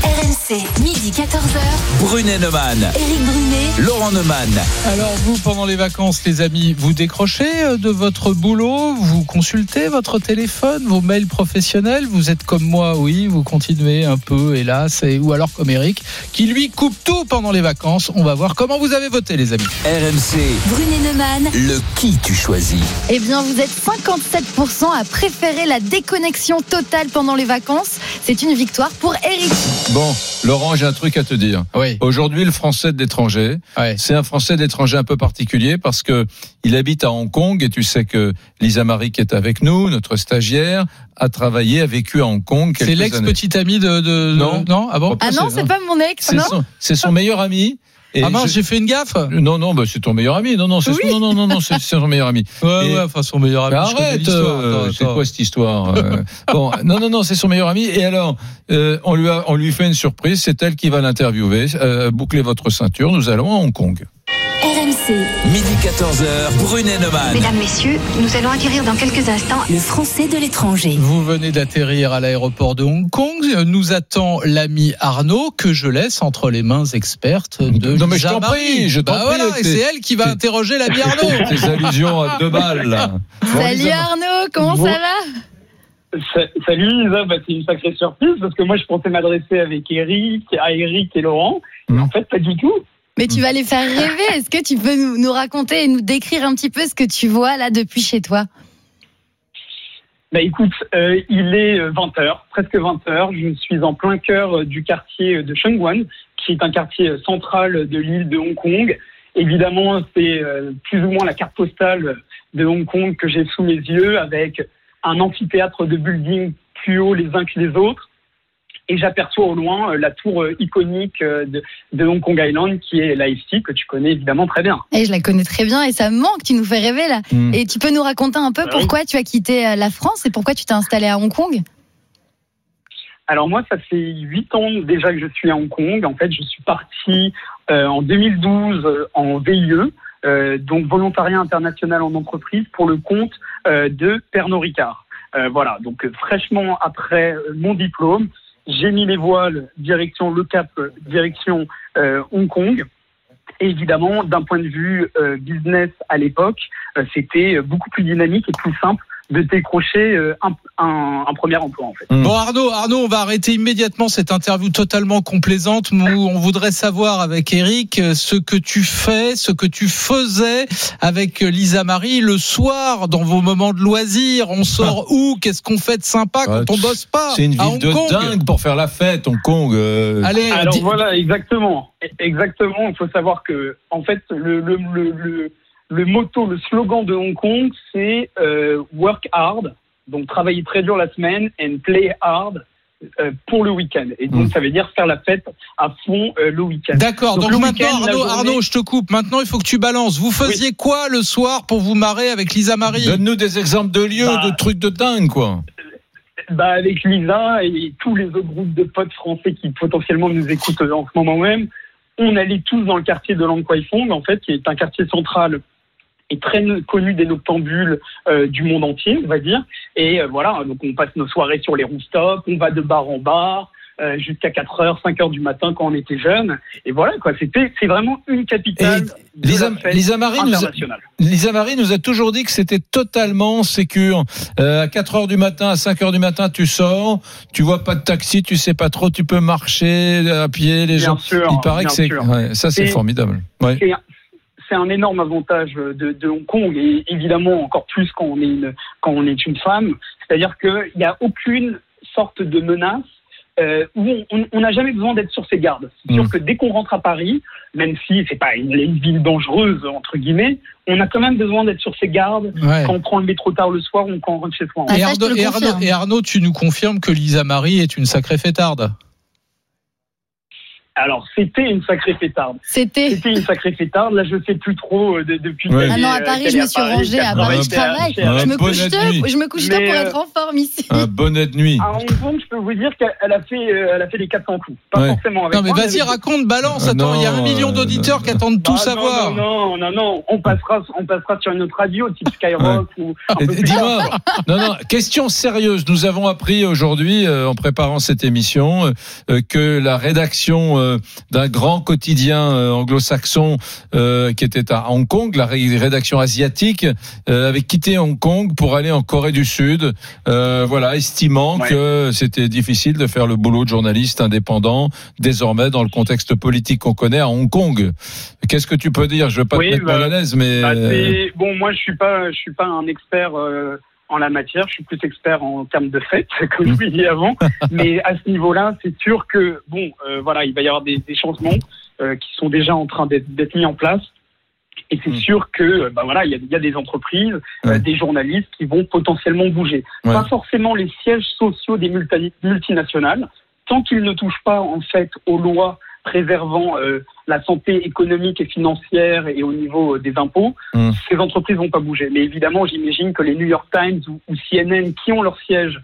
RMC, midi 14h. Brunet Neumann. Éric Brunet. Laurent Neumann. Alors vous, pendant les vacances, les amis, vous décrochez euh, de votre boulot, vous consultez votre téléphone, vos mails professionnels, vous êtes comme moi, oui, vous continuez un peu, hélas, et, ou alors comme Eric, qui lui coupe tout pendant les vacances. On va voir comment vous avez voté, les amis. RMC. Brunet Neumann. Le qui tu choisis. Eh bien, vous êtes 57% à préférer la déconnexion totale pendant les vacances. C'est une victoire pour Eric. Bon, Laurent, j'ai un truc à te dire. Aujourd'hui, le Français de l'étranger, c'est un Français de l'étranger un peu particulier parce que il habite à Hong Kong et tu sais que Lisa Marie qui est avec nous, notre stagiaire, a travaillé, a vécu à Hong Kong. C'est quelques l'ex-petite amie de, de- Non. non? Ah bon? Ah non, c'est pas mon ex, C'est non? son, c'est son meilleur ami. Et Ah mince, j'ai fait une gaffe Non, non, bah, c'est ton meilleur ami. Non, non, c'est non, non, non, non, c'est son meilleur ami. Ouais, Et- ouais, enfin son meilleur ami. Connais arrête, euh, c'est quoi cette histoire euh, Bon, non, non, non, c'est son meilleur ami. Et alors, euh, on lui a, on lui fait une surprise. C'est elle qui va l'interviewer. Euh, bouclez votre ceinture. Nous allons à Hong Kong. RMC. Midi 14h. Brunet Neumann. Mesdames, messieurs, nous allons acquérir dans quelques instants le français de l'étranger. Vous venez d'atterrir à l'aéroport de Hong Kong. Nous attend l'ami Arnaud que je laisse entre les mains expertes de Non, mais je t'en prie, je t'en Bah prie, voilà, et c'est elle qui va interroger l'ami Arnaud. Tes allusions à deux balles. Salut Arnaud, comment Bon. ça va Sa- Salut Lisa, bah, c'est une sacrée surprise parce que moi je pensais m'adresser avec Eric, à Eric et Laurent. Hmm. Mais en fait, pas du tout. Mais tu vas les faire rêver. Est-ce que tu peux nous, raconter et nous décrire un petit peu ce que tu vois là depuis chez toi? Bah écoute, euh, il est 20h, presque 20h. Je suis en plein cœur euh, du quartier de Shenzhen, qui est un quartier euh, central de l'île de Hong Kong. Évidemment, c'est euh, plus ou moins la carte postale de Hong Kong que j'ai sous mes yeux, avec un amphithéâtre de buildings plus hauts les uns que les autres. Et j'aperçois au loin euh, la tour euh, iconique euh, de, de Hong Kong Island, qui est l'AFC, que tu connais évidemment très bien. Eh, Je la connais très bien et ça me manque. Tu nous fais rêver là. Mm. Et tu peux nous raconter un peu Ah oui. pourquoi tu as quitté la France et pourquoi tu t'es installé à Hong Kong? Alors moi, ça fait huit ans déjà que je suis à Hong Kong. En fait, je suis parti euh, en 2012 euh, en VIE, euh, donc volontariat international en entreprise, pour le compte euh, de Pernod Ricard. Euh, voilà, donc euh, fraîchement après mon diplôme, j'ai mis les voiles direction le Cap, direction euh, Hong Kong. Évidemment, d'un point de vue euh, business à l'époque, euh, c'était beaucoup plus dynamique et plus simple de décrocher euh, un, un, un premier emploi en fait. Bon Arnaud, Arnaud, on va arrêter immédiatement cette interview totalement complaisante. Nous, on voudrait savoir avec Eric euh, ce que tu fais, ce que tu faisais avec Lisa Marie le soir dans vos moments de loisirs. On sort où? Qu'est-ce qu'on fait de sympa quand on bosse pas C'est une à ville Hong de Kong? dingue pour faire la fête, Hong Kong. euh. Allez, Alors voilà, exactement, exactement. Il faut savoir que en fait le le le le, le motto, le slogan de Hong Kong, c'est euh, work hard, donc travailler très dur la semaine, and play hard. euh, pour le week-end. Et donc, ça veut dire faire la fête à fond euh, le week-end. D'accord. Donc, maintenant, Arnaud, journée- Arnaud, je te coupe. Maintenant, il faut que tu balances. Vous faisiez quoi le soir pour vous marrer avec Lisa Marie? Donne-nous des exemples de lieux, Bah, de trucs de dingue, quoi. bah, avec Lisa et tous les autres groupes de potes français qui potentiellement nous écoutent en ce moment même, on allait tous dans le quartier de Lang Kwai Fong, en fait, qui est un quartier central et très connu des noctambules euh, du monde entier, on va dire. Et euh, voilà, donc on passe nos soirées sur les rooftops, on va de bar en bar. euh, jusqu'à 4h, 5h du matin quand on était jeune. Et voilà, quoi. C'était, c'est vraiment une capitale de Lisa, la Lisa Marie nous a. Lisa Marie nous a toujours dit que c'était totalement sécure. Euh, à 4 heures du matin, à 5 heures du matin, tu sors, tu vois pas de taxi, tu sais pas trop, tu peux marcher à pied, les Bien gens. sûr, Il paraît que c'est, ouais, ça c'est formidable. Ouais. C'est un- énorme avantage de, de Hong Kong et évidemment encore plus quand on est une, quand on est une femme. C'est-à-dire qu'il n'y a aucune sorte de menace euh, où on- n'a jamais besoin d'être sur ses gardes. C'est sûr Mm. que dès qu'on rentre à Paris, même si c'est pas une, une ville dangereuse entre guillemets, on a quand même besoin d'être sur ses gardes Ouais. quand on prend le métro tard le soir ou quand on rentre chez soi. et, Arnaud, et Arnaud- et Arnaud, tu nous confirmes que Lisa Marie est une sacrée fêtarde. Alors c'était une sacrée fêtarde. C'était. C'était une sacrée fêtarde. Là je sais plus trop euh, de- depuis. Ouais. Ah non, à Paris, je me suis rangée. À Paris, je travaille Je me couche bonne je me Mais, pour euh, être en forme ici. Un bonnet de nuit. À Hong Kong, je peux vous dire qu'elle a fait, euh, elle a fait les 400 coups. Pas Ouais. forcément avec Non, mais moi, vas-y, avec- raconte, balance. Ah, Attends, il y a un million d'auditeurs qui attendent tout Ah, savoir. Non, non, non, non, on passera, on passera sur une autre radio, type Skyrock ou. Dis-moi, non, non, question sérieuse. Nous avons appris aujourd'hui, euh, en préparant cette émission, euh, que la rédaction euh, d'un grand quotidien euh, anglo-saxon euh, qui était à Hong Kong, la ré- rédaction asiatique, euh, avait quitté Hong Kong pour aller en Corée du Sud. Euh, voilà, estimant Ouais. que c'était difficile de faire le boulot de journaliste indépendant désormais dans le contexte politique qu'on connaît à Hong Kong. Qu'est-ce que tu peux dire? Je veux pas Oui, te mettre bah, mal à l'aise, mais Bah, euh, bon, moi, je suis pas, je suis pas un expert euh, en la matière. Je suis plus expert en termes de fête, comme je vous l'ai dit avant. Mais à ce niveau-là, c'est sûr que bon, euh, voilà, il va y avoir des, des changements euh, qui sont déjà en train d'être mis en place. Et Hmm. c'est sûr que, euh, bah voilà, il y a, il y a des entreprises, euh, des journalistes qui vont potentiellement bouger. Ouais. Pas forcément les sièges sociaux des multi- multinationales, tant qu'ils ne touchent pas en fait aux lois préservant euh, la santé économique et financière et au niveau euh, des impôts, Mm. ces entreprises vont pas bouger. Mais évidemment, j'imagine que les New York Times ou, ou CNN, qui ont leur siège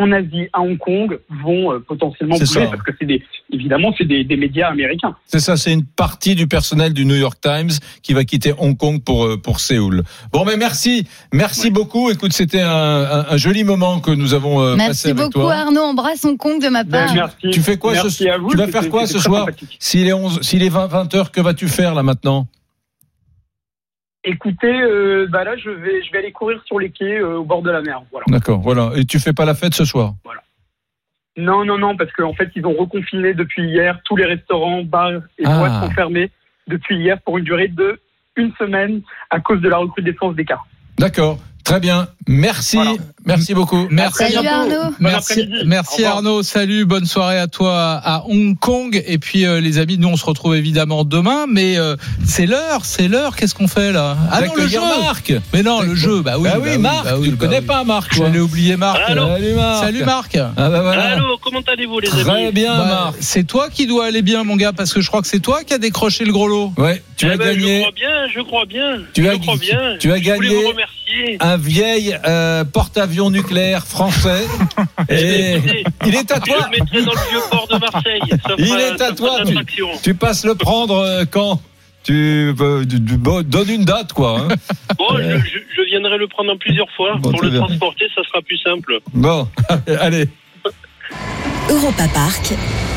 en Asie, à Hong Kong, vont euh, potentiellement bouger ça. parce que c'est des, évidemment, c'est des, des médias américains. C'est ça, c'est une partie du personnel du New York Times qui va quitter Hong Kong pour euh, pour Séoul. Bon, mais merci, merci beaucoup. Écoute, c'était un, un, un joli moment que nous avons euh, passé Merci avec beaucoup, toi. Arnaud. Embrasse Hong Kong de ma Ben, part. merci. Tu fais quoi Merci ce, à vous, Tu vas faire quoi ce soir. S'il est 11, s'il est 20, 20 heures, que vas-tu faire là maintenant? Écoutez, euh, bah là, je vais, je vais aller courir sur les quais euh, au bord de la mer. Voilà. D'accord, voilà. Et tu fais pas la fête ce soir? Non, non, non, parce qu'en fait, ils ont reconfiné depuis hier tous les restaurants, bars et Ah. boîtes sont fermés depuis hier pour une durée de une semaine à cause de la recrudescence des cas. D'accord, très bien. Merci, merci beaucoup. Merci. Salut Arnaud. Merci, merci. Arnaud. Salut, bonne soirée à toi à Hong Kong. Et puis euh, les amis, nous on se retrouve évidemment demain, mais euh, c'est l'heure, c'est l'heure. Qu'est-ce qu'on fait là? Ah non, le jeu. Marc. Mais non, le jeu. Bah oui, Bah oui, Marc, bah oui, tu le bah connais oui. pas, Marc. J'allais oublier Marc. Allô Salut Marc. Salut Marc. Ah bah voilà. Allô, comment allez-vous les amis? Très bien, Bah, Marc. c'est toi qui dois aller bien, mon gars, parce que je crois que c'est toi qui as décroché le gros lot. Ouais, tu Eh as ben, Je gagné crois bien, je crois bien. Tu je as- crois bien. tu as Je voulais gagné vous remercier. Un vieil euh, porte-avions nucléaire français. Et Écoutez, il est à Je toi. le mettrai dans le vieux port de Marseille. Ça Il fera- est à toi. Tu, tu passes le prendre euh, quand tu, euh, du- du- bon, donne une date, quoi. hein. Bon, je, je- je viendrai le prendre en plusieurs fois. Bon, Pour le bien. transporter, ça sera plus simple. Bon, allez. Europa Park,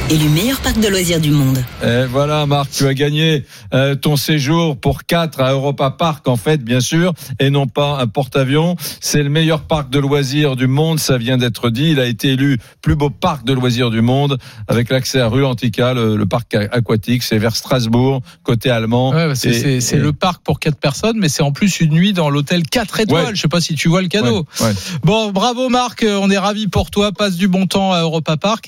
élu meilleur parc de loisirs du monde. Et voilà, Marc, tu as gagné euh, ton séjour pour 4 à Europa Park, en fait, bien sûr, et non pas un porte-avions. C'est le meilleur parc de loisirs du monde, ça vient d'être dit. Il a été élu plus beau parc de loisirs du monde, avec l'accès à rue Antica, le, le parc aquatique. C'est vers Strasbourg, côté allemand. Ouais, c'est Et- c'est- c'est et- le parc pour quatre personnes, mais c'est en plus une nuit dans l'hôtel 4 étoiles. Ouais. Je sais pas si tu vois le cadeau. Ouais, ouais. Bon, bravo Marc, euh, on est ravis pour toi. Passe du bon temps à Europa Park.